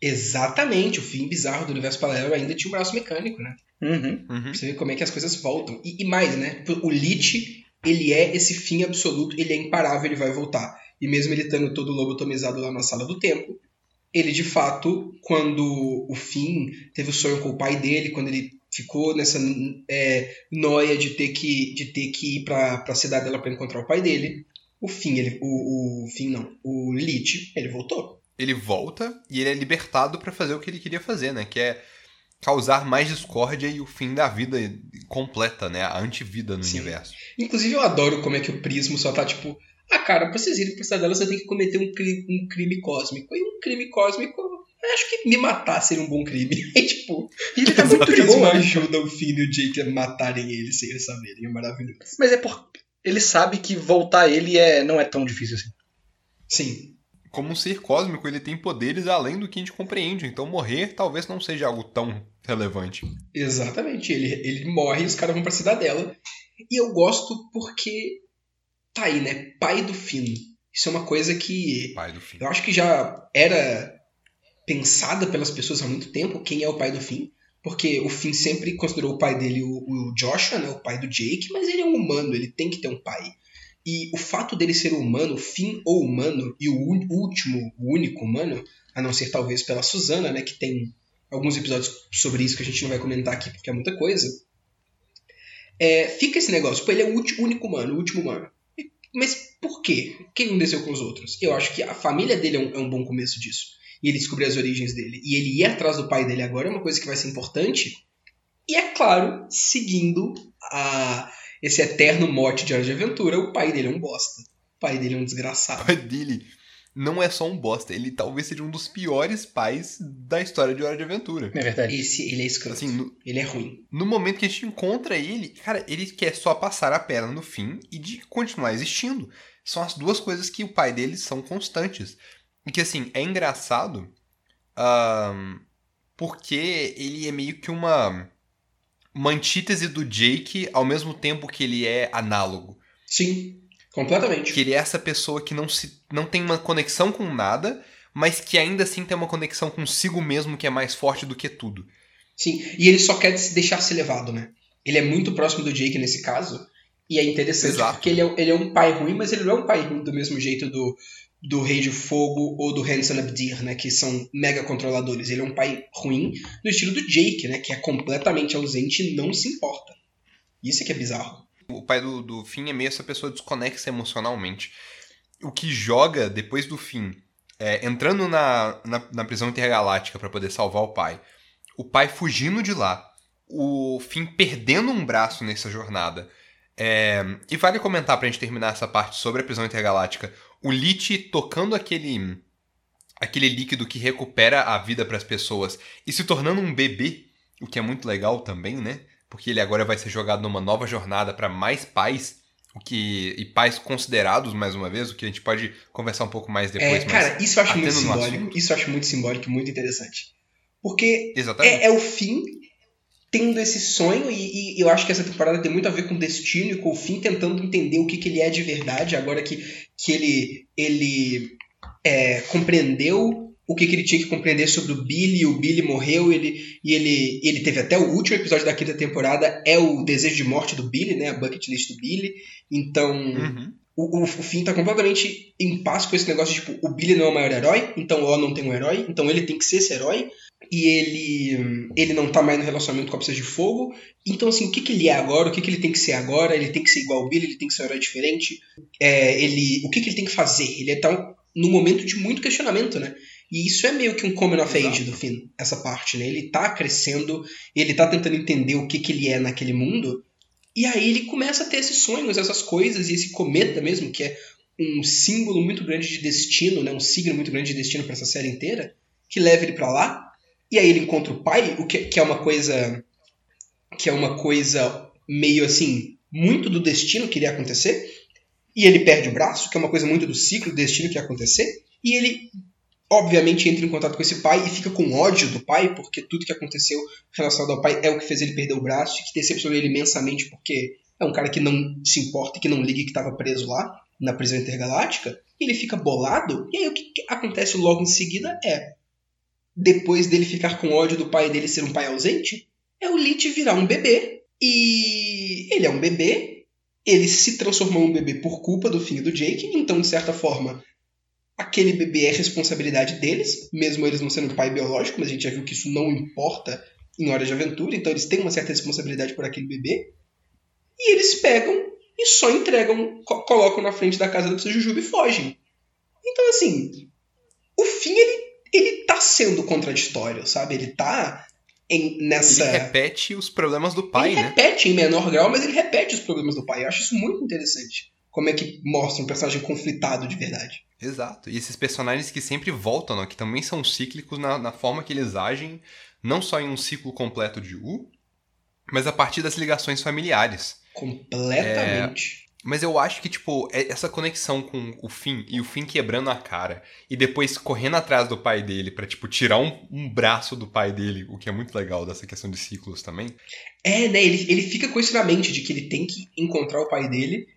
Exatamente, o fim bizarro do universo paralelo ainda tinha um braço mecânico, né? Uhum. Uhum. Você ver como é que as coisas voltam. E, e mais, né? O Lich, ele é esse fim absoluto, ele é imparável, ele vai voltar. E mesmo ele estando todo lobotomizado lá na sala do tempo, ele de fato, quando o Finn teve o sonho com o pai dele, quando ele ficou nessa é, noia de ter que, de ter que ir pra, pra cidade dela pra encontrar o pai dele, o Finn, ele, o, o Finn não, o Lich, ele voltou. Ele volta e ele é libertado pra fazer o que ele queria fazer, né? Que é causar mais discórdia e o fim da vida completa, né? A antivida no Sim. universo. Inclusive, eu adoro como é que o Prismo só tá tipo. Ah, cara, pra vocês irem pra cidade dela, você tem que cometer um crime, um crime cósmico. E um crime cósmico Eu acho que me matar seria um bom crime. E, tipo, E ele tá muito boa. né? ajudam o Finn e o Jake a matarem ele sem eles saberem. É maravilhoso. Mas é por. Ele sabe que voltar ele é... não é tão difícil assim. Sim. Como um ser cósmico, ele tem poderes além do que a gente compreende. Então morrer talvez não seja algo tão relevante. Exatamente. Ele, ele morre e os caras vão pra cidadela. E eu gosto porque. Tá aí, né? Pai do Finn. Isso é uma coisa que. Pai do fim. Eu acho que já era pensada pelas pessoas há muito tempo quem é o pai do Finn. Porque o Finn sempre considerou o pai dele o, o Joshua, né, o pai do Jake, mas ele é um humano, ele tem que ter um pai. E o fato dele ser humano, Finn ou humano, e o último, o único humano, a não ser talvez pela Susana, né, que tem alguns episódios sobre isso que a gente não vai comentar aqui porque é muita coisa. É, fica esse negócio, pô, ele é o ulti- único humano, o último humano. Mas por quê? O que aconteceu com os outros? Eu acho que a família dele é um, é um bom começo disso. E ele descobrir as origens dele. E ele ir atrás do pai dele agora é uma coisa que vai ser importante. E é claro, seguindo a, esse eterno mote de Hora de Aventura, o pai dele é um bosta. O pai dele é um O desgraçado. pai dele não é só um bosta, ele talvez seja um dos piores pais da história de Hora de Aventura. É verdade. Esse, ele é escroto. Assim, no, Ele é ruim. no momento que a gente encontra ele, cara, ele quer só passar a perna no fim e de continuar existindo. São as duas coisas que o pai dele são constantes. E que, assim, é engraçado ahn, porque ele é meio que uma, uma antítese do Jake ao mesmo tempo que ele é análogo. Sim, completamente. Que ele é essa pessoa que não, se, não tem uma conexão com nada, mas que ainda assim tem uma conexão consigo mesmo que é mais forte do que tudo. Sim, e ele só quer se deixar ser levado, né? Ele é muito próximo do Jake nesse caso. E é interessante Exato. porque ele é, ele é um pai ruim, mas ele não é um pai ruim do mesmo jeito do, do Rei de Fogo ou do Hanson Abdir, né? Que são mega controladores. Ele é um pai ruim no estilo do Jake, né? Que é completamente ausente e não se importa. Isso é que é bizarro. O pai do, do Finn é meio essa pessoa desconexa emocionalmente. O que joga depois do Finn, é, entrando na, na, na prisão intergaláctica pra poder salvar o pai, o pai fugindo de lá, o Finn perdendo um braço nessa jornada. É, e vale comentar pra gente terminar essa parte sobre a prisão intergaláctica, o Lich tocando aquele aquele líquido que recupera a vida pras pessoas e se tornando um bebê, o que é muito legal também, né? porque ele agora vai ser jogado numa nova jornada para mais pais, o que e pais considerados mais uma vez, o que a gente pode conversar um pouco mais depois. é, cara, isso eu acho muito simbólico. Isso eu acho muito simbólico e muito interessante. Porque exatamente. É, é o fim tendo esse sonho, e, e eu acho que essa temporada tem muito a ver com o destino e com o fim tentando entender o que, que ele é de verdade, agora que, que ele, ele é, compreendeu o que, que ele tinha que compreender sobre o Billy, o Billy morreu, ele, e ele, ele teve até o último episódio da quinta temporada, é o desejo de morte do Billy, né? A bucket list do Billy. Então, Uhum. O, o, o Finn tá completamente em paz com esse negócio de, tipo, o Billy não é o maior herói, então o O não tem um herói, então ele tem que ser esse herói, e ele ele não tá mais no relacionamento com a Princesa de Fogo, então assim, o que que ele é agora, o que que ele tem que ser agora, ele tem que ser igual ao Billy, ele tem que ser um herói diferente, é, ele, o que que ele tem que fazer, ele tá num momento de muito questionamento, né, e isso é meio que um coming of age do Finn, essa parte, né, ele tá crescendo, ele tá tentando entender o que que ele é naquele mundo, e aí ele começa a ter esses sonhos, essas coisas, e esse cometa mesmo, que é um símbolo muito grande de destino, né? um signo muito grande de destino para essa série inteira, que leva ele para lá. E aí ele encontra o pai, o que, que é uma coisa que é uma coisa meio assim, muito do destino que iria acontecer. E ele perde o braço, que é uma coisa muito do ciclo do destino que ia acontecer. E ele obviamente entra em contato com esse pai e fica com ódio do pai, porque tudo que aconteceu relacionado ao pai é o que fez ele perder o braço e que decepcionou ele imensamente, porque é um cara que não se importa, que não liga e que estava preso lá na prisão intergaláctica. E ele fica bolado, e aí o que acontece logo em seguida é, depois dele ficar com ódio do pai dele ser um pai ausente, é o Lich virar um bebê, e ele é um bebê, ele se transformou em um bebê por culpa do fim do Jake, então de certa forma aquele bebê é responsabilidade deles, mesmo eles não sendo pai biológico, mas a gente já viu que isso não importa em Hora de Aventura, então eles têm uma certa responsabilidade por aquele bebê. E eles pegam e só entregam, co- colocam na frente da casa da Princesa Jujuba e fogem. Então, assim, o fim, ele, ele tá sendo contraditório, sabe? Ele tá em, nessa... Ele repete os problemas do pai, ele né? repete em menor grau, mas ele repete os problemas do pai. Eu acho isso muito interessante. Como é que mostra um personagem conflitado de verdade. Exato. E esses personagens que sempre voltam, né, que também são cíclicos na, na forma que eles agem, não só em um ciclo completo de U, mas a partir das ligações familiares. Completamente. Mas eu acho que, tipo, é- essa conexão com o Finn e o Finn quebrando a cara e depois correndo atrás do pai dele pra, tipo, tirar um, um braço do pai dele, o que é muito legal dessa questão de ciclos também. É, né? Ele, ele fica com isso na mente de que ele tem que encontrar o pai dele.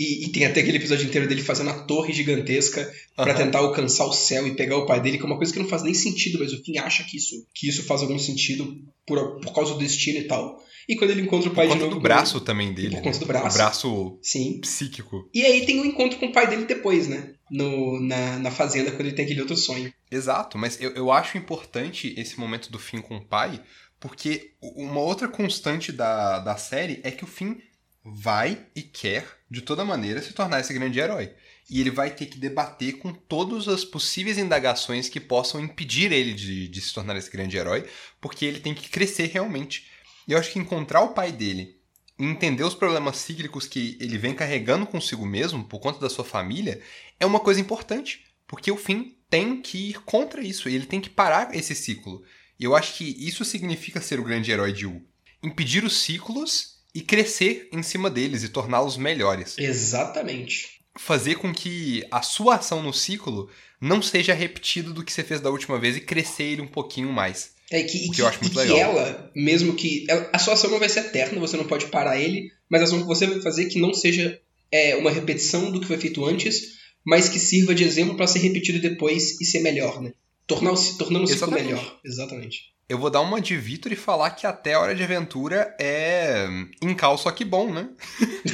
E, e tem até aquele episódio inteiro dele fazendo a torre gigantesca pra Aham. tentar alcançar o céu e pegar o pai dele, que é uma coisa que não faz nem sentido, mas o Finn acha que isso, que isso faz algum sentido por, por causa do destino e tal. E quando ele encontra o pai Por de novo. do braço também dele. por conta né? do braço. O braço Sim. psíquico. E aí tem o encontro com o pai dele depois, né? No, na, na fazenda, quando ele tem aquele outro sonho. Exato, mas eu, eu acho importante esse momento do Finn com o pai, porque uma outra constante da, da série é que o Finn vai e quer, de toda maneira, se tornar esse grande herói. E ele vai ter que debater com todas as possíveis indagações que possam impedir ele de, de se tornar esse grande herói, porque ele tem que crescer realmente. E eu acho que encontrar o pai dele entender os problemas cíclicos que ele vem carregando consigo mesmo por conta da sua família é uma coisa importante. Porque o Finn tem que ir contra isso, ele tem que parar esse ciclo. E eu acho que isso significa ser o grande herói de U. Impedir os ciclos e crescer em cima deles e torná-los melhores. Exatamente. Fazer com que a sua ação no ciclo não seja repetida do que você fez da última vez e crescer ele um pouquinho mais. É que, O que, eu acho muito que legal. ela, mesmo que. ela- a sua ação não vai ser eterna, você não pode parar ele, mas a ação que você vai fazer que não seja é, uma repetição do que foi feito antes, mas que sirva de exemplo para ser repetido depois e ser melhor, né? Tornar o, tornando o ciclo melhor. Exatamente. Eu vou dar uma de Vitor e falar que até a Hora de Aventura é em cal, só que bom, né?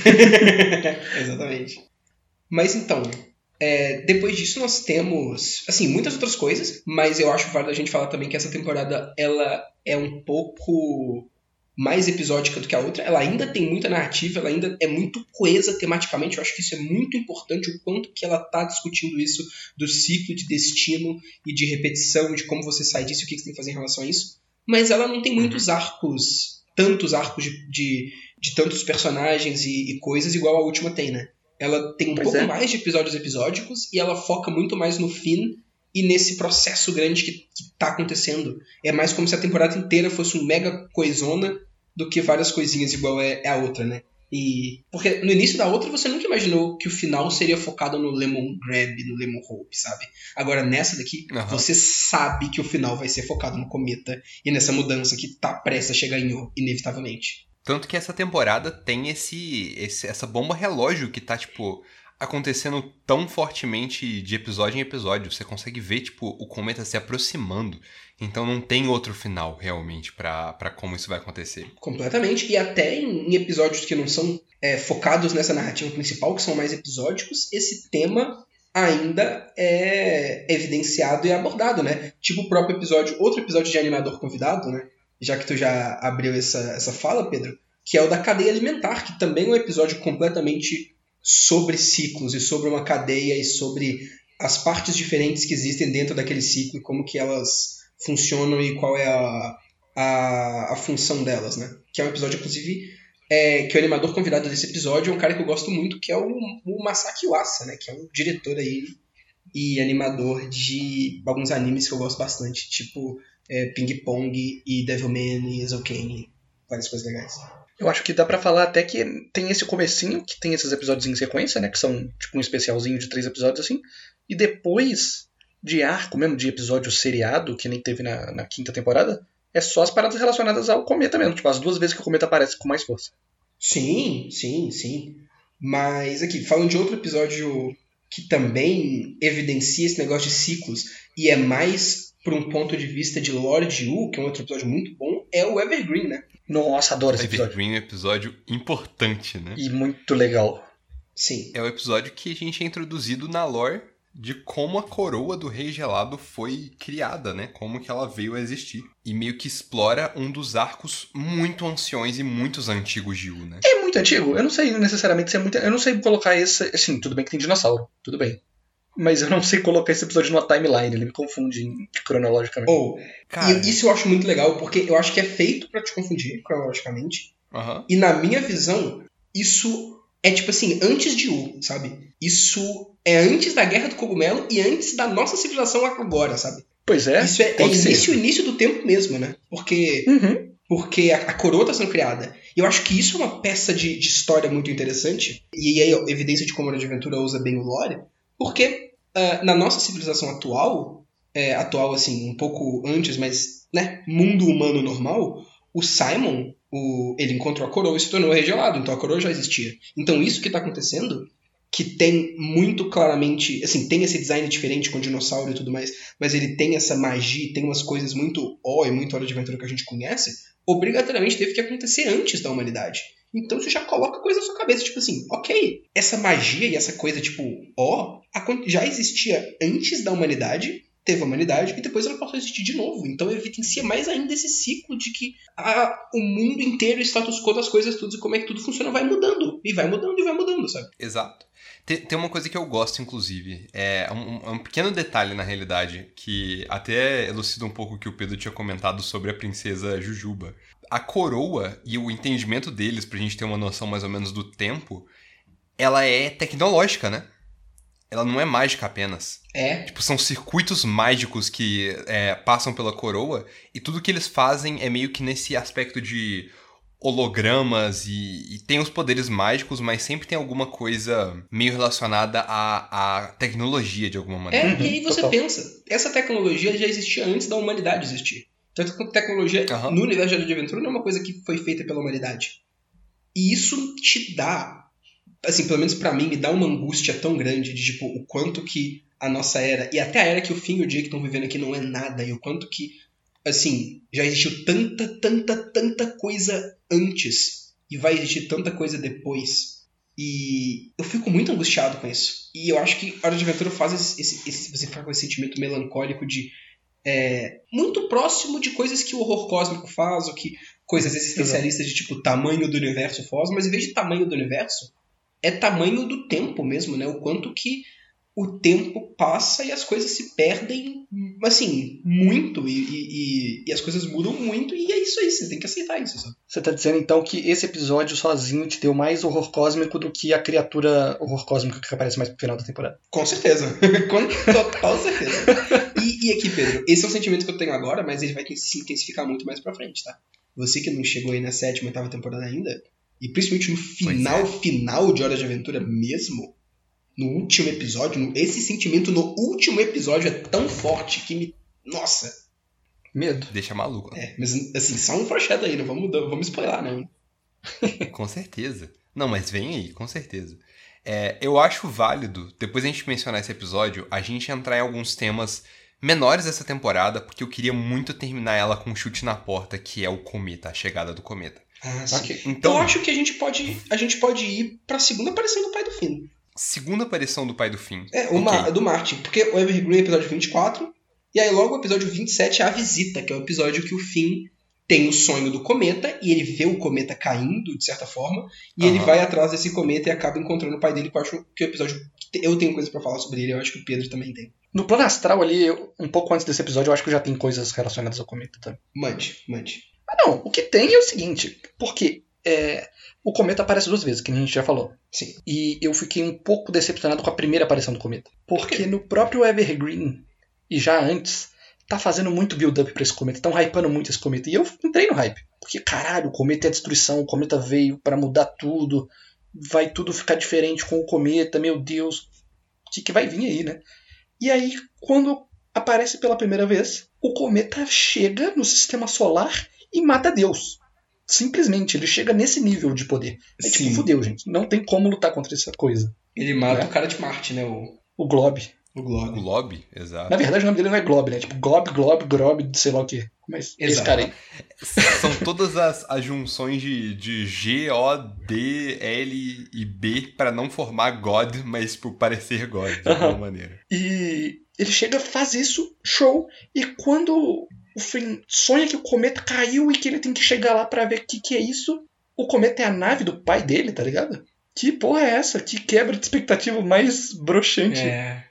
Exatamente. Mas então, é, depois disso nós temos, assim, muitas outras coisas, mas eu acho válido a gente falar também que essa temporada, ela é um pouco mais episódica do que a outra. Ela ainda tem muita narrativa, ela ainda é muito coesa tematicamente. Eu acho que isso é muito importante, o quanto que ela tá discutindo isso do ciclo de destino e de repetição, de como você sai disso o que você tem que fazer em relação a isso. Mas ela não tem muitos arcos, tantos arcos de, de, de tantos personagens e, e coisas igual a última tem, né? Ela tem um Pois pouco é. mais de episódios episódicos e ela foca muito mais no fim e nesse processo grande que, que tá acontecendo. É mais como se a temporada inteira fosse um mega coisona do que várias coisinhas igual é, é a outra, né? E porque no início da outra você nunca imaginou que o final seria focado no Lemon Grab, no Lemon Hope, sabe? Agora nessa daqui, Aham. você sabe que o final vai ser focado no cometa e nessa mudança que tá prestes a chegar em O, inevitavelmente. Tanto que essa temporada tem esse, esse- essa bomba relógio que tá, tipo, acontecendo tão fortemente de episódio em episódio. Você consegue ver, tipo, o cometa se aproximando. Então não tem outro final, realmente, pra como isso vai acontecer. Completamente. E até em, em episódios que não são é, focados nessa narrativa principal, que são mais episódicos, esse tema ainda é evidenciado e abordado, né? Tipo o próprio episódio, outro episódio de animador convidado, né? Já que tu já abriu essa, essa fala, Pedro, que é o da cadeia alimentar, que também é um episódio completamente sobre ciclos e sobre uma cadeia e sobre as partes diferentes que existem dentro daquele ciclo e como que elas funcionam e qual é a, a, a função delas, né? Que é um episódio, inclusive, é, que o animador convidado desse episódio é um cara que eu gosto muito, que é o, o Masaki Uasa, né? Que é um diretor aí e animador de alguns animes que eu gosto bastante, tipo é, Ping Pong e Devilman e Eizouken, várias coisas legais. Eu acho que dá pra falar até que tem esse comecinho, que tem esses episódios em sequência, né? Que são tipo um especialzinho de três episódios assim. E depois de arco mesmo, de episódio seriado, que nem teve na, na quinta temporada, é só as paradas relacionadas ao cometa mesmo. Tipo, as duas vezes que o cometa aparece com mais força. Sim, sim, sim. Mas aqui, falando de outro episódio que também evidencia esse negócio de ciclos e é mais por um ponto de vista de lore de U, que é um outro episódio muito bom, é o Evergreen, né? Nossa, adoro esse episódio. Evergreen é um episódio importante, né? E muito legal. Sim. É o episódio que a gente é introduzido na lore de como a coroa do Rei Gelado foi criada, né? Como que ela veio a existir. E meio que explora um dos arcos muito anciões e muitos antigos de U, né? É muito antigo. Eu não sei necessariamente se é muito. Eu não sei colocar esse. Assim, tudo bem que tem dinossauro. Tudo bem. Mas eu não sei colocar esse episódio numa timeline. Ele me confunde cronologicamente. Ou, Cara, e isso eu acho muito legal, porque eu acho que é feito pra te confundir, cronologicamente. aham. E na minha visão, isso é tipo assim, antes de U, sabe? Isso é antes da Guerra do Cogumelo e antes da nossa civilização agora, sabe? Pois é. Isso é, é ser. início, início do tempo mesmo, né? Porque Uhum. porque a, a coroa está sendo criada. E eu acho que isso é uma peça de, de história muito interessante, e aí a evidência de como a Aventura usa bem o lore, porque ah, na nossa civilização atual, é, atual assim, um pouco antes, mas, né, mundo humano normal, o Simon, o, ele encontrou a coroa e se tornou regelado, então a coroa já existia. Então isso que está acontecendo, que tem muito claramente, assim, tem esse design diferente com dinossauro e tudo mais, mas ele tem essa magia, tem umas coisas muito ó e muito Hora de Aventura que a gente conhece, obrigatoriamente teve que acontecer antes da humanidade. Então você já coloca coisa na sua cabeça, tipo assim, ok, essa magia e essa coisa, tipo, ó, acon- já existia antes da humanidade, teve a humanidade, e depois ela passou a existir de novo. Então evidencia mais ainda esse ciclo de que a, o mundo inteiro, o status quo das coisas, tudo e como é que tudo funciona, vai mudando. E vai mudando e vai mudando, sabe? Exato. Tem, uma coisa que eu gosto, inclusive. É um, um pequeno detalhe, na realidade, que até elucida um pouco o que o Pedro tinha comentado sobre a princesa Jujuba. A coroa e o entendimento deles, pra gente ter uma noção mais ou menos do tempo, ela é tecnológica, né? Ela não é mágica apenas. É. Tipo, são circuitos mágicos que é, passam pela coroa e tudo que eles fazem é meio que nesse aspecto de hologramas e, e tem os poderes mágicos, mas sempre tem alguma coisa meio relacionada à, à tecnologia de alguma maneira. É, Uhum, e aí você total. pensa, essa tecnologia já existia antes da humanidade existir. Tanto que tecnologia Aham. no universo de Aventura não é uma coisa que foi feita pela humanidade. E isso te dá, assim, pelo menos pra mim, me dá uma angústia tão grande de, tipo, o quanto que a nossa era, e até a era que o fim e o dia que estão vivendo aqui não é nada, e o quanto que, assim, já existiu tanta, tanta, tanta coisa antes, e vai existir tanta coisa depois. E eu fico muito angustiado com isso. E eu acho que Hora de Aventura faz esse, esse, esse- você ficar com esse sentimento melancólico de. é, muito próximo de coisas que o horror cósmico faz, ou que coisas existencialistas de tipo tamanho do universo faz, mas em vez de tamanho do universo, é tamanho do tempo mesmo, né? O quanto que o tempo passa e as coisas se perdem, assim, muito, e, e- e- as coisas mudam muito, e é isso aí, você tem que aceitar isso, sabe? Você tá dizendo então que esse episódio sozinho te deu mais horror cósmico do que a criatura horror cósmico que aparece mais pro final da temporada. Com certeza. Com total certeza. E, e aqui, Pedro, esse é um sentimento que eu tenho agora, mas ele vai se intensificar muito mais pra frente, tá? Você que não chegou aí na sétima, oitava temporada ainda, e principalmente no final, é. final de Hora de Aventura mesmo, no último episódio, no- esse sentimento no último episódio é tão forte que me. Nossa! Medo. Deixa maluco. É, mas assim, só um foreshadow aí, não vamos, não vamos spoiler, não. Com certeza. Não, mas vem aí, com certeza. É, eu acho válido, depois a gente mencionar esse episódio, a gente entrar em alguns temas menores dessa temporada, porque eu queria muito terminar ela com um chute na porta, que é o cometa, a chegada do cometa. Ah, sim. Ok. Então, Eu acho que a gente pode, a gente pode ir pra segunda aparição do pai do Finn. segunda aparição do pai do fim. É, o Ok. Ma- do Martin, porque o Evergreen é o episódio 24, e aí logo o episódio 27 é a visita, que é o episódio que o Finn tem o sonho do cometa, e ele vê o cometa caindo, de certa forma, e ele Aham. vai atrás desse cometa e acaba encontrando o pai dele, que eu acho que o episódio... Eu tenho coisa pra falar sobre ele, eu acho que o Pedro também tem. No plano astral ali, eu- um pouco antes desse episódio, eu acho que já tem coisas relacionadas ao cometa também. Mande, mande. Não, o que tem é o seguinte, porque é, o cometa aparece duas vezes, que a gente já falou. Sim. E eu fiquei um pouco decepcionado com a primeira aparição do cometa. Porque no próprio Evergreen, e já antes, tá fazendo muito build-up pra esse cometa. Estão hypando muito esse cometa. E eu entrei no hype. Porque, caralho, o cometa é a destruição, o cometa veio pra mudar tudo. Vai tudo ficar diferente com o cometa, meu Deus. O que, que vai vir aí, né? E aí, quando aparece pela primeira vez, o cometa chega no sistema solar e mata Deus. Simplesmente, ele chega nesse nível de poder. É tipo, Sim. fudeu, gente. Não tem como lutar contra essa coisa. Ele mata É. o cara de Marte, né, o, O Glob. o O Glob. lobby, exato. Na verdade, o nome dele não é Glob, né? Tipo, Glob, Glob, Grob, sei lá o quê. Mas esse Exato. cara aí. São todas as, as junções de, de G, O, D, L e B para não formar God, mas por parecer God, de alguma Aham. maneira. E ele chega, faz isso, show. E quando o Finn sonha que o cometa caiu e que ele tem que chegar lá pra ver o que, que é isso, o cometa é a nave do pai dele, tá ligado? Que porra é essa? Que quebra de expectativa mais broxante. É.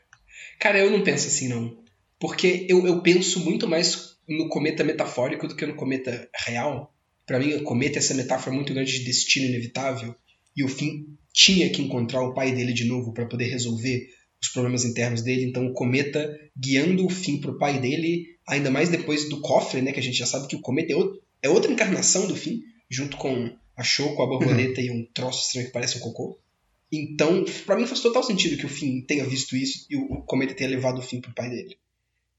Cara, eu não penso assim, não. Porque eu, eu penso muito mais no cometa metafórico do que no cometa real. Pra mim, o cometa é essa metáfora muito grande de destino inevitável. E o fim tinha que encontrar o pai dele de novo para poder resolver os problemas internos dele. Então o cometa guiando o fim pro pai dele, ainda mais depois do cofre, né? Que a gente já sabe que o cometa é, outro, é outra encarnação do fim, junto com a Choco, a borboleta e um troço estranho que parece um cocô. Então, para mim faz total sentido que o Finn tenha visto isso e o, o cometa tenha levado o Finn pro pai dele.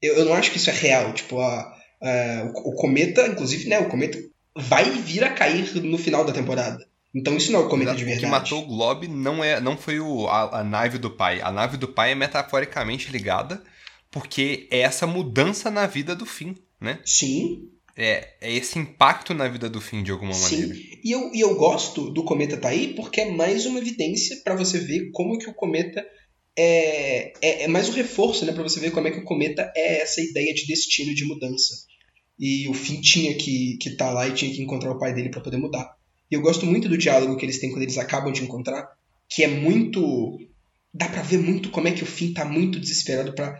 Eu, eu não acho que isso é real. Tipo, a, a, o, o cometa, inclusive, né? O cometa vai vir a cair no final da temporada. Então isso não é o cometa de O verdade. que matou o Glob não, é, não foi o, a, a nave do pai. A nave do pai é metaforicamente ligada porque é essa mudança na vida do fim, né? Sim, É, é esse impacto na vida do fim de alguma maneira. sim. E eu, e eu gosto do cometa tá aí porque é mais uma evidência para você ver como que o cometa é, é, é mais um reforço, né? Para você ver como é que o cometa é essa ideia de destino de mudança. E o Finn tinha que que tá lá e tinha que encontrar o pai dele para poder mudar. E eu gosto muito do diálogo que eles têm quando eles acabam de encontrar, que é muito dá pra ver muito como é que o Finn tá muito desesperado pra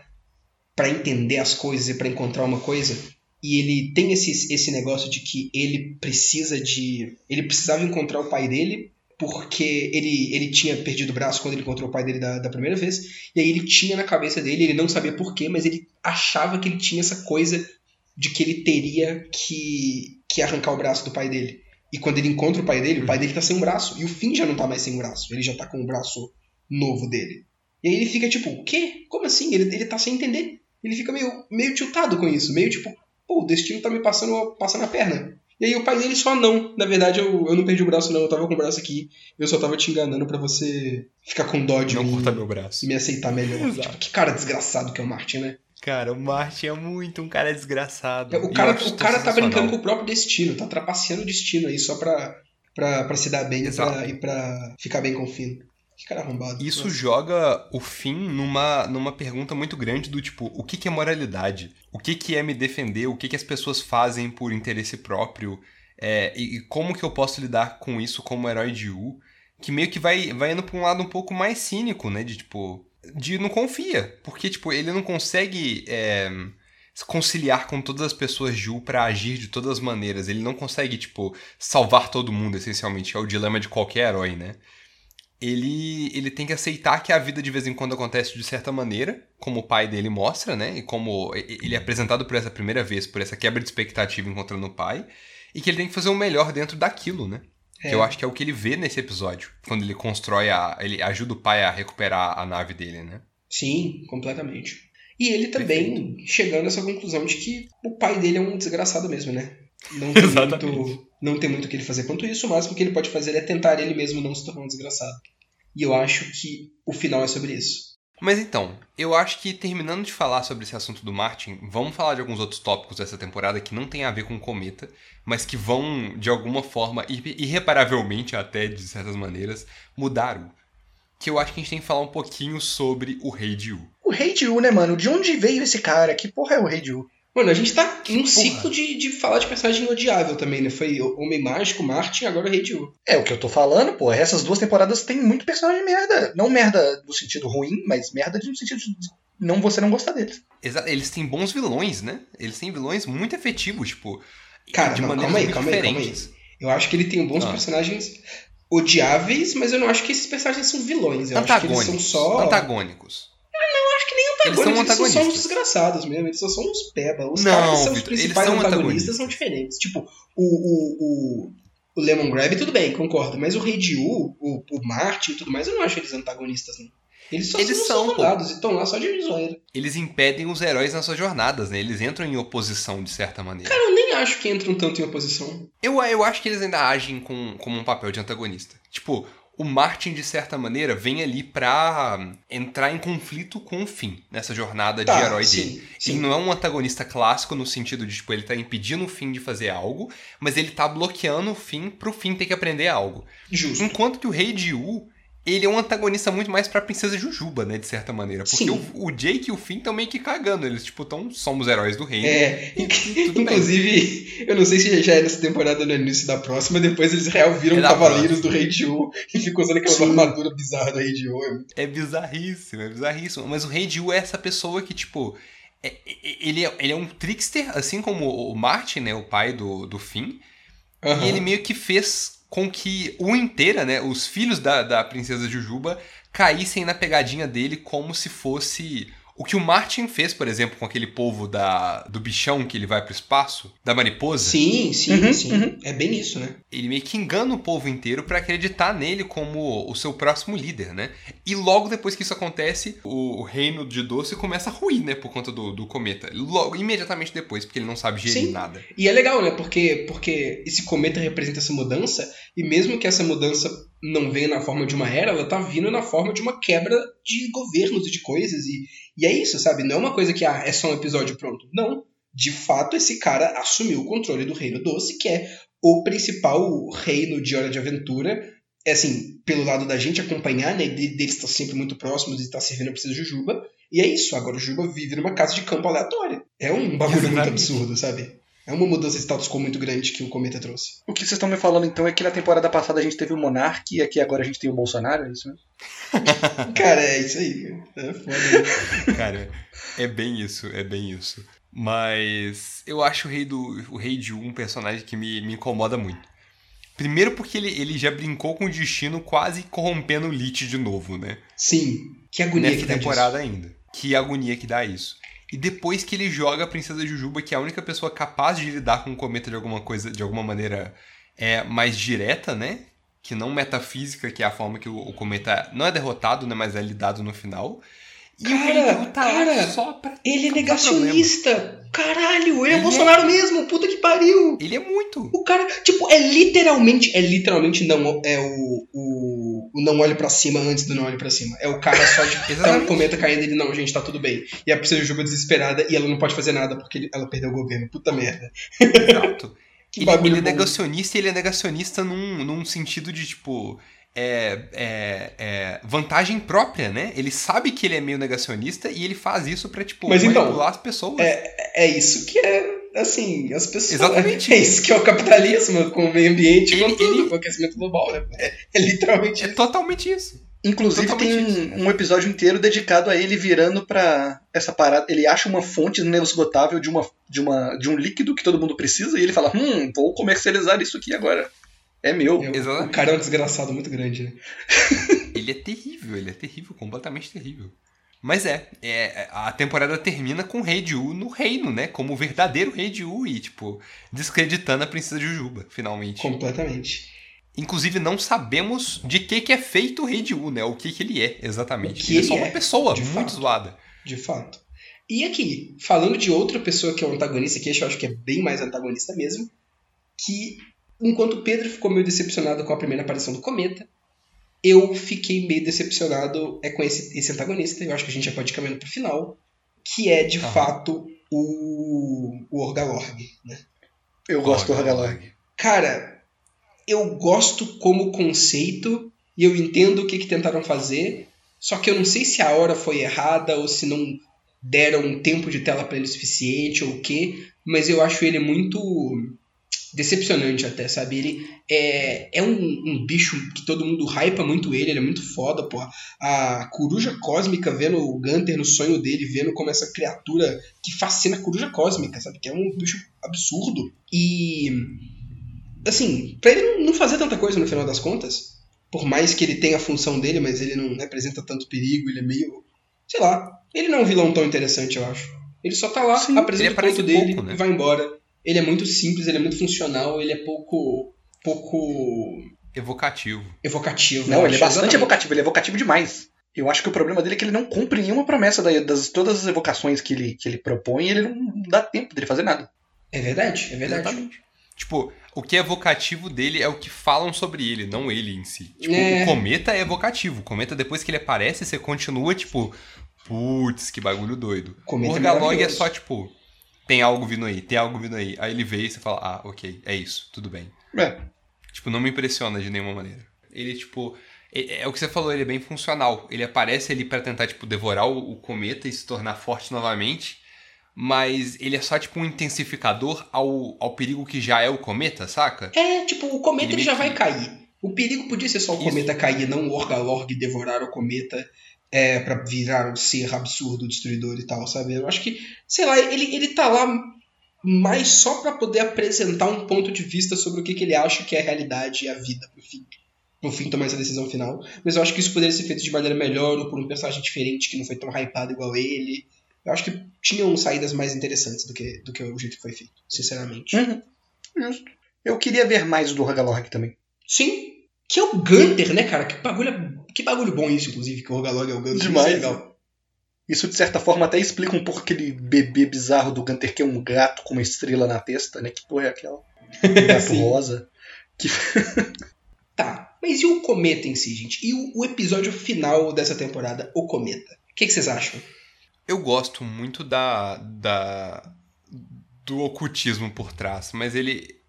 para entender as coisas e para encontrar uma coisa. E ele tem esse, esse negócio de que ele precisa de. Ele precisava encontrar o pai dele, porque ele, ele tinha perdido o braço quando ele encontrou o pai dele da, da primeira vez. E aí ele tinha na cabeça dele, ele não sabia porquê, mas ele achava que ele tinha essa coisa de que ele teria que, que arrancar o braço do pai dele. E quando ele encontra o pai dele, o pai dele tá sem um braço. E o Finn já não tá mais sem um braço. Ele já tá com o braço novo dele. E aí ele fica tipo, o quê? Como assim? Ele, ele tá sem entender. Ele fica meio, meio tiltado com isso. Meio tipo, pô, o destino tá me passando, passando a perna. E aí o pai dele só não. Na verdade, eu, eu não perdi o braço, não. Eu tava com o braço aqui. Eu só tava te enganando pra você ficar com dó de Não mim corta meu braço. e me aceitar melhor. Tipo, que cara desgraçado que é o Martin, né? Cara, o Martin é muito um cara desgraçado. O cara, o cara tá brincando com o próprio destino, tá trapaceando o destino aí só pra, pra, pra se dar bem e pra, e pra ficar bem com o. Que cara arrombado. Isso joga o fim numa, numa pergunta muito grande do tipo, o que, que é moralidade? O que, que é me defender? O que, que as pessoas fazem por interesse próprio? É, e, e como que eu posso lidar com isso como herói de U? Que meio que vai, vai indo pra um lado um pouco mais cínico, né? De tipo, de não confia. Porque, tipo, ele não consegue é, se conciliar com todas as pessoas de U pra agir de todas as maneiras. Ele não consegue, tipo, salvar todo mundo, essencialmente. É o dilema de qualquer herói, né? Ele, ele tem que aceitar que a vida de vez em quando acontece de certa maneira, como o pai dele mostra, né? E como ele é apresentado por essa primeira vez, por essa quebra de expectativa encontrando o pai, e que ele tem que fazer o melhor dentro daquilo, né? É. Que eu acho que é o que ele vê nesse episódio, quando ele constrói a. ele ajuda o pai a recuperar a nave dele, né? Sim, completamente. E ele também chegando a essa conclusão de que o pai dele é um desgraçado mesmo, né? Não tem, muito, não tem muito o que ele fazer quanto isso, o máximo que ele pode fazer é tentar ele mesmo não se tornar um desgraçado. E eu acho que o final é sobre isso. Mas então, eu acho que terminando de falar sobre esse assunto do Martin, vamos falar de alguns outros tópicos dessa temporada que não tem a ver com o Cometa, mas que vão, de alguma forma, irre- irreparavelmente até, de certas maneiras, mudar o. Que eu acho que a gente tem que falar um pouquinho sobre o Rei de U. O Rei de U, né, mano? De onde veio esse cara? Que porra é o Rei de U? Mano, a gente tá num porra. ciclo de, de falar de personagem odiável também, né? Foi Homem Mágico, Martin, agora o Rei de U. É o que eu tô falando, pô. Essas duas temporadas tem muito personagem merda. Não merda no sentido ruim, mas merda no sentido de não você não gostar deles. Exa- Eles têm bons vilões, né? Eles têm vilões muito efetivos, tipo. Cara, de não, maneiras calma aí, calma aí, calma aí. Eu acho que ele tem bons Ah. personagens odiáveis, mas eu não acho que esses personagens são vilões. Eu acho que eles são só. Antagônicos. Acho que nem Eles são antagônicos, eles são só uns antagonistas. desgraçados mesmo. Eles só são uns peba. Os Não, caras que são os principais são antagonistas antagonistas. são diferentes. Tipo, o, o, o, o Lemon Grab, tudo bem, concordo. Mas o Rei de U, o, o Martin e tudo mais, eu não acho eles antagonistas, não. Eles só Eles são, são, soldados e estão lá só de zoeira. Eles impedem os heróis nas suas jornadas, né? Eles entram em oposição, de certa maneira. Cara, eu nem acho que entram tanto em oposição. Eu, eu acho que eles ainda agem com, como um papel de antagonista. Tipo, o Martin, de certa maneira, vem ali pra hum, entrar em conflito com o Finn, nessa jornada de Tá, herói sim, dele. sim. Ele não é um antagonista clássico no sentido de, tipo, ele tá impedindo o Finn de fazer algo, mas ele tá bloqueando o Finn pro Finn ter que aprender algo. Justo. Enquanto que o Rei de U, ele é um antagonista muito mais pra Princesa Jujuba, né, de certa maneira. Porque Sim. o, o Jake e o Finn estão meio que cagando. Eles, tipo, tão, somos heróis do reino. É, E tudo bem. inclusive, eu não sei se já é nessa temporada ou no início da próxima, depois eles real viram É cavaleiros do Rei de U e ficam usando aquela Sim. armadura bizarra do Rei de U. É É bizarríssimo, é bizarríssimo. Mas o Rei de U é essa pessoa que, tipo. é- é- ele, é, ele é um trickster, assim como o Martin, né? O pai do, do Finn. Aham. E ele meio que fez com que o inteira, né, os filhos da, da princesa Jujuba caíssem na pegadinha dele como se fosse o que o Martin fez, por exemplo, com aquele povo da, do bichão que ele vai pro espaço, da mariposa. Sim, sim, Uhum, sim. uhum. É bem isso, né? Ele meio que engana o povo inteiro pra acreditar nele como o seu próximo líder, né? E logo depois que isso acontece, o, o reino de Doce começa a ruir, né? Por conta do, do cometa. Logo, imediatamente depois, porque ele não sabe gerir Sim. nada. E é legal, né? Porque, porque esse cometa representa essa mudança, e mesmo que essa mudança não venha na forma de uma era, ela tá vindo na forma de uma quebra de governos e de coisas. E, e é isso, sabe? Não é uma coisa que ah, é só um episódio pronto. Não. De fato, esse cara assumiu o controle do Reino Doce, que é o principal reino de Hora de Aventura. É assim, pelo lado da gente acompanhar, né? de- Deles estar sempre muito próximos e estar servindo a Princesa Jujuba. E é isso, agora o Juba vive numa casa de campo aleatória. É um bagulho muito Exatamente. absurdo, sabe? É uma mudança de status quo muito grande que o Cometa trouxe. O que vocês estão me falando então é que na temporada passada a gente teve o Monark e aqui agora a gente tem o Bolsonaro, é isso mesmo? Cara, é isso aí. cara. É foda. né? Cara, é bem isso, é bem isso. Mas eu acho o Rei, do, o rei de Um um personagem que me, me incomoda muito. Primeiro porque ele, ele já brincou com o destino quase corrompendo o Lich de novo, né? Sim. Que agonia Nessa que dá temporada disso. ainda. Que agonia que dá isso. E depois que ele joga a Princesa Jujuba, que é a única pessoa capaz de lidar com o cometa de alguma coisa, de alguma maneira é, mais direta, né? Que não metafísica, que é a forma que o, o cometa não é derrotado, né? Mas é lidado no final. E o Cara, Ryu tá cara, só pra Ele é negacionista. Caralho, ele é Ele o Bolsonaro mesmo. Puta que pariu. Ele é muito. O cara, tipo, é literalmente, é literalmente não, é o, o, o não olhe pra cima antes do não olhe pra cima. É o cara só de tá um Exatamente. cometa caindo ele, não, gente, tá tudo bem. E a Princesa Juba desesperada e ela não pode fazer nada porque ela perdeu o governo. Puta merda. Exato. Que ele, ele é negacionista e ele é negacionista num, num sentido de, tipo. É, é, é, vantagem própria, né? Ele sabe que ele é meio negacionista e ele faz isso pra, tipo, Mas então, manipular as pessoas. É isso que é, assim, as pessoas. Exatamente. É isso que é o capitalismo com o meio ambiente, com Ele- tudo, ele- com o aquecimento global, né? É, é literalmente É isso. totalmente isso. Inclusive Totalmente tem um episódio inteiro dedicado a ele virando pra essa parada. Ele acha uma fonte inesgotável de, uma, de, uma, de um líquido que todo mundo precisa e ele fala: Hum, vou comercializar isso aqui agora. É meu. É, Exatamente. O cara é um desgraçado muito grande, né? Ele é terrível, ele é terrível, completamente terrível. Mas é, é, a temporada termina com o Rei de U no reino, né? Como o verdadeiro Rei de U e, tipo, descreditando a Princesa Jujuba, finalmente. Completamente. Inclusive, não sabemos de que, que é feito o Rei de U, né? O que, que ele é, exatamente. Que ele é só ele uma é, pessoa muito fato. zoada. De fato. E aqui, falando de outra pessoa que é o antagonista, que eu acho que é bem mais antagonista mesmo, que enquanto Pedro ficou meio decepcionado com a primeira aparição do Cometa, eu fiquei meio decepcionado é com esse, esse antagonista, eu acho que a gente já pode ir caminhando pro final, que é de Aham. fato o, o Orgalorg, né? Eu gosto do Hagalog. Cara, eu gosto como conceito e eu entendo o que, que tentaram fazer, só que eu não sei se a hora foi errada ou se não deram um tempo de tela pra ele suficiente ou o quê, mas eu acho ele muito decepcionante até, sabe? Ele é, é um, um bicho que todo mundo hypa muito ele, ele é muito foda, pô. A coruja cósmica vendo o Gunter no sonho dele, vendo como essa criatura que fascina a coruja cósmica, sabe? Que é um bicho absurdo. E. Assim, pra ele não fazer tanta coisa no final das contas, por mais que ele tenha a função dele, mas ele não representa tanto perigo, ele é meio. Sei lá. Ele não é um vilão tão interessante, eu acho. Ele só tá lá, Sim, apresenta o ponto dele pouco, né? e vai embora. Ele é muito simples, ele é muito funcional, ele é pouco. pouco. Evocativo. evocativo. Não, eu ele é bastante exatamente. evocativo, ele é evocativo demais. Eu acho que o problema dele é que ele não cumpre nenhuma promessa da- das todas as evocações que ele, que ele propõe, ele não dá tempo dele fazer nada. É verdade, é verdade. Exatamente. Tipo, o que é evocativo dele é o que falam sobre ele, não ele em si. Tipo, É. o cometa é evocativo. O cometa, depois que ele aparece, você continua, tipo, putz, que bagulho doido. Cometa o é Orgalog é maravilhoso. só, tipo, tem algo vindo aí, tem algo vindo aí. Aí ele vê e você fala, ah, ok, é isso, tudo bem. É. Tipo, não me impressiona de nenhuma maneira. Ele, tipo, é, é o que você falou, ele é bem funcional. Ele aparece ali pra tentar, tipo, devorar o, o cometa e se tornar forte novamente. Mas ele é só, tipo, um intensificador ao, ao perigo que já é o cometa, saca? É, tipo, o cometa Ele ele já meio vai que- cair. O perigo podia ser só o Isso. cometa cair, não o Orgalorg devorar o cometa é, para virar um ser absurdo, destruidor e tal, sabe? Eu acho que, sei lá, ele, ele tá lá mas só pra poder apresentar um ponto de vista sobre o que, que ele acha que é a realidade e a vida pro fim. Pro fim tomar essa decisão final. Mas eu acho que isso poderia ser feito de maneira melhor ou por um personagem diferente que não foi tão hypado igual ele. Eu acho que tinham saídas mais interessantes do que, do que o jeito que foi feito, sinceramente. Uhum. Justo. Eu queria ver mais do Rogalorg também. Sim. Que é o Gunter, né, cara? Que bagulho, que bagulho bom isso, inclusive, que o Rogalog é o Gunter. Demais. Isso é legal. Isso, de certa forma, até explica um pouco aquele bebê bizarro do Gunter, que é um gato com uma estrela na testa, né? Que porra é aquela? Um gato rosa. Que... Tá, mas e o Cometa em si, gente? E o, o episódio final dessa temporada, o Cometa? O que, que vocês acham? Eu gosto muito da, da do ocultismo por trás, mas ele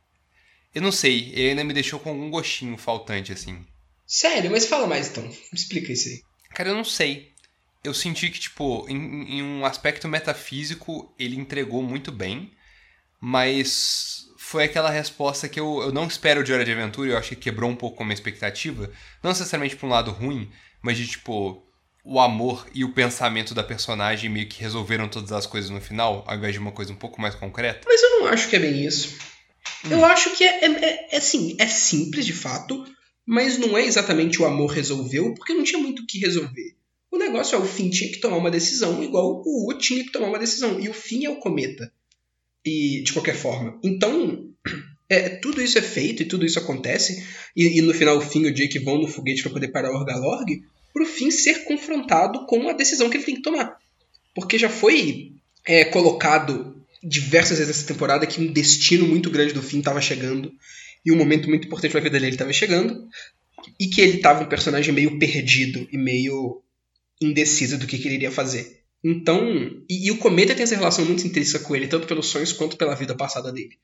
eu não sei, ele ainda me deixou com algum gostinho faltante assim. Sério, mas fala mais então. Me explica isso aí. Cara, eu não sei. Eu senti que tipo, em, em um aspecto metafísico, ele entregou muito bem, mas foi aquela resposta que eu, eu não espero de Hora de Aventura, eu acho que quebrou um pouco a minha expectativa, não necessariamente pra um lado ruim, mas de tipo o amor e o pensamento da personagem meio que resolveram todas as coisas no final, ao invés de uma coisa um pouco mais concreta. Mas eu não acho que é bem isso. Eu acho que é, é, é, é assim, é simples de fato, mas não é exatamente o amor resolveu, porque não tinha muito o que resolver. O negócio é o fim tinha que tomar uma decisão, igual o U tinha que tomar uma decisão. E o fim é o cometa. E, de qualquer forma. Então, é, tudo isso é feito e tudo isso acontece. E, e no final o fim e o Jake vão no foguete para poder parar o Orgalorg. Pro fim ser confrontado com a decisão que ele tem que tomar. Porque já foi é, colocado diversas vezes essa temporada que um destino muito grande do fim estava chegando. E um momento muito importante pra vida dele estava chegando. E que ele tava um personagem meio perdido e meio indeciso do que, que ele iria fazer. Então, e, e o Cometa tem essa relação muito intrínseca com ele, tanto pelos sonhos quanto pela vida passada dele.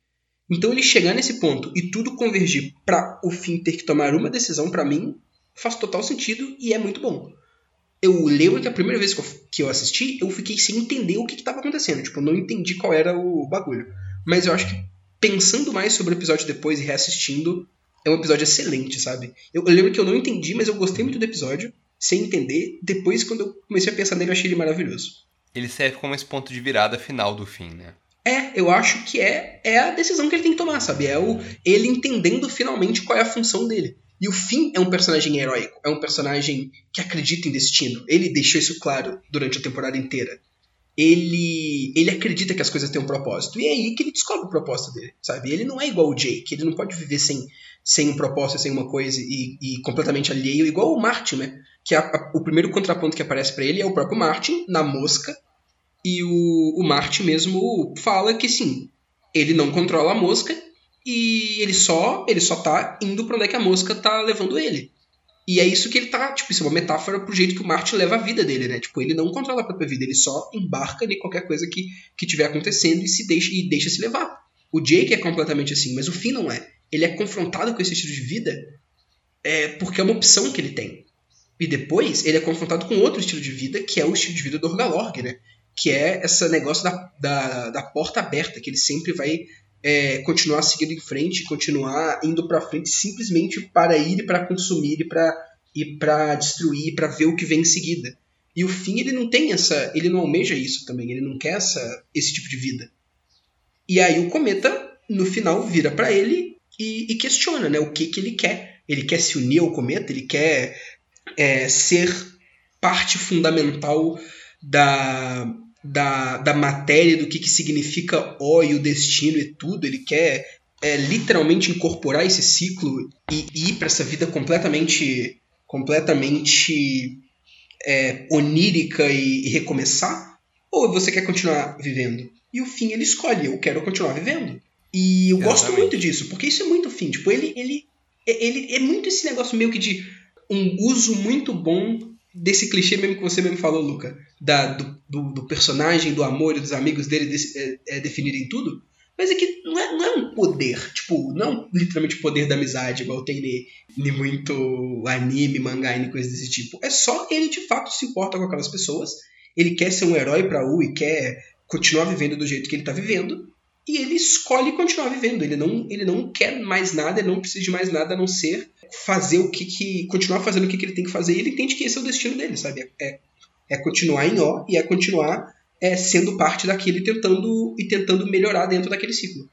Então ele chegar nesse ponto e tudo convergir para o fim ter que tomar uma decisão, para mim, faz total sentido e é muito bom. Eu lembro que a primeira vez que eu, que eu assisti, eu fiquei sem entender o que estava acontecendo. Tipo, não entendi qual era o bagulho. Mas eu acho que pensando mais sobre o episódio depois e reassistindo, é um episódio excelente, sabe? Eu, eu lembro que eu não entendi, mas eu gostei muito do episódio, sem entender. Depois, quando eu comecei a pensar nele, eu achei ele maravilhoso. Ele serve como esse ponto de virada final do fim, né? É, eu acho que é, é a decisão que ele tem que tomar, sabe? É o, ele entendendo finalmente qual é a função dele. E o Finn é um personagem heróico, é um personagem que acredita em destino. Ele deixou isso claro durante a temporada inteira. Ele, ele acredita que as coisas têm um propósito. E é aí que ele descobre o propósito dele, sabe? Ele não é igual o Jake, ele não pode viver sem, sem um propósito, sem uma coisa e, e completamente alheio, igual o Martin, né? Que a, a, o primeiro contraponto que aparece para ele é o próprio Martin, na mosca, e o, o Martin mesmo fala que sim, ele não controla a mosca e ele só ele só tá indo para onde é que a mosca tá levando ele. E é isso que ele tá, tipo, isso é uma metáfora pro jeito que o Martin leva a vida dele, né? Tipo, ele não controla a própria vida, ele só embarca em qualquer coisa que, que tiver acontecendo e se deixa e deixa se levar. O Jake é completamente assim, mas o Finn não é. Ele é confrontado com esse estilo de vida é, porque é uma opção que ele tem. E depois ele é confrontado com outro estilo de vida, que é o estilo de vida do Orgalorg, né? Que é esse negócio da, da, da porta aberta, que ele sempre vai é, continuar seguindo em frente, continuar indo para frente simplesmente para ir para consumir e para e para destruir, para ver o que vem em seguida. E o fim ele não tem essa, ele não almeja isso também, ele não quer essa, esse tipo de vida. E aí o cometa no final vira para ele e, e, questiona, né, o que que ele quer. Ele quer se unir ao cometa, ele quer é, ser parte fundamental da da, da matéria, do que, que significa O e o destino e tudo. Ele quer é, literalmente incorporar esse ciclo e, e ir para essa vida completamente, completamente é, onírica e, e, recomeçar? Ou você quer continuar vivendo? E o fim ele escolhe, eu quero continuar vivendo. E eu Exatamente. gosto muito disso, porque isso é muito fim. Tipo, ele, ele, ele é muito esse negócio meio que de um uso muito bom desse clichê mesmo que você mesmo falou, Luca, da, do, do, do personagem, do amor e dos amigos dele de, é, é, definirem tudo, mas é que não é, não é um poder, tipo, não é literalmente poder da amizade, igual tem em muito anime, mangá e coisas desse tipo. É só ele de fato se importa com aquelas pessoas, ele quer ser um herói pra U e quer continuar vivendo do jeito que ele tá vivendo, e ele escolhe continuar vivendo. Ele não, ele não quer mais nada, ele não precisa de mais nada a não ser fazer o que. que continuar fazendo o que, que ele tem que fazer. E ele entende que esse é o destino dele, sabe? É, é continuar em O e é continuar é, sendo parte daquele tentando e tentando melhorar dentro daquele ciclo.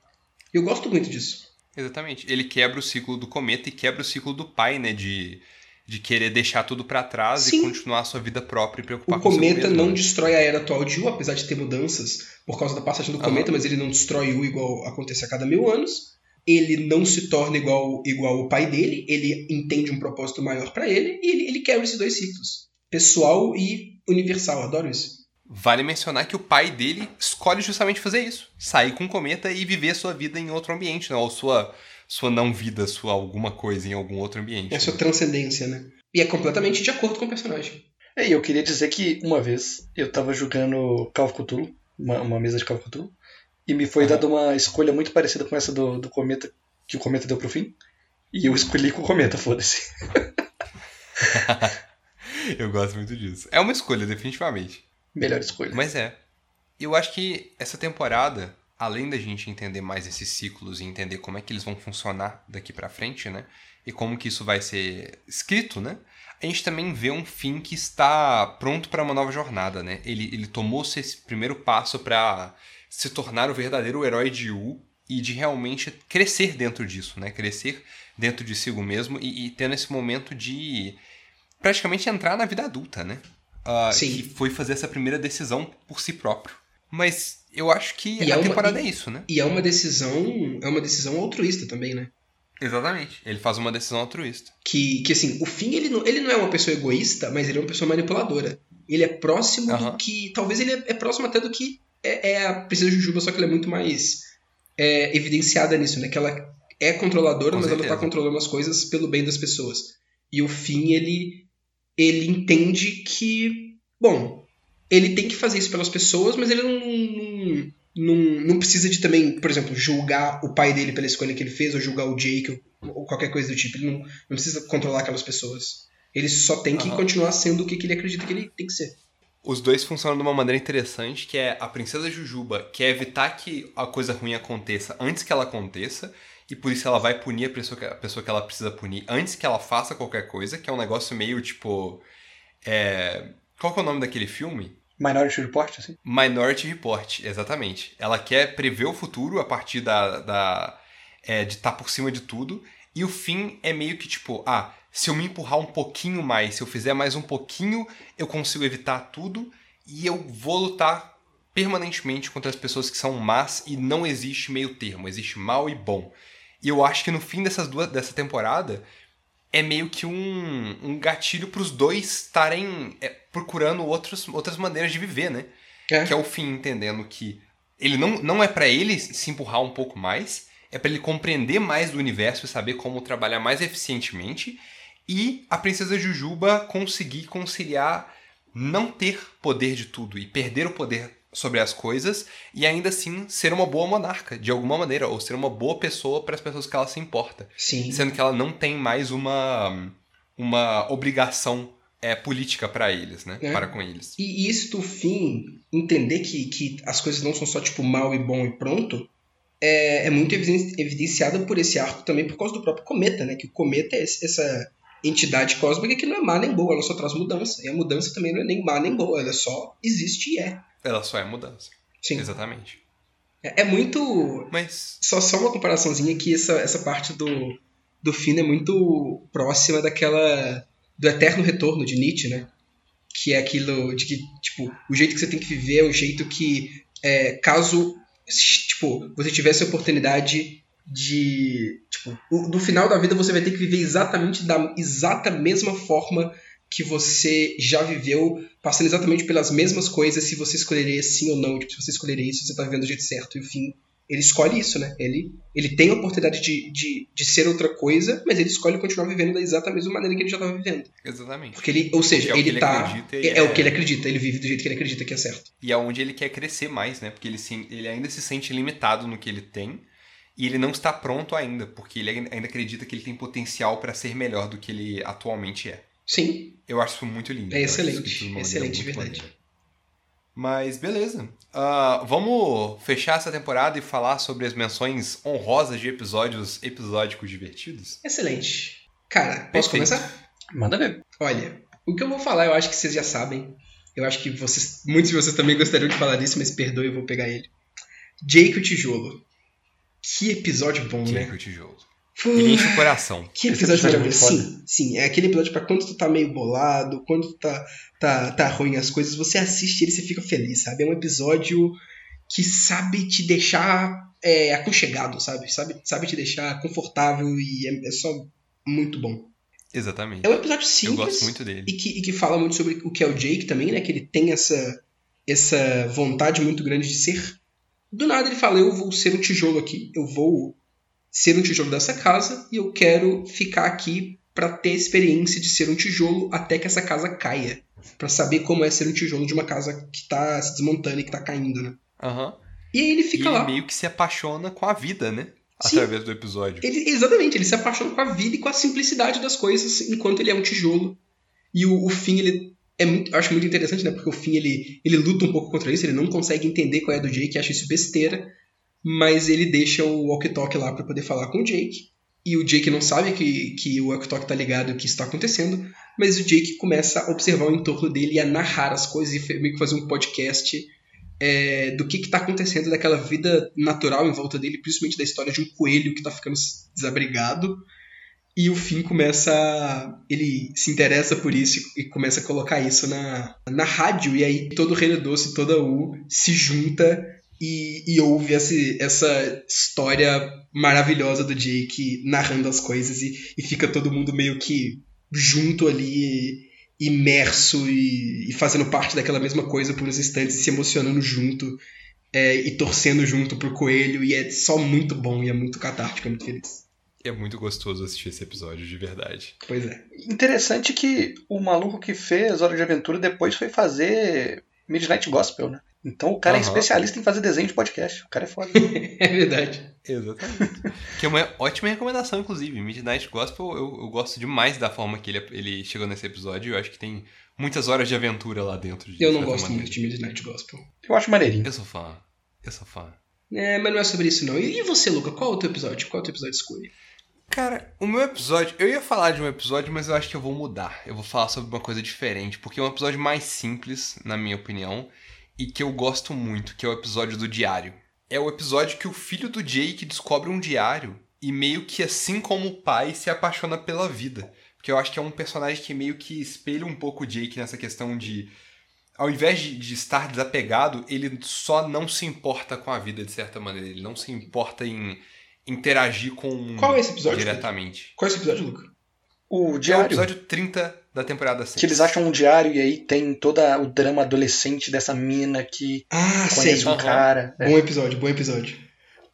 Eu gosto muito disso. Exatamente. Ele quebra o ciclo do cometa e quebra o ciclo do pai, né? De, de querer deixar tudo pra trás Sim. e continuar a sua vida própria e preocupar O com cometa mesmo, não destrói a era atual de U, apesar de ter mudanças por causa da passagem do Aham. cometa, mas ele não destrói U igual acontece a cada mil anos. Ele não se torna igual, igual o pai dele, ele entende um propósito maior pra ele e ele, ele quebra esses dois ciclos. Pessoal e universal, adoro isso. Vale mencionar que o pai dele escolhe justamente fazer isso. Sair com o cometa e viver sua vida em outro ambiente, né? Ou sua, sua não vida, sua alguma coisa em algum outro ambiente. É a sua transcendência, né? E é completamente de acordo com o personagem. É, E eu queria dizer que uma vez eu tava jogando Cthulhu, uma, uma mesa de Cthulhu, e me foi dada uma escolha muito parecida com essa do, do cometa, que o cometa deu pro fim. E eu escolhi com o cometa, foda-se. Eu gosto muito disso. É uma escolha, definitivamente. Melhor escolha. Mas é. Eu acho que essa temporada, além da gente entender mais esses ciclos e entender como é que eles vão funcionar daqui pra frente, né? E como que isso vai ser escrito, né? A gente também vê um fim que está pronto para uma nova jornada, né? Ele, ele tomou esse primeiro passo para se tornar o verdadeiro herói de Yu e de realmente crescer dentro disso, né? Crescer dentro de si mesmo e, e tendo esse momento de praticamente entrar na vida adulta, né? Ah, Sim. Que foi fazer essa primeira decisão por si próprio. Mas eu acho que E a é uma- temporada e- é isso, né? E é uma decisão, é uma decisão altruísta também, né? Exatamente. Ele faz uma decisão altruísta. Que, que assim, o Finn, ele não, ele não é uma pessoa egoísta, mas ele é uma pessoa manipuladora. Ele é próximo Aham. do que. Talvez ele é, é próximo até do que é, é a Princesa Jujuba, só que ela é muito mais é, evidenciada nisso, né? Que ela é controladora, Com mas ela certeza. tá controlando as coisas pelo bem das pessoas. E o Finn, ele, ele entende que, bom, ele tem que fazer isso pelas pessoas, mas ele não, não, não, não precisa de também, por exemplo, julgar o pai dele pela escolha que ele fez, ou julgar o Jake, ou, ou qualquer coisa do tipo. Ele não, não precisa controlar aquelas pessoas. Ele só tem que Aham. continuar sendo o que, que ele acredita que ele tem que ser. Os dois funcionam de uma maneira interessante, que é a princesa Jujuba quer evitar que a coisa ruim aconteça antes que ela aconteça, e por isso ela vai punir a pessoa que, a pessoa que ela precisa punir antes que ela faça qualquer coisa, que é um negócio meio tipo. É... Qual é o nome daquele filme? Minority Report, assim. Minority Report, exatamente. Ela quer prever o futuro a partir da, da é, de estar por cima de tudo. E o fim é meio que tipo, ah, se eu me empurrar um pouquinho mais, se eu fizer mais um pouquinho, eu consigo evitar tudo e eu vou lutar permanentemente contra as pessoas que são más e não existe meio termo, existe mal e bom. E eu acho que no fim dessas duas, dessa temporada é meio que um, um gatilho para os dois estarem é, procurando outros, outras maneiras de viver, né? É. Que é o fim entendendo que ele não, não é para ele se empurrar um pouco mais, é para ele compreender mais do universo e saber como trabalhar mais eficientemente. E a princesa Jujuba conseguir conciliar não ter poder de tudo e perder o poder sobre as coisas e ainda assim ser uma boa monarca de alguma maneira ou ser uma boa pessoa para as pessoas que ela se importa, Sim. sendo que ela não tem mais uma uma obrigação é, política para eles, né? É. Para com eles. E isso do fim, entender que, que as coisas não são só tipo mal e bom e pronto, é, é muito eviden- evidenciado por esse arco também por causa do próprio cometa, né? Que o cometa é esse- essa entidade cósmica que não é má nem boa, ela só traz mudança. E a mudança também não é nem má nem boa, ela só existe e é. Ela só é mudança. Sim. Exatamente. É, é muito. Mas Só, só uma comparaçãozinha que essa, essa parte do, do fim é muito próxima daquela. Do eterno retorno de Nietzsche, né? Que é aquilo de que, tipo, o jeito que você tem que viver é um jeito que, é, caso, tipo, você tivesse a oportunidade de. Tipo, o- no final da vida você vai ter que viver exatamente da exata mesma forma que você já viveu, passando exatamente pelas mesmas coisas, se você escolheria sim ou não. Tipo, se você escolheria isso, você tá vivendo do jeito certo. E o fim, ele escolhe isso, né? Ele, ele tem a oportunidade de, de, de ser outra coisa, mas ele escolhe continuar vivendo da exata mesma maneira que ele já estava vivendo. exatamente. Porque ele, ou seja, é ele, ele tá. É, é é- o que ele acredita, ele vive do jeito que ele acredita que é certo. E é onde ele quer crescer mais, né? Porque ele, se, ele ainda se sente limitado no que ele tem e ele não está pronto ainda, porque ele ainda acredita que ele tem potencial para ser melhor do que ele atualmente é. Sim, Eu acho isso muito lindo. É excelente, excelente, verdade. Mas beleza. Ah, vamos fechar essa temporada e falar sobre as menções honrosas de episódios episódicos divertidos? excelente. Cara, posso Perfeito. começar? Manda ver. Olha, o que eu vou falar eu acho que vocês já sabem. Eu acho que vocês, muitos de vocês também gostariam de falar disso, mas perdoe, eu vou pegar ele. Jake o Tijolo. Que episódio bom, Que né? que o tijolo. Ele enche o coração. Que Esse episódio é maravilhoso. muito Sim, sim. É aquele episódio pra quando tu tá meio bolado, quando tu tá, tá, tá ruim as coisas, você assiste ele e você fica feliz, sabe? É um episódio que sabe te deixar é, aconchegado, sabe? sabe? Sabe te deixar confortável e é, é só muito bom. Exatamente. É um episódio Eu simples gosto muito dele. e que, e que fala muito sobre o que é o Jake também, né? Que ele tem essa, essa vontade muito grande de ser. Do nada ele fala: Eu vou ser um tijolo aqui, eu vou ser um tijolo dessa casa e eu quero ficar aqui pra ter experiência de ser um tijolo até que essa casa caia. Pra saber como é ser um tijolo de uma casa que tá se desmontando e que tá caindo, né? Aham. E aí ele E fica ele lá. meio que se apaixona com a vida, né? Sim. Através do episódio. Ele- exatamente, ele se apaixona com a vida e com a simplicidade das coisas enquanto ele é um tijolo. E o, o fim, ele é muito, eu acho muito interessante, né? Porque o fim, ele, ele luta um pouco contra isso, ele não consegue entender qual é a do Jake, acha isso besteira, mas ele deixa o walkie-talkie lá pra poder falar com o Jake. E o Jake não sabe que, que o walkie-talkie tá ligado que está acontecendo, mas o Jake começa a observar o entorno dele e a narrar as coisas e meio que fazer um podcast é, do que está acontecendo daquela vida natural em volta dele, principalmente da história de um coelho que está ficando desabrigado. E o Finn começa. Ele se interessa por isso e começa a colocar isso na, na rádio. E aí todo o Reino Doce, toda a U se junta e, e ouve essa, essa história maravilhosa do Jake narrando as coisas. E, e fica todo mundo meio que junto ali, imerso e, e fazendo parte daquela mesma coisa por uns instantes, se emocionando junto. é, e torcendo junto pro coelho, e é só muito bom e é muito catártico, é muito feliz. É muito gostoso assistir esse episódio, de verdade. Pois é. Interessante que o maluco que fez Hora de Aventura depois foi fazer Midnight Gospel, né? Então o cara é Aham. especialista em fazer desenho de podcast. O cara é foda. É verdade. Exatamente. que é uma ótima recomendação, inclusive. Midnight Gospel, eu, eu gosto demais da forma que ele, ele chegou nesse episódio. Eu acho que tem muitas horas de aventura lá dentro. De Eu não gosto maneira. muito de Midnight Gospel. Eu acho maneirinho. Eu sou fã. Eu sou fã. É, mas não é sobre isso não. E e você, Luca? Qual é o teu episódio? Qual é o teu episódio escolhe? Cara, o meu episódio. Eu ia falar de um episódio, mas eu acho que eu vou mudar. Eu vou falar sobre uma coisa diferente, porque é um episódio mais simples, na minha opinião, e que eu gosto muito, que é o episódio do diário. É o episódio que o filho do Jake descobre um diário e meio que, assim como o pai, se apaixona pela vida. Porque eu acho que é um personagem que meio que espelha um pouco o Jake nessa questão de. Ao invés de, de estar desapegado, ele só não se importa com a vida, de certa maneira. Ele não se importa em interagir com o mundo Qual é esse episódio, diretamente. Qual é esse episódio, Luca? O Que é o diário. episódio 30 da temporada 6. Que eles acham um diário e aí tem todo o drama adolescente dessa mina que Ah, conhece um Aham. cara. É. Bom episódio, bom episódio.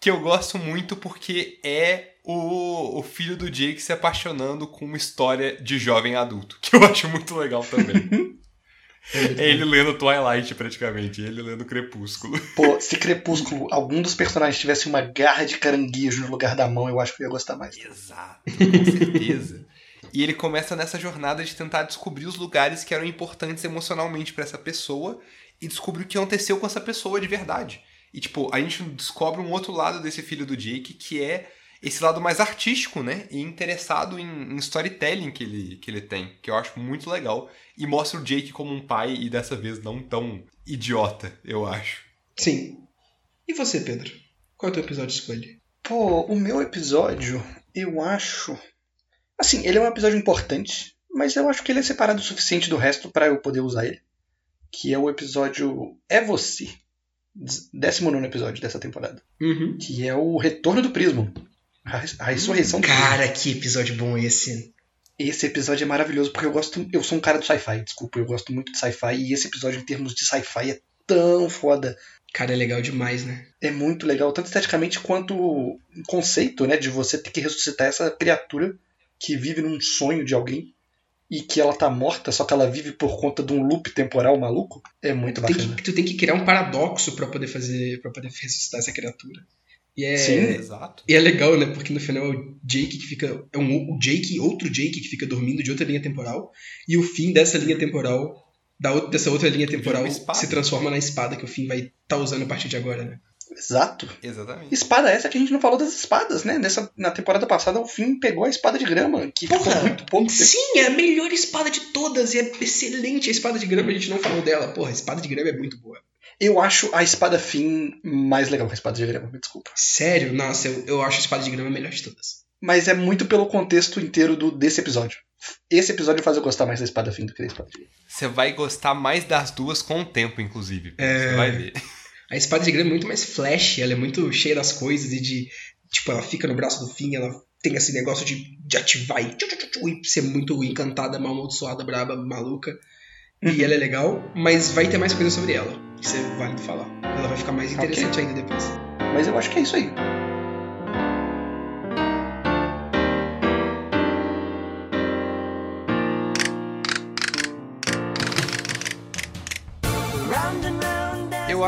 Que eu gosto muito porque é o, o filho do Jake se apaixonando com uma história de jovem adulto. Que eu acho muito legal também. É é ele lendo Twilight, praticamente. Ele lendo Crepúsculo. Pô, se Crepúsculo, algum dos personagens tivesse uma garra de caranguejo no lugar da mão, eu acho que eu ia gostar mais. Exato, com certeza. E ele começa nessa jornada de tentar descobrir os lugares que eram importantes emocionalmente pra essa pessoa e descobrir o que aconteceu com essa pessoa de verdade. E, tipo, a gente descobre um outro lado desse filho do Jake, que é esse lado mais artístico, né? E interessado em, em storytelling que ele, que ele tem, que eu acho muito legal. E mostra o Jake como um pai, e dessa vez não tão idiota, eu acho. Sim. E você, Pedro? Qual é o teu episódio escolhe? Pô, o meu episódio, eu acho. Assim, ele é um episódio importante, mas eu acho que ele é separado o suficiente do resto pra eu poder usar ele. Que é o episódio É Você. 19 episódio dessa temporada. Uhum. Que é o Retorno do Prismo. A res- a ressurreição do Prismo. Cara, que episódio bom esse. Esse episódio é maravilhoso porque eu gosto. Eu sou um cara do sci-fi, desculpa, eu gosto muito de sci-fi. E esse episódio, em termos de sci-fi, é tão foda. Cara, é legal demais, né? É muito legal, tanto esteticamente quanto o conceito, né? De você ter que ressuscitar essa criatura que vive num sonho de alguém e que ela tá morta, só que ela vive por conta de um loop temporal maluco. É muito Tem bacana. que, tu tem que criar um paradoxo pra poder fazer. para poder ressuscitar essa criatura. E é, Sim. Exato. e é legal, né? Porque no final é o Jake que fica. É um, o Jake, outro Jake que fica dormindo de outra linha temporal. E o fim dessa linha temporal, da outra, dessa outra linha temporal, se transforma na espada que o fim vai estar usando a partir de agora, né? Exato. Exatamente. Espada essa que a gente não falou das espadas, né? Nessa, na temporada passada, o Finn pegou a espada de grama, que ficou Porra, muito pouco. Sim, é a melhor espada de todas e é excelente a espada de grama, a gente não falou dela. Porra, a espada de grama é muito boa. Eu acho a espada Finn mais legal que a espada de grama, me desculpa. Sério? Nossa, eu, eu acho a espada de grama a melhor de todas. Mas é muito pelo contexto inteiro do, desse episódio. Esse episódio faz eu gostar mais da espada Finn do que da espada de grama. Você vai gostar mais das duas com o tempo, inclusive. É. Você vai ver. A espada de grama é muito mais flash, ela é muito cheia das coisas e de. Tipo, ela fica no braço do fim, ela tem esse negócio de, de ativar e, e ser muito encantada, mal amaldiçoada, braba, maluca. E ela é legal, mas vai ter mais coisa sobre ela. Isso é válido falar. Ela vai ficar mais interessante ainda depois. Mas eu acho que é isso aí.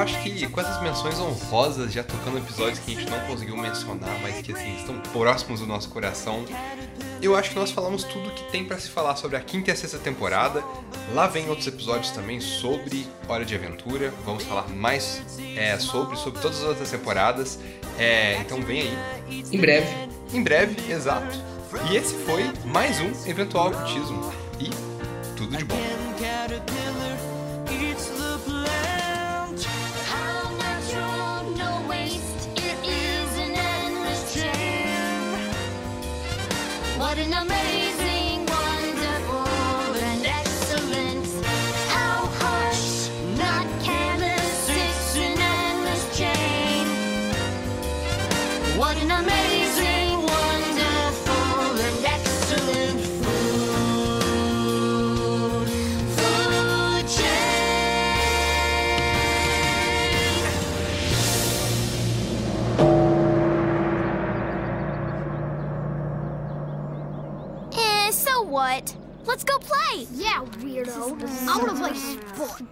Acho que com essas menções honrosas, já tocando episódios que a gente não conseguiu mencionar, mas que assim, estão próximos do nosso coração, eu acho que nós falamos tudo que tem pra se falar sobre a quinta e a sexta temporada. Lá vem outros episódios também sobre Hora de Aventura. Vamos falar mais é, sobre, sobre todas as outras temporadas. É, então vem aí. Em breve. Em breve, exato. E esse foi mais um Eventual Ocultismo. E tudo de bom. Not in America. Let's go play! Yeah, weirdo. I wanna play sport.